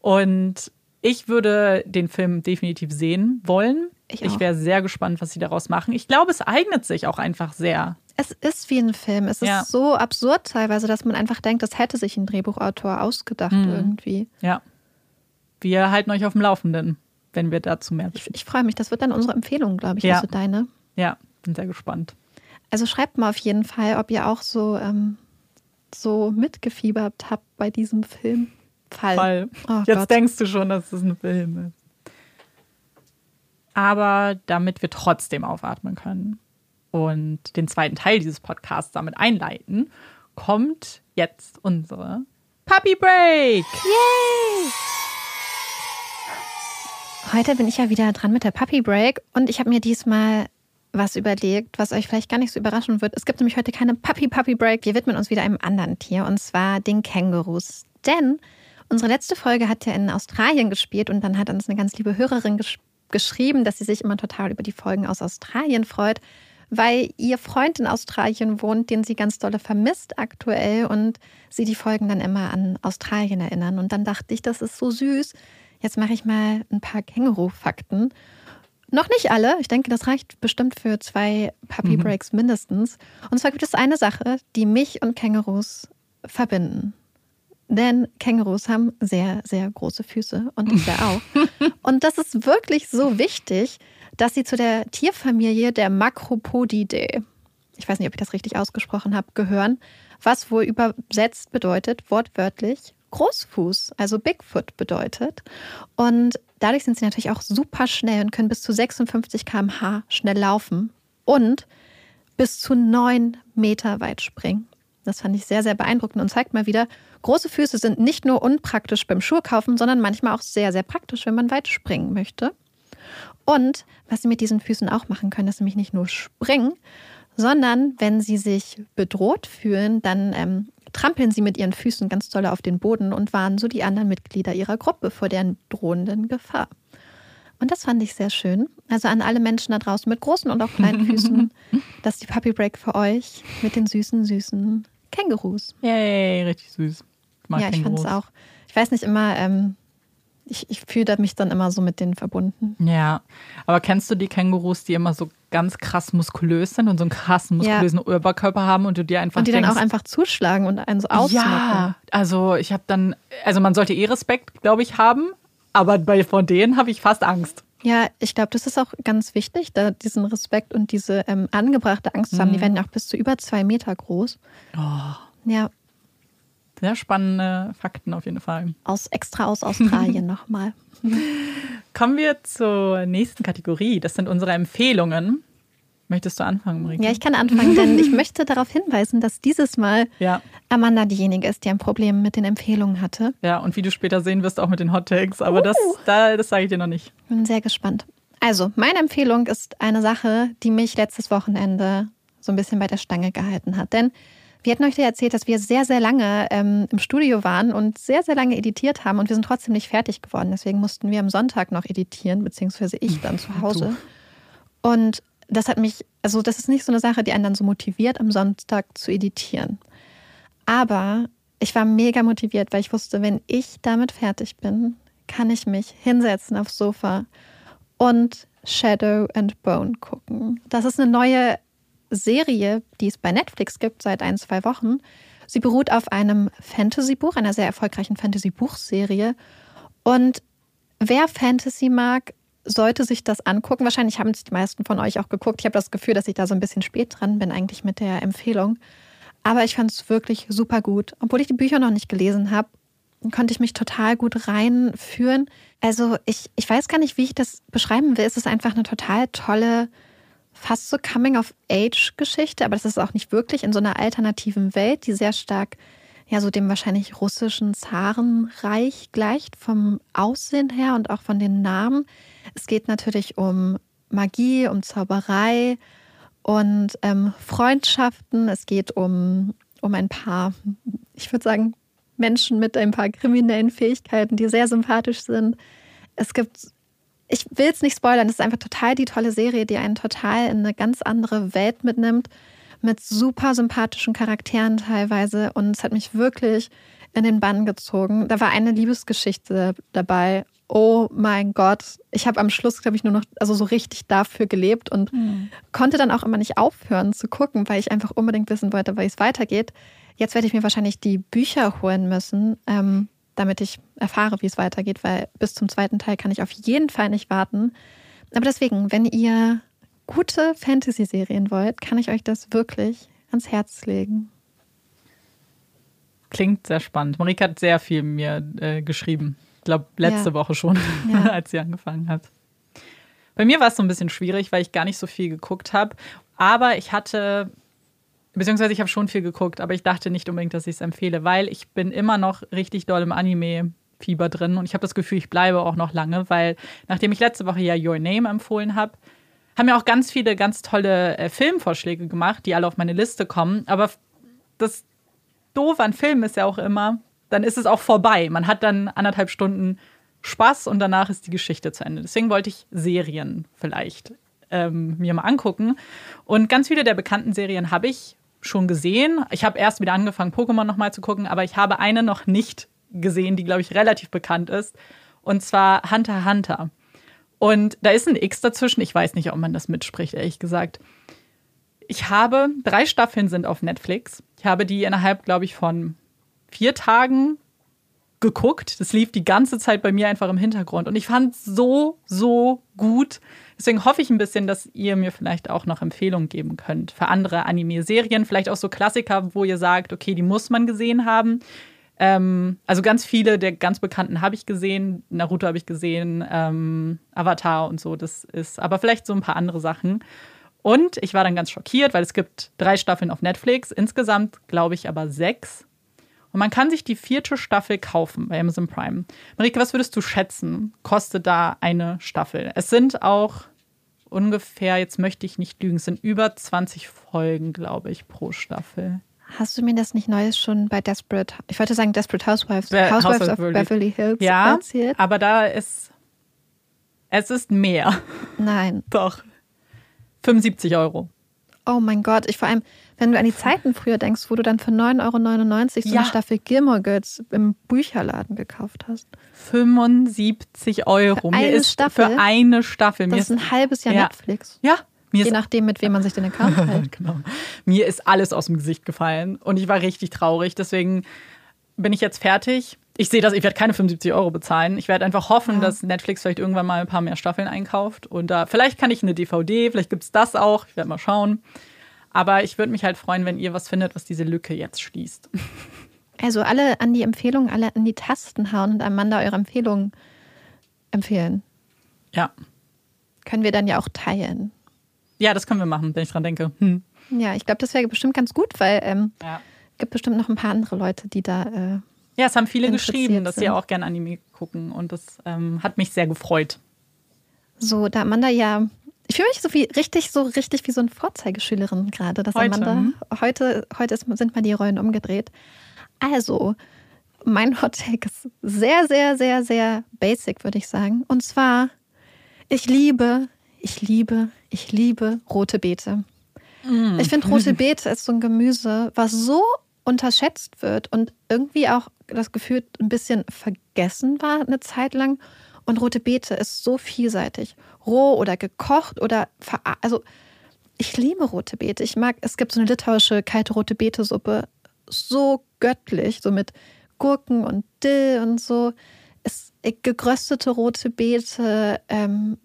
Und ich würde den Film definitiv sehen wollen. Ich ich wäre sehr gespannt, was sie daraus machen. Ich glaube, es eignet sich auch einfach sehr. Es ist wie ein Film. Es ist Ja. so absurd teilweise, dass man einfach denkt, das hätte sich ein Drehbuchautor ausgedacht Mhm. irgendwie. Ja. Wir halten euch auf dem Laufenden, wenn wir dazu mehr Ich, wissen. ich freue mich. Das wird dann unsere Empfehlung, glaube ich, Ja. also deine. Ja, bin sehr gespannt. Also schreibt mal auf jeden Fall, ob ihr auch so, ähm, so mitgefiebert habt bei diesem Filmfall. Fall. Oh Jetzt Gott. denkst du schon, dass es ein Film ist. Aber damit wir trotzdem aufatmen können und den zweiten Teil dieses Podcasts damit einleiten, kommt jetzt unsere Puppy Break. Yay! Heute bin ich ja wieder dran mit der Puppy Break und ich habe mir diesmal was überlegt, was euch vielleicht gar nicht so überraschen wird. Es gibt nämlich heute keine Puppy Puppy Break. Wir widmen uns wieder einem anderen Tier und zwar den Kängurus. Denn unsere letzte Folge hat ja in Australien gespielt und dann hat uns eine ganz liebe Hörerin gesch geschrieben, dass sie sich immer total über die Folgen aus Australien freut, weil ihr Freund in Australien wohnt, den sie ganz dolle vermisst aktuell und sie die Folgen dann immer an Australien erinnern. Und dann dachte ich, das ist so süß. Jetzt mache ich mal ein paar Känguru-Fakten. Noch nicht alle. Ich denke, das reicht bestimmt für zwei Puppy Breaks mhm. mindestens. Und zwar gibt es eine Sache, die mich und Kängurus verbinden. Denn Kängurus haben sehr, sehr große Füße und ich auch. und das ist wirklich so wichtig, dass sie zu der Tierfamilie der Macropodidae, ich weiß nicht, ob ich das richtig ausgesprochen habe, gehören, was wohl übersetzt bedeutet, wortwörtlich Großfuß, also Bigfoot bedeutet. Und dadurch sind sie natürlich auch super schnell und können bis zu 56 km/h schnell laufen und bis zu neun Meter weit springen. Das fand ich sehr, sehr beeindruckend und zeigt mal wieder, große Füße sind nicht nur unpraktisch beim Schuhkaufen, sondern manchmal auch sehr, sehr praktisch, wenn man weit springen möchte. Und was sie mit diesen Füßen auch machen können, ist nämlich nicht nur springen, sondern wenn sie sich bedroht fühlen, dann ähm, trampeln sie mit ihren Füßen ganz doll auf den Boden und warnen so die anderen Mitglieder ihrer Gruppe vor deren drohenden Gefahr. Und das fand ich sehr schön. Also an alle Menschen da draußen mit großen und auch kleinen Füßen, das ist die Puppy Break für euch mit den süßen, süßen Kängurus. Yay, richtig süß. Ich mag ja, ich fand es auch. Ich weiß nicht immer, ähm, ich, ich fühle mich dann immer so mit denen verbunden. Ja, aber kennst du die Kängurus, die immer so ganz krass muskulös sind und so einen krassen muskulösen ja. Oberkörper haben und du dir einfach Und die denkst, dann auch einfach zuschlagen und einen so ausmachen. Ja, also ich habe dann, also man sollte eh Respekt, glaube ich, haben, aber bei von denen habe ich fast Angst. Ja, ich glaube, das ist auch ganz wichtig, da diesen Respekt und diese ähm, angebrachte Angst zu haben. Die mhm. werden ja auch bis zu über zwei Meter groß. Oh. Ja. Sehr spannende Fakten auf jeden Fall. Aus extra aus Australien nochmal. Kommen wir zur nächsten Kategorie. Das sind unsere Empfehlungen. Möchtest du anfangen, Marika? Ja, ich kann anfangen, denn ich möchte darauf hinweisen, dass dieses Mal ja. Amanda diejenige ist, die ein Problem mit den Empfehlungen hatte. Ja, und wie du später sehen wirst, auch mit den Hot Takes. Aber uh. das, da, das sage ich dir noch nicht. Bin sehr gespannt. Also, meine Empfehlung ist eine Sache, die mich letztes Wochenende so ein bisschen bei der Stange gehalten hat. Denn wir hatten euch ja erzählt, dass wir sehr, sehr lange ähm, im Studio waren und sehr, sehr lange editiert haben und wir sind trotzdem nicht fertig geworden. Deswegen mussten wir am Sonntag noch editieren, beziehungsweise ich dann zu Hause. Und das hat mich, also das ist nicht so eine Sache, die einen dann so motiviert, am Sonntag zu editieren. Aber ich war mega motiviert, weil ich wusste, wenn ich damit fertig bin, kann ich mich hinsetzen aufs Sofa und Shadow and Bone gucken. Das ist eine neue Serie, die es bei Netflix gibt seit ein, zwei Wochen. Sie beruht auf einem Fantasy-Buch, einer sehr erfolgreichen Fantasy-Buchserie. Und wer Fantasy mag, sollte sich das angucken. Wahrscheinlich haben es die meisten von euch auch geguckt. Ich habe das Gefühl, dass ich da so ein bisschen spät dran bin, eigentlich mit der Empfehlung. Aber ich fand es wirklich super gut. Obwohl ich die Bücher noch nicht gelesen habe, konnte ich mich total gut reinführen. Also ich, ich weiß gar nicht, wie ich das beschreiben will. Es ist einfach eine total tolle fast so Coming-of-Age-Geschichte, aber das ist auch nicht wirklich in so einer alternativen Welt, die sehr stark ja so dem wahrscheinlich russischen Zarenreich gleicht vom Aussehen her und auch von den Namen. Es geht natürlich um Magie, um Zauberei und ähm, Freundschaften. Es geht um, um ein paar, ich würde sagen, Menschen mit ein paar kriminellen Fähigkeiten, die sehr sympathisch sind. Es gibt ich will es nicht spoilern, es ist einfach total die tolle Serie, die einen total in eine ganz andere Welt mitnimmt, mit super sympathischen Charakteren teilweise. Und es hat mich wirklich in den Bann gezogen. Da war eine Liebesgeschichte dabei. Oh mein Gott, ich habe am Schluss, glaube ich, nur noch, also so richtig dafür gelebt und mhm. konnte dann auch immer nicht aufhören zu gucken, weil ich einfach unbedingt wissen wollte, wie es weitergeht. Jetzt werde ich mir wahrscheinlich die Bücher holen müssen. Ähm, damit ich erfahre, wie es weitergeht, weil bis zum zweiten Teil kann ich auf jeden Fall nicht warten. Aber deswegen, wenn ihr gute Fantasy-Serien wollt, kann ich euch das wirklich ans Herz legen. Klingt sehr spannend. Marika hat sehr viel mir äh, geschrieben. Ich glaube, letzte ja. Woche schon, ja. als sie angefangen hat. Bei mir war es so ein bisschen schwierig, weil ich gar nicht so viel geguckt habe. Aber ich hatte Beziehungsweise ich habe schon viel geguckt, aber ich dachte nicht unbedingt, dass ich es empfehle, weil ich bin immer noch richtig doll im Anime-Fieber drin und ich habe das Gefühl, ich bleibe auch noch lange, weil nachdem ich letzte Woche ja Your Name empfohlen habe, haben mir auch ganz viele ganz tolle äh, Filmvorschläge gemacht, die alle auf meine Liste kommen. Aber das Doof an Filmen ist ja auch immer, dann ist es auch vorbei. Man hat dann anderthalb Stunden Spaß und danach ist die Geschichte zu Ende. Deswegen wollte ich Serien vielleicht ähm, mir mal angucken. Und ganz viele der bekannten Serien habe ich schon gesehen. Ich habe erst wieder angefangen, Pokémon nochmal zu gucken, aber ich habe eine noch nicht gesehen, die, glaube ich, relativ bekannt ist. Und zwar Hunter Hunter. Und da ist ein X dazwischen. Ich weiß nicht, ob man das mitspricht, ehrlich gesagt. Ich habe, drei Staffeln sind auf Netflix. Ich habe die innerhalb, glaube ich, von vier Tagen geguckt. Das lief die ganze Zeit bei mir einfach im Hintergrund. Und ich fand es so, so gut. Deswegen hoffe ich ein bisschen, dass ihr mir vielleicht auch noch Empfehlungen geben könnt für andere Anime-Serien. Vielleicht auch so Klassiker, wo ihr sagt, okay, die muss man gesehen haben. Ähm, also ganz viele der ganz bekannten habe ich gesehen. Naruto habe ich gesehen, ähm, Avatar und so. Das ist aber vielleicht so ein paar andere Sachen. Und ich war dann ganz schockiert, weil es gibt drei Staffeln auf Netflix, insgesamt glaube ich aber sechs. Und man kann sich die vierte Staffel kaufen bei Amazon Prime. Marike, was würdest du schätzen, kostet da eine Staffel? Es sind auch ungefähr, jetzt möchte ich nicht lügen, es sind über 20 Folgen, glaube ich, pro Staffel. Hast du mir das nicht Neues schon bei Desperate, ich wollte sagen Desperate Housewives, Be Housewives House of Beverly, Beverly Hills ja, erzählt? aber da ist, es ist mehr. Nein. Doch. 75 Euro. Oh mein Gott, ich vor allem, wenn du an die Zeiten früher denkst, wo du dann für 9,99 Euro so ja. eine Staffel Gilmore Girls im Bücherladen gekauft hast. 75 Euro. Für eine Mir ist Staffel? Für eine Staffel. Mir das ist ein halbes Jahr ja. Netflix. Ja. Je nachdem, mit wem man sich den Account hält. genau. Mir ist alles aus dem Gesicht gefallen und ich war richtig traurig. Deswegen bin ich jetzt fertig. Ich sehe das, ich werde keine 75 Euro bezahlen. Ich werde einfach hoffen, ja. dass Netflix vielleicht irgendwann mal ein paar mehr Staffeln einkauft. Und da, vielleicht kann ich eine DVD, vielleicht gibt es das auch. Ich werde mal schauen. Aber ich würde mich halt freuen, wenn ihr was findet, was diese Lücke jetzt schließt. Also alle an die Empfehlungen, alle an die Tasten hauen und Amanda eure Empfehlungen empfehlen. Ja. Können wir dann ja auch teilen. Ja, das können wir machen, wenn ich dran denke. Hm. Ja, ich glaube, das wäre bestimmt ganz gut, weil ähm, ja. gibt bestimmt noch ein paar andere Leute, die da. Äh, ja, es haben viele geschrieben, dass sie auch gerne Anime gucken und das ähm, hat mich sehr gefreut. So, da Amanda ja ich fühle mich so wie richtig, so richtig wie so eine Vorzeigeschülerin gerade, dass heute. Amanda hm? heute, heute ist, sind mal die Rollen umgedreht. Also, mein Hot Take ist sehr, sehr, sehr, sehr basic, würde ich sagen. Und zwar, ich liebe, ich liebe, ich liebe rote Beete. Mm. Ich finde, rote Beete ist so ein Gemüse, was so unterschätzt wird und irgendwie auch das Gefühl ein bisschen vergessen war eine Zeit lang. Und rote Beete ist so vielseitig. Roh oder gekocht oder also ich liebe rote Beete. Ich mag, es gibt so eine litauische kalte rote Beete-Suppe, so göttlich, so mit Gurken und Dill und so. Es, äh, gegröstete rote Beete, ähm,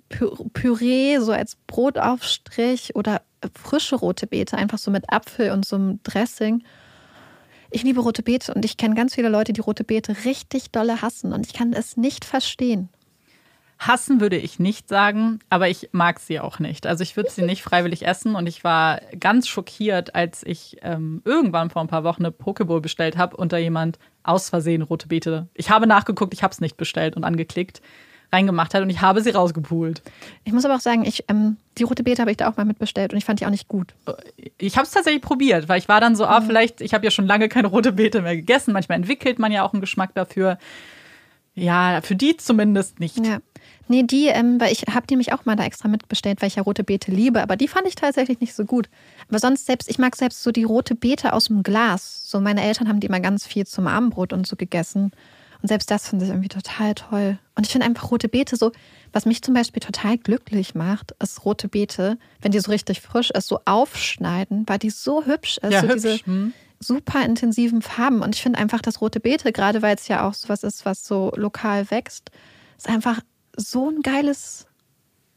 Püree so als Brotaufstrich oder frische rote Beete, einfach so mit Apfel und so einem Dressing. Ich liebe rote Beete und ich kenne ganz viele Leute, die rote Beete richtig dolle hassen und ich kann es nicht verstehen. Hassen würde ich nicht sagen, aber ich mag sie auch nicht. Also ich würde sie nicht freiwillig essen und ich war ganz schockiert, als ich ähm, irgendwann vor ein paar Wochen eine Pokeball bestellt habe und da jemand aus Versehen rote Beete. Ich habe nachgeguckt, ich habe es nicht bestellt und angeklickt reingemacht hat und ich habe sie rausgepult. Ich muss aber auch sagen, ich, ähm, die rote Beete habe ich da auch mal mitbestellt und ich fand die auch nicht gut. Ich habe es tatsächlich probiert, weil ich war dann so, ah, mhm. vielleicht, ich habe ja schon lange keine rote Beete mehr gegessen. Manchmal entwickelt man ja auch einen Geschmack dafür. Ja, für die zumindest nicht. Ja. Nee, die, ähm, weil ich habe die mich auch mal da extra mitbestellt, weil ich ja rote Beete liebe, aber die fand ich tatsächlich nicht so gut. Aber sonst selbst, ich mag selbst so die rote Beete aus dem Glas. So meine Eltern haben die immer ganz viel zum Abendbrot und so gegessen. Und selbst das finde ich irgendwie total toll. Und ich finde einfach rote Beete so, was mich zum Beispiel total glücklich macht, ist rote Beete, wenn die so richtig frisch ist, so aufschneiden, weil die so hübsch ist. Ja, so hübsch. diese hm. super intensiven Farben. Und ich finde einfach, dass rote Beete, gerade weil es ja auch so was ist, was so lokal wächst, ist einfach so ein geiles.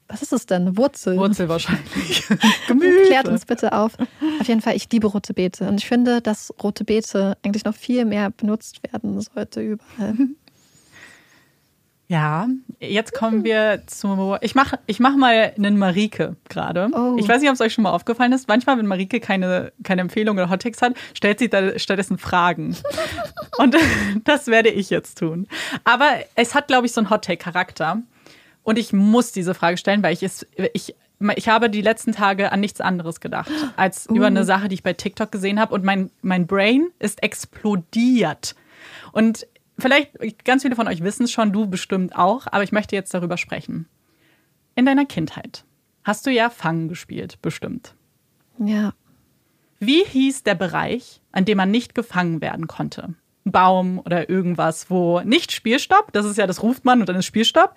Was ist es denn? Wurzel. Wurzel wahrscheinlich. Gemüse. Klärt uns bitte auf. Auf jeden Fall, ich liebe rote Beete. Und ich finde, dass rote Beete eigentlich noch viel mehr benutzt werden sollte überall. Ja, jetzt kommen wir zu. Ich mache ich mach mal einen Marike gerade. Oh. Ich weiß nicht, ob es euch schon mal aufgefallen ist. Manchmal, wenn Marike keine, keine Empfehlung oder Hottext hat, stellt sie da stattdessen Fragen. Und das werde ich jetzt tun. Aber es hat, glaube ich, so einen Hottake-Charakter. Und ich muss diese Frage stellen, weil ich es. Ich, ich habe die letzten Tage an nichts anderes gedacht, als über eine Sache, die ich bei TikTok gesehen habe. Und mein, mein Brain ist explodiert. Und vielleicht, ganz viele von euch wissen es schon, du bestimmt auch, aber ich möchte jetzt darüber sprechen. In deiner Kindheit hast du ja Fangen gespielt, bestimmt. Ja. Wie hieß der Bereich, an dem man nicht gefangen werden konnte? Ein Baum oder irgendwas, wo nicht Spielstopp, das ist ja, das ruft man und dann ist Spielstopp.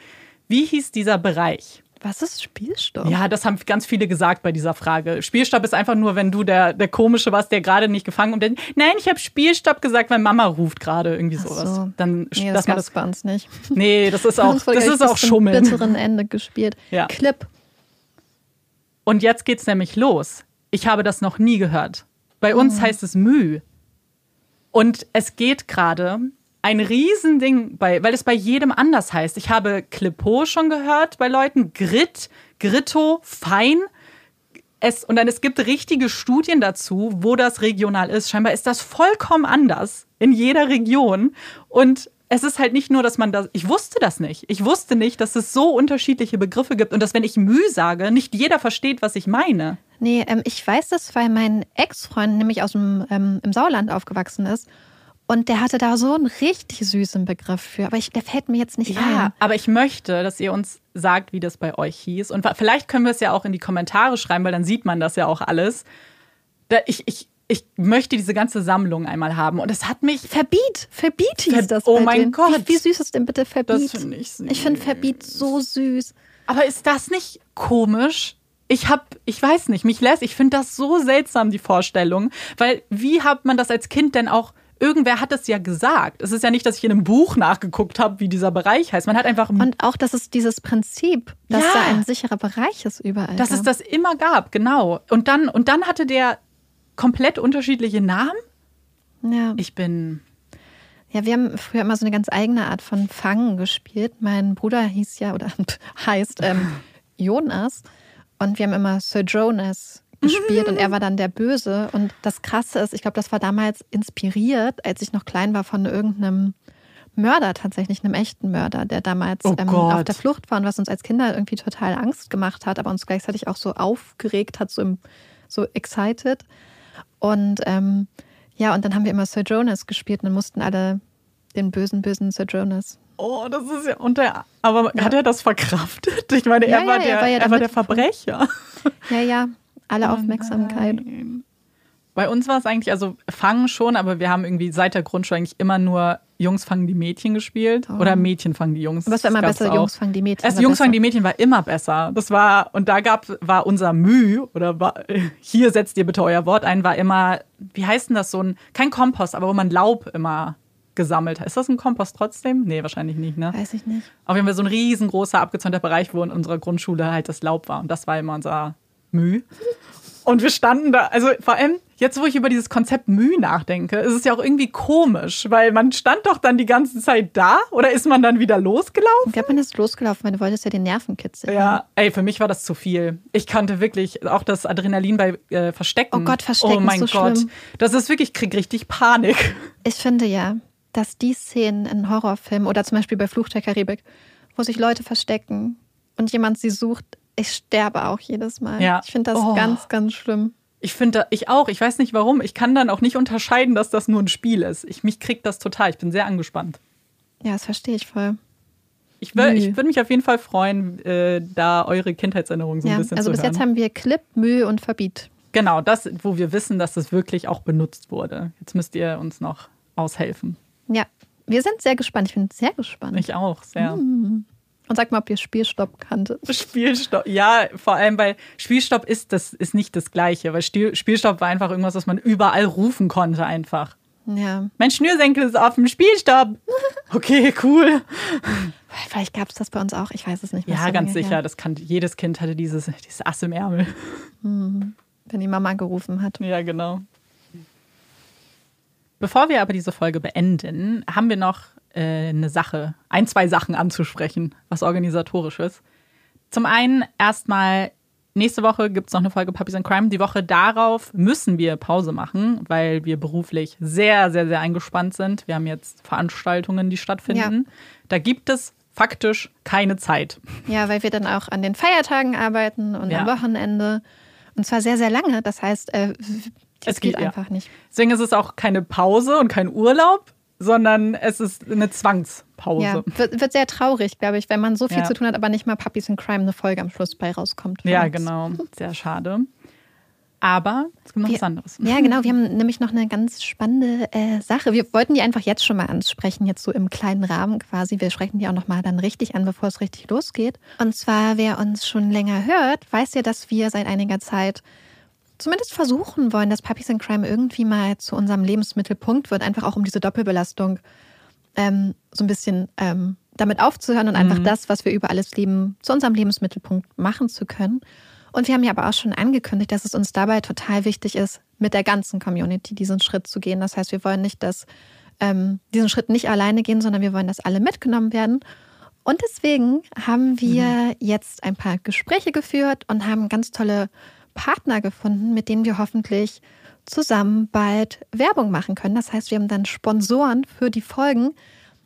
Wie hieß dieser Bereich? Was ist Spielstopp? Ja, das haben ganz viele gesagt bei dieser Frage. Spielstopp ist einfach nur, wenn du der, der Komische warst, der gerade nicht gefangen und dann, nein, ich habe Spielstopp gesagt, weil Mama ruft gerade irgendwie sowas. so. Dann, Nee, das gab es bei uns nicht. nee, das ist auch, das ist auch Schummeln. bitteren Ende gespielt. Ja. Clip. Und jetzt geht's nämlich los. Ich habe das noch nie gehört. Bei uns heißt es Müh. Und es geht gerade ein Riesending, bei, weil es bei jedem anders heißt. Ich habe Clipo schon gehört bei Leuten, Grit, Gritto, Fein. Es, und dann es gibt richtige Studien dazu, wo das regional ist. Scheinbar ist das vollkommen anders in jeder Region. Und es ist halt nicht nur, dass man das. Ich wusste das nicht. Ich wusste nicht, dass es so unterschiedliche Begriffe gibt und dass, wenn ich Müh sage, nicht jeder versteht, was ich meine. Nee, ähm, ich weiß das, weil mein Ex-Freund nämlich aus dem ähm, im Sauerland aufgewachsen ist. Und der hatte da so einen richtig süßen Begriff für. Aber ich, der fällt mir jetzt nicht Ja, ein. aber ich möchte, dass ihr uns sagt, wie das bei euch hieß. Und vielleicht können wir es ja auch in die Kommentare schreiben, weil dann sieht man das ja auch alles. Ich, ich, ich möchte diese ganze Sammlung einmal haben. Und es hat mich. Verbiet, Verbiet hieß Ver- das. Oh mein denen. Gott. Wie, wie süß ist denn bitte Verbiet? Das finde ich süß. Ich finde Verbiet so süß. Aber ist das nicht komisch? Ich hab, ich weiß nicht, mich lässt, ich finde das so seltsam, die Vorstellung. Weil wie hat man das als Kind denn auch. Irgendwer hat es ja gesagt. Es ist ja nicht, dass ich in einem Buch nachgeguckt habe, wie dieser Bereich heißt. Man hat einfach Und auch, dass es dieses Prinzip, dass Ja. da ein sicherer Bereich ist überall. Dass da. es das immer gab, genau. Und dann, und dann hatte der komplett unterschiedliche Namen. Ja. Ich bin. ja, wir haben früher immer so eine ganz eigene Art von Fangen gespielt. Mein Bruder hieß ja oder heißt ähm, Jonas und wir haben immer Sir Jonas gespielt und er war dann der Böse. Und das Krasse ist, ich glaube, das war damals inspiriert, als ich noch klein war, von irgendeinem Mörder tatsächlich, einem echten Mörder, der damals Oh ähm, auf der Flucht war und was uns als Kinder irgendwie total Angst gemacht hat, aber uns gleichzeitig auch so aufgeregt hat, so, im, so excited. Und ähm, ja, und dann haben wir immer Sir Jonas gespielt und dann mussten alle den bösen, bösen Sir Jonas. Oh, das ist ja unter. Aber hat er das verkraftet? Ich meine, Ja, er war ja, der, er war ja er war der Verbrecher. Ja, ja, alle Aufmerksamkeit. Nein. Bei uns war es eigentlich, also fangen schon, aber wir haben irgendwie seit der Grundschule eigentlich immer nur Jungs fangen die Mädchen gespielt oder Mädchen fangen die Jungs. Es war immer besser, auch. Jungs fangen die Mädchen. Also war Jungs besser. fangen die Mädchen war immer besser. Das war, und da gab, war unser Müh, oder war, hier setzt ihr bitte euer Wort ein, war immer, wie heißt denn das so ein, kein Kompost, aber wo man Laub immer gesammelt hat. Ist das ein Kompost trotzdem? Nee, wahrscheinlich nicht, ne? Weiß ich nicht. Auf jeden Fall so ein riesengroßer, abgezäunter Bereich, wo in unserer Grundschule halt das Laub war. Und das war immer unser Müh. Und wir standen da, also vor allem jetzt, wo ich über dieses Konzept Müh nachdenke, ist es ja auch irgendwie komisch, weil man stand doch dann die ganze Zeit da oder ist man dann wieder losgelaufen? Ich glaube, man ist losgelaufen, weil du wolltest ja den Nervenkitzel. haben. Ja, ey, für mich war das zu viel. Ich kannte wirklich auch das Adrenalin bei äh, Verstecken. Oh Gott, Verstecken Oh mein ist so Gott. schlimm. Das ist wirklich, ich krieg richtig Panik. Ich finde ja, dass die Szenen in Horrorfilmen oder zum Beispiel bei Fluch der Karibik, wo sich Leute verstecken und jemand sie sucht, ich sterbe auch jedes Mal. Ja. Ich finde das Oh. ganz, ganz schlimm. Ich finde, ich auch. Ich weiß nicht warum. Ich kann dann auch nicht unterscheiden, dass das nur ein Spiel ist. Ich, mich kriegt das total. Ich bin sehr angespannt. Ja, das verstehe ich voll. Ich, ich würde mich auf jeden Fall freuen, äh, da eure Kindheitserinnerungen so ein Ja, bisschen also zu bis hören. jetzt haben wir Clip, Mühe und Verbiet. genau, das, wo wir wissen, dass es wirklich auch benutzt wurde. Jetzt müsst ihr uns noch aushelfen. Ja, wir sind sehr gespannt. Ich bin sehr gespannt. Ich auch, sehr. Mhm. Und sag mal, ob ihr Spielstopp kanntet. Spielstopp, ja, vor allem, weil Spielstopp ist, das ist nicht das Gleiche, weil Spielstopp war einfach irgendwas, was man überall rufen konnte einfach. Ja, Mein Schnürsenkel ist auf dem Spielstopp. Okay, cool. vielleicht gab es das bei uns auch. Ich weiß es nicht. mehr Ja, so ganz sicher. her. Das kann, jedes Kind hatte dieses, dieses Ass im Ärmel. Wenn die Mama gerufen hat. Ja, genau. Bevor wir aber diese Folge beenden, haben wir noch äh, eine Sache, ein, zwei Sachen anzusprechen, was organisatorisches. Zum einen erstmal, nächste Woche gibt es noch eine Folge Puppies and Crime. Die Woche darauf müssen wir Pause machen, weil wir beruflich sehr, sehr, sehr eingespannt sind. Wir haben jetzt Veranstaltungen, die stattfinden. Ja. Da gibt es faktisch keine Zeit. Ja, weil wir dann auch an den Feiertagen arbeiten und ja. am Wochenende. Und zwar sehr, sehr lange. Das heißt, äh, es geht, geht, einfach ja. nicht. Deswegen ist es auch keine Pause und kein Urlaub, sondern es ist eine Zwangspause. Ja, wird, wird sehr traurig, glaube ich, wenn man so viel ja. zu tun hat, aber nicht mal Puppies in Crime eine Folge am Schluss bei rauskommt. Ja, uns. genau. Sehr schade. Aber es gibt noch wir, was anderes. Ja, genau. Wir haben nämlich noch eine ganz spannende äh, Sache. Wir wollten die einfach jetzt schon mal ansprechen, jetzt so im kleinen Rahmen quasi. Wir sprechen die auch noch mal dann richtig an, bevor es richtig losgeht. Und zwar, wer uns schon länger hört, weiß ja, dass wir seit einiger Zeit zumindest versuchen wollen, dass Puppies in Crime irgendwie mal zu unserem Lebensmittelpunkt wird, einfach auch um diese Doppelbelastung ähm, so ein bisschen ähm, damit aufzuhören und mhm. einfach das, was wir über alles lieben, zu unserem Lebensmittelpunkt machen zu können. Und wir haben ja aber auch schon angekündigt, dass es uns dabei total wichtig ist, mit der ganzen Community diesen Schritt zu gehen. Das heißt, wir wollen nicht, dass ähm, diesen Schritt nicht alleine gehen, sondern wir wollen, dass alle mitgenommen werden. Und deswegen haben wir mhm. jetzt ein paar Gespräche geführt und haben ganz tolle Partner gefunden, mit denen wir hoffentlich zusammen bald Werbung machen können. Das heißt, wir haben dann Sponsoren für die Folgen.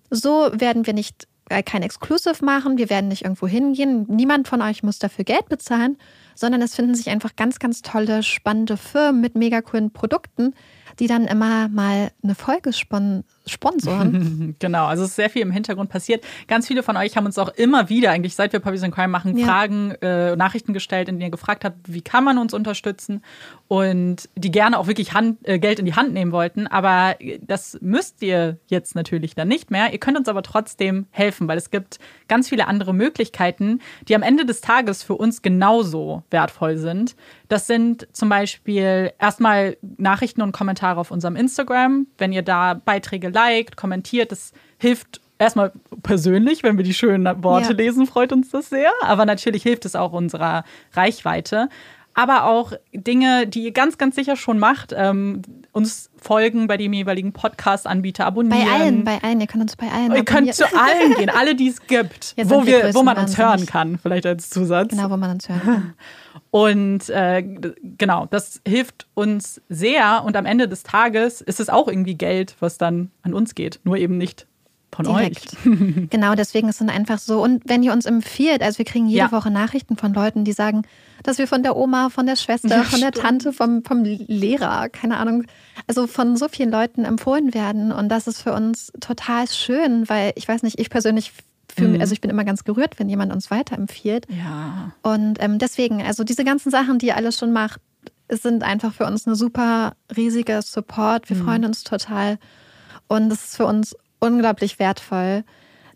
So werden wir nicht äh, kein Exclusive machen, wir werden nicht irgendwo hingehen. Niemand von euch muss dafür Geld bezahlen, sondern es finden sich einfach ganz, ganz tolle, spannende Firmen mit mega coolen Produkten, die dann immer mal eine Folge spon sponsoren. genau, also es ist sehr viel im Hintergrund passiert. Ganz viele von euch haben uns auch immer wieder, eigentlich seit wir Puppies and Crime machen, ja. Fragen, äh, Nachrichten gestellt, in denen ihr gefragt habt, wie kann man uns unterstützen und die gerne auch wirklich Hand, äh, Geld in die Hand nehmen wollten. Aber das müsst ihr jetzt natürlich dann nicht mehr. Ihr könnt uns aber trotzdem helfen, weil es gibt ganz viele andere Möglichkeiten, die am Ende des Tages für uns genauso wertvoll sind. Das sind zum Beispiel erstmal Nachrichten und Kommentare auf unserem Instagram. Wenn ihr da Beiträge liked, kommentiert, das hilft erstmal persönlich, wenn wir die schönen Worte ja. lesen, freut uns das sehr. Aber natürlich hilft es auch unserer Reichweite aber auch Dinge, die ihr ganz, ganz sicher schon macht. Ähm, uns folgen bei dem jeweiligen Podcast-Anbieter, abonnieren. Bei allen, bei allen. Ihr könnt uns bei allen Ihr könnt zu allen gehen, alle, die es gibt, wo, wir, wo man uns hören kann, vielleicht als Zusatz. Genau, wo man uns hören kann. Und äh, genau, das hilft uns sehr. Und am Ende des Tages ist es auch irgendwie Geld, was dann an uns geht. Nur eben nicht von Direkt. euch. genau, deswegen ist es einfach so. Und wenn ihr uns empfiehlt, also wir kriegen jede ja. Woche Nachrichten von Leuten, die sagen, dass wir von der Oma, von der Schwester, ja, von der Tante, vom, vom Lehrer, keine Ahnung, also von so vielen Leuten empfohlen werden. Und das ist für uns total schön, weil ich weiß nicht, ich persönlich fühle, mhm. also ich bin immer ganz gerührt, wenn jemand uns weiterempfiehlt. Ja. Und ähm, deswegen, also diese ganzen Sachen, die ihr alles schon macht, sind einfach für uns eine super riesige Support. Wir mhm. freuen uns total. Und es ist für uns unglaublich wertvoll.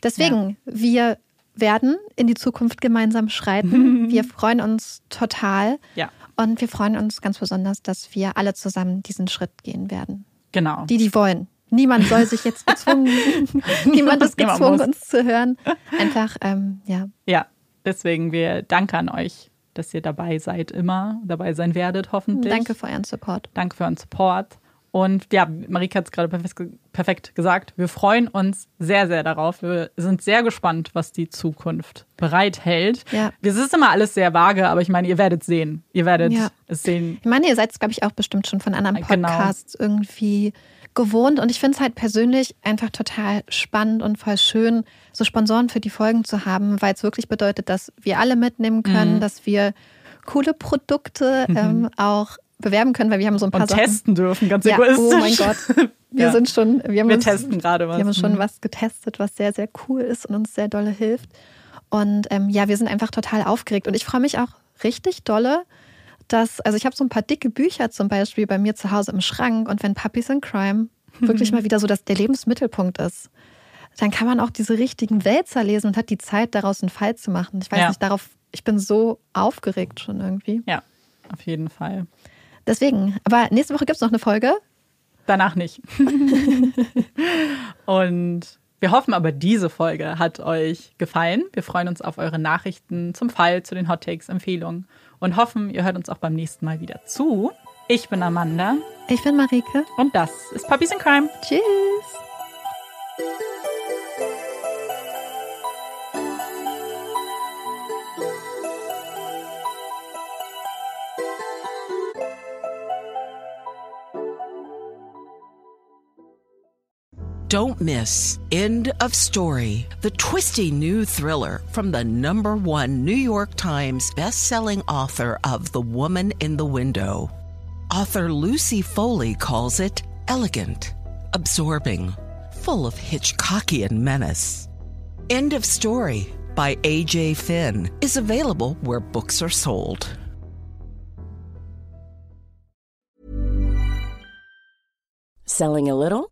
Deswegen, ja. wir werden in die Zukunft gemeinsam schreiten. Wir freuen uns total. Ja. Und wir freuen uns ganz besonders, dass wir alle zusammen diesen Schritt gehen werden. Genau. Die, die wollen. Niemand soll sich jetzt gezwungen, niemand ist gezwungen, uns zu hören. Einfach, ähm, ja. Ja, deswegen wir danke an euch, dass ihr dabei seid, immer dabei sein werdet, hoffentlich. Danke für euren Support. Danke für euren Support. Und ja, Marika hat es gerade perfekt gesagt. Wir freuen uns sehr, sehr darauf. Wir sind sehr gespannt, was die Zukunft bereithält. Ja. Es ist immer alles sehr vage, aber ich meine, ihr werdet sehen. Ihr werdet ja. es sehen. Ich meine, ihr seid es, glaube ich, auch bestimmt schon von anderen genau. Podcasts genau. irgendwie gewohnt. Und ich finde es halt persönlich einfach total spannend und voll schön, so Sponsoren für die Folgen zu haben, weil es wirklich bedeutet, dass wir alle mitnehmen können, mhm. dass wir coole Produkte mhm. ähm, auch bewerben können, weil wir haben so ein paar und Sachen. testen dürfen, ganz ja, egoistisch. Oh mein Gott. Wir ja. sind schon, wir haben wir uns, testen gerade was. Wir haben schon mhm. was getestet, was sehr, sehr cool ist und uns sehr dolle hilft. Und ähm, ja, wir sind einfach total aufgeregt. Und ich freue mich auch richtig dolle, dass, also ich habe so ein paar dicke Bücher zum Beispiel bei mir zu Hause im Schrank und wenn Puppies in Crime wirklich mal wieder so, dass der Lebensmittelpunkt ist, dann kann man auch diese richtigen Wälzer lesen und hat die Zeit, daraus einen Fall zu machen. Ich weiß ja. nicht, darauf, ich bin so aufgeregt schon irgendwie. Ja, auf jeden Fall. Deswegen, aber nächste Woche gibt es noch eine Folge. Danach nicht. und wir hoffen aber, diese Folge hat euch gefallen. Wir freuen uns auf eure Nachrichten zum Fall, zu den Hot Takes, Empfehlungen und hoffen, ihr hört uns auch beim nächsten Mal wieder zu. Ich bin Amanda. Ich bin Marike. Und das ist Puppies in Crime. Tschüss. Don't miss End of Story, the twisty new thriller from the number one New York Times bestselling author of The Woman in the Window. Author Lucy Foley calls it elegant, absorbing, full of Hitchcockian menace. End of Story by A.J. Finn is available where books are sold. Selling a little